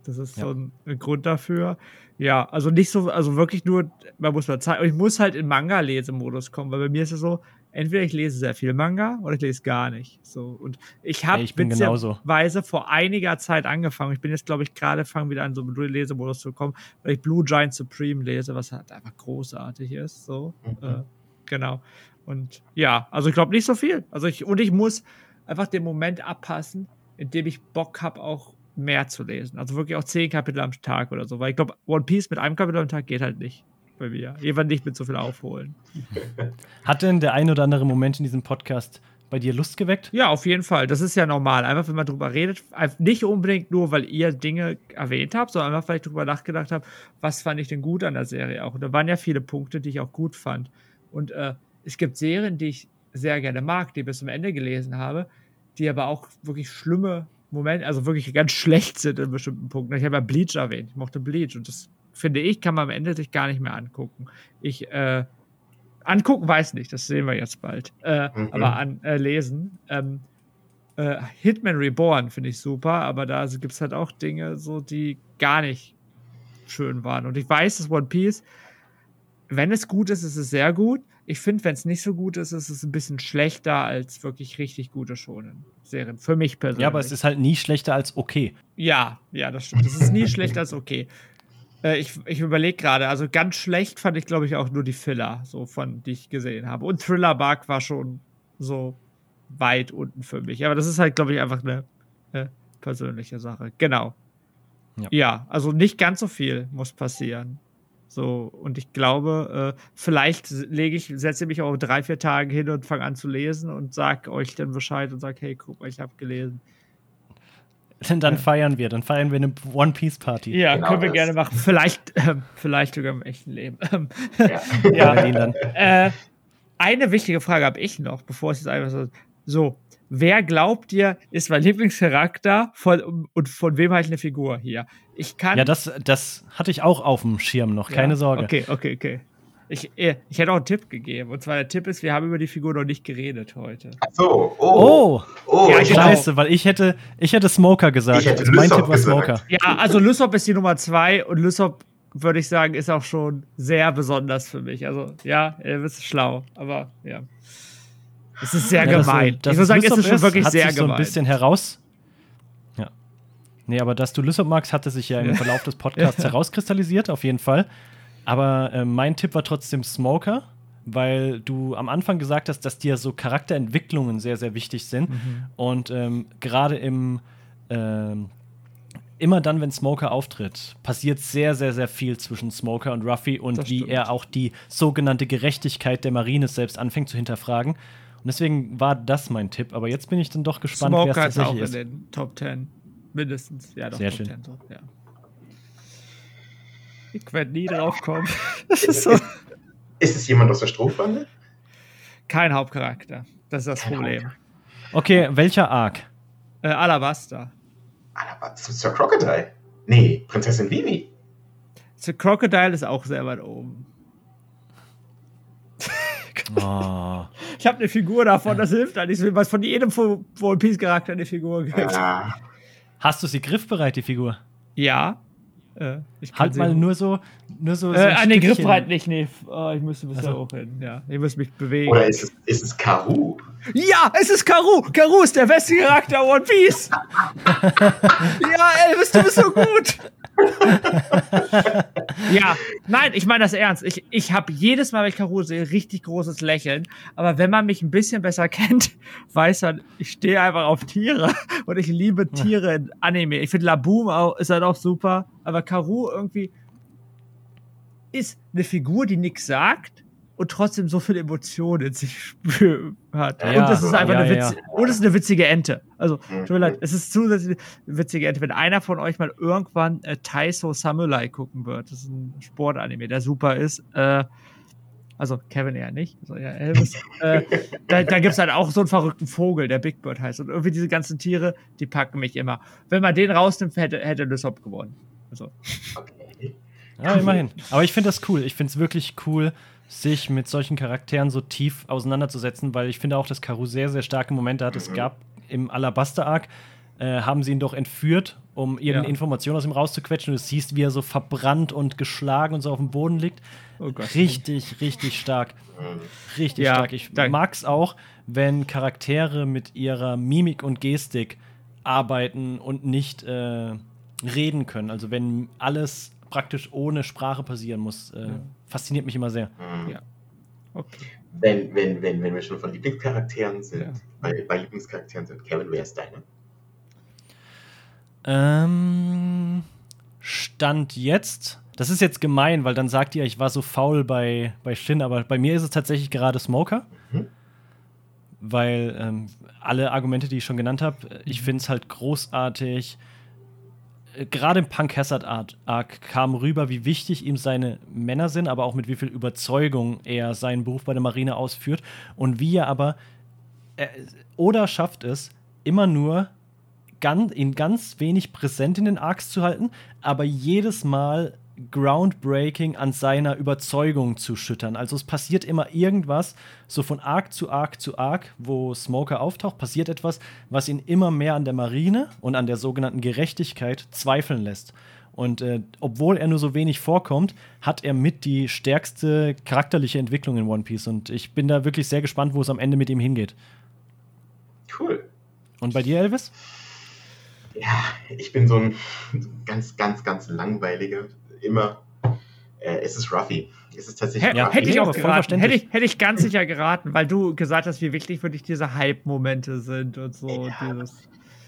Das ist ja. so ein, ein, Grund dafür. Ja, also nicht so, also wirklich nur, man muss mal zeigen, ich muss halt in Manga-Lesemodus kommen, weil bei mir ist es so, entweder ich lese sehr viel Manga oder ich lese gar nicht. So und ich habe hey, witzigerweise vor einiger Zeit angefangen. Ich bin jetzt glaube ich gerade fangen wieder an so einen Lesemodus zu kommen, weil ich Blue Giant Supreme lese, was halt einfach großartig ist. So mhm. äh, genau. Und ja, also ich glaube nicht so viel. Also ich und ich muss einfach den Moment abpassen, in dem ich Bock habe auch mehr zu lesen. Also wirklich auch zehn Kapitel am Tag oder so. Weil ich glaube, One Piece mit einem Kapitel am Tag geht halt nicht bei mir. Jemand nicht mit so viel aufholen. Hat denn der ein oder andere Moment in diesem Podcast bei dir Lust geweckt? Ja, auf jeden Fall. Das ist ja normal. Einfach, wenn man drüber redet, nicht unbedingt nur, weil ihr Dinge erwähnt habt, sondern einfach, weil ich drüber nachgedacht habe, was fand ich denn gut an der Serie auch. Und da waren ja viele Punkte, die ich auch gut fand. Und äh, es gibt Serien, die ich sehr gerne mag, die ich bis zum Ende gelesen habe, die aber auch wirklich schlimme Moment, also wirklich ganz schlecht sind in bestimmten Punkten. Ich habe ja Bleach erwähnt. Ich mochte Bleach und das finde ich, kann man am Ende sich gar nicht mehr angucken. Ich, äh, angucken weiß nicht, das sehen wir jetzt bald. Äh, mhm. Aber an äh, lesen. Ähm, äh, Hitman Reborn finde ich super, aber da also, gibt es halt auch Dinge, so die gar nicht schön waren. Und ich weiß, dass One Piece, wenn es gut ist, ist es sehr gut. Ich finde, wenn es nicht so gut ist, ist es ein bisschen schlechter als wirklich richtig gute Shonen-Serien. Für mich persönlich. Ja, aber es ist halt nie schlechter als okay. Ja, ja, das stimmt. Es ist nie schlechter als okay. Äh, ich ich überlege gerade, also ganz schlecht fand ich, glaube ich, auch nur die Filler, so von, die ich gesehen habe. Und Thriller Bark war schon so weit unten für mich. Aber das ist halt, glaube ich, einfach eine, eine persönliche Sache. Genau. Ja. ja. also nicht ganz so viel muss passieren. So, und ich glaube, äh, vielleicht lege ich, setze mich auch drei, vier Tage hin und fange an zu lesen und sage euch dann Bescheid und sage, hey, guck mal, ich habe gelesen. Dann ja. feiern wir, dann feiern wir eine One Piece Party. Ja, genau können wir das. gerne machen. Vielleicht, äh, vielleicht sogar im echten Leben. ja. ja. ja. Äh, eine wichtige Frage habe ich noch, bevor es jetzt einfach so. So, wer glaubt ihr, ist mein Lieblingscharakter von, und von wem habe ich eine Figur hier? Ich kann. Ja, das, das hatte ich auch auf dem Schirm noch, keine ja, Sorge. Okay, okay, okay. Ich, äh, ich hätte auch einen Tipp gegeben. Und zwar der Tipp ist, wir haben über die Figur noch nicht geredet heute. Ach so, oh. Oh, oh ja, genau. scheiße, weil ich hätte, ich hätte Smoker gesagt. Ich hätte also mein Tipp war Smoker. Ja, also Lysop ist die Nummer zwei und Lysop, würde ich sagen, ist auch schon sehr besonders für mich. Also, ja, er ist schlau, aber ja. Es ist sehr ja, gemein. Das, das ich würde sagen, es ist schon wirklich sehr gemein. so ein bisschen heraus. Ja. Nee, aber dass du Lysop magst, hatte sich ja im Verlauf des Podcasts herauskristallisiert, auf jeden Fall. Aber äh, mein Tipp war trotzdem Smoker, weil du am Anfang gesagt hast, dass dir so Charakterentwicklungen sehr, sehr wichtig sind. Mhm. Und ähm, gerade im ähm, immer dann, wenn Smoker auftritt, passiert sehr, sehr, sehr viel zwischen Smoker und Ruffy und wie er auch die sogenannte Gerechtigkeit der Marine selbst anfängt zu hinterfragen. Und deswegen war das mein Tipp. Aber jetzt bin ich dann doch gespannt, wer es tatsächlich ist. Smoker ist auch in den Top 10. Mindestens. Ja, doch, Sehr Top schön. 10 so, ja. Ich werde nie drauf kommen. Das ist, so. ist es jemand aus der Strohbande? Kein Hauptcharakter. Das ist das Kein Problem. Okay, welcher Arc? Äh, Alabasta. Alabasta. Sir Crocodile? Nee, Prinzessin Vivi. Sir Crocodile ist auch sehr weit oben. Oh. Ich habe eine Figur davon, das hilft halt nicht, was von jedem One Piece Charakter eine Figur gibt. Ja. Hast du sie griffbereit, die Figur? Ja. Äh, halt mal nur so, nur so. so äh, an den Griffbreit nicht, nee. Oh, ich müsste bis also. da hin. Ja, ich muss mich bewegen. Oder ist es, ist es Karu? Ja, es ist Karu. Karu ist der beste Charakter One Piece. ja, Elvis, du bist so gut. ja, nein, ich meine das ernst. Ich, ich habe jedes Mal, wenn ich Karu sehe, richtig großes Lächeln. Aber wenn man mich ein bisschen besser kennt, weiß man, ich stehe einfach auf Tiere und ich liebe Tiere in Anime. Ich finde Laboom auch, ist halt auch super, aber Karu irgendwie ist eine Figur, die nichts sagt und trotzdem so viele Emotionen in sich hat. Ja, und das ist einfach ja, eine, Witz ja. und es ist eine witzige Ente. Also, tut mir leid, es ist zusätzlich eine witzige Ente. Wenn einer von euch mal irgendwann äh, Taiso Samurai gucken wird, das ist ein Sportanime, der super ist, äh, also Kevin eher nicht, also ja, Elvis, äh, da, da gibt es halt auch so einen verrückten Vogel, der Big Bird heißt. Und irgendwie diese ganzen Tiere, die packen mich immer. Wenn man den rausnimmt, hätte, hätte Lysop gewonnen. Also. Okay. Ja, immerhin. Aber ich finde das cool. Ich finde es wirklich cool, sich mit solchen Charakteren so tief auseinanderzusetzen, weil ich finde auch, dass Karu sehr, sehr starke Momente hat. Es gab im Alabaster-Arc äh, haben sie ihn doch entführt, um irgendeine Ja. Information aus ihm rauszuquetschen. Du siehst, wie er so verbrannt und geschlagen und so auf dem Boden liegt. Oh Gott. Richtig, richtig stark. Richtig Ja, stark. Ich mag es auch, wenn Charaktere mit ihrer Mimik und Gestik arbeiten und nicht äh, reden können. Also wenn alles praktisch ohne Sprache passieren muss. Äh, Fasziniert mich immer sehr. Mhm. Ja. Okay. Wenn, wenn, wenn, wenn wir schon von Lieblingscharakteren sind, Ja. bei, bei Lieblingscharakteren sind, Kevin, wer ist deiner? Ähm, Stand jetzt. Das ist jetzt gemein, weil dann sagt ihr, ich war so faul bei, bei Shin, aber bei mir ist es tatsächlich gerade Smoker. Mhm. Weil ähm, alle Argumente, die ich schon genannt habe, ich finde es halt großartig. Gerade im Punk Hazard Arc kam rüber, wie wichtig ihm seine Männer sind, aber auch mit wie viel Überzeugung er seinen Beruf bei der Marine ausführt. Und wie er aber äh, oder schafft es, immer nur ganz, ihn ganz wenig präsent in den Arcs zu halten, aber jedes Mal groundbreaking an seiner Überzeugung zu schüttern. Also es passiert immer irgendwas, so von Arc zu Arc zu Arc, wo Smoker auftaucht, passiert etwas, was ihn immer mehr an der Marine und an der sogenannten Gerechtigkeit zweifeln lässt. Und äh, obwohl er nur so wenig vorkommt, hat er mit die stärkste charakterliche Entwicklung in One Piece. Und ich bin da wirklich sehr gespannt, wo es am Ende mit ihm hingeht. Cool. Und bei dir, Elvis? Ja, ich bin so ein ganz, ganz, ganz langweiliger. Immer. Äh, es ist Ruffy. Es ist tatsächlich Hätte, Ja, Ruffy. hätte ich auch geraten. Hätte ich, hätte ich ganz sicher geraten, weil du gesagt hast, wie wichtig für dich diese Hype-Momente sind und so. Ja.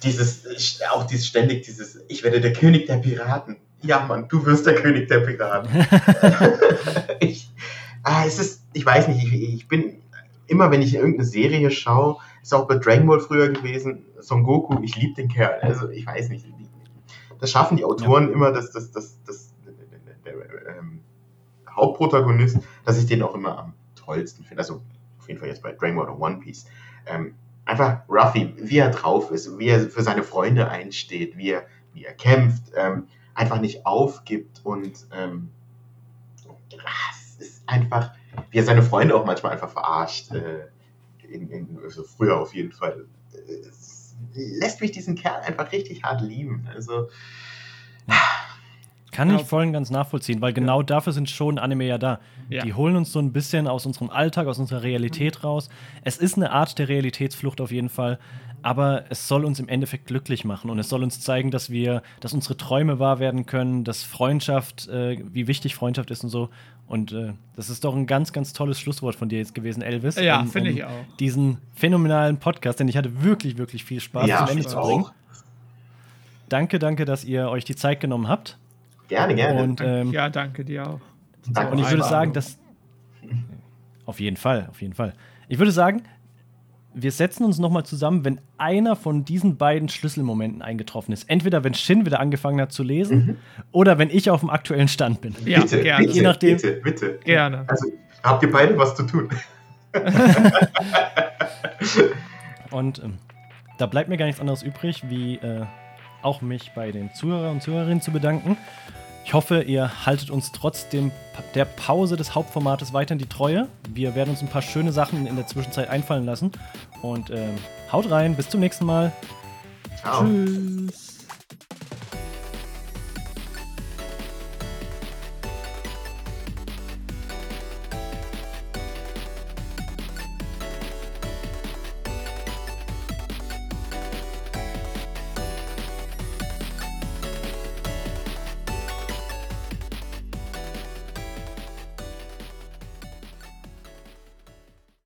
Dieses, Dieses, auch dieses ständig, dieses, ich werde der König der Piraten. Ja, Mann, du wirst der König der Piraten. ich, ah, es ist, ich weiß nicht, ich, ich bin immer, wenn ich irgendeine Serie schaue, ist auch bei Dragon Ball früher gewesen, Son Goku, ich liebe den Kerl. Also, ich weiß nicht. Das schaffen die Autoren immer, dass das, das, das, Hauptprotagonist, dass ich den auch immer am tollsten finde. Also, auf jeden Fall jetzt bei Dragon Ball oder One Piece. Ähm, einfach Ruffy, wie er drauf ist, wie er für seine Freunde einsteht, wie er, wie er kämpft, ähm, einfach nicht aufgibt und ähm, ah, ist einfach, wie er seine Freunde auch manchmal einfach verarscht. Äh, in, in, also früher auf jeden Fall. Es lässt mich diesen Kerl einfach richtig hart lieben. Also, Kann ich Ja. voll und ganz nachvollziehen, weil genau dafür sind schon Anime ja da. Ja. Die holen uns so ein bisschen aus unserem Alltag, aus unserer Realität raus. Es ist eine Art der Realitätsflucht auf jeden Fall, aber es soll uns im Endeffekt glücklich machen und es soll uns zeigen, dass wir, dass unsere Träume wahr werden können, dass Freundschaft, äh, wie wichtig Freundschaft ist und so. Und äh, das ist doch ein ganz, ganz tolles Schlusswort von dir jetzt gewesen, Elvis. Ja, um- finde um ich auch. Diesen phänomenalen Podcast, denn ich hatte wirklich, wirklich viel Spaß, ja, zum Ende ich zu bringen. auch. Danke, danke, dass ihr euch die Zeit genommen habt. Gerne, gerne. Und ähm, ja, danke dir auch. Danke Und ich würde sagen, dass. Auf jeden Fall, auf jeden Fall. Ich würde sagen, wir setzen uns nochmal zusammen, wenn einer von diesen beiden Schlüsselmomenten eingetroffen ist. Entweder wenn Shin wieder angefangen hat zu lesen oder wenn ich auf dem aktuellen Stand bin. Ja, bitte, gerne. bitte, Je nachdem. bitte, bitte. Gerne. Also, habt ihr beide was zu tun? Und ähm, da bleibt mir gar nichts anderes übrig, wie äh, auch mich bei den Zuhörer und Zuhörerinnen zu bedanken. Ich hoffe, ihr haltet uns trotz dem, der Pause des Hauptformates weiterhin die Treue. Wir werden uns ein paar schöne Sachen in der Zwischenzeit einfallen lassen. Und ähm, haut rein, bis zum nächsten Mal. Ciao. Tschüss.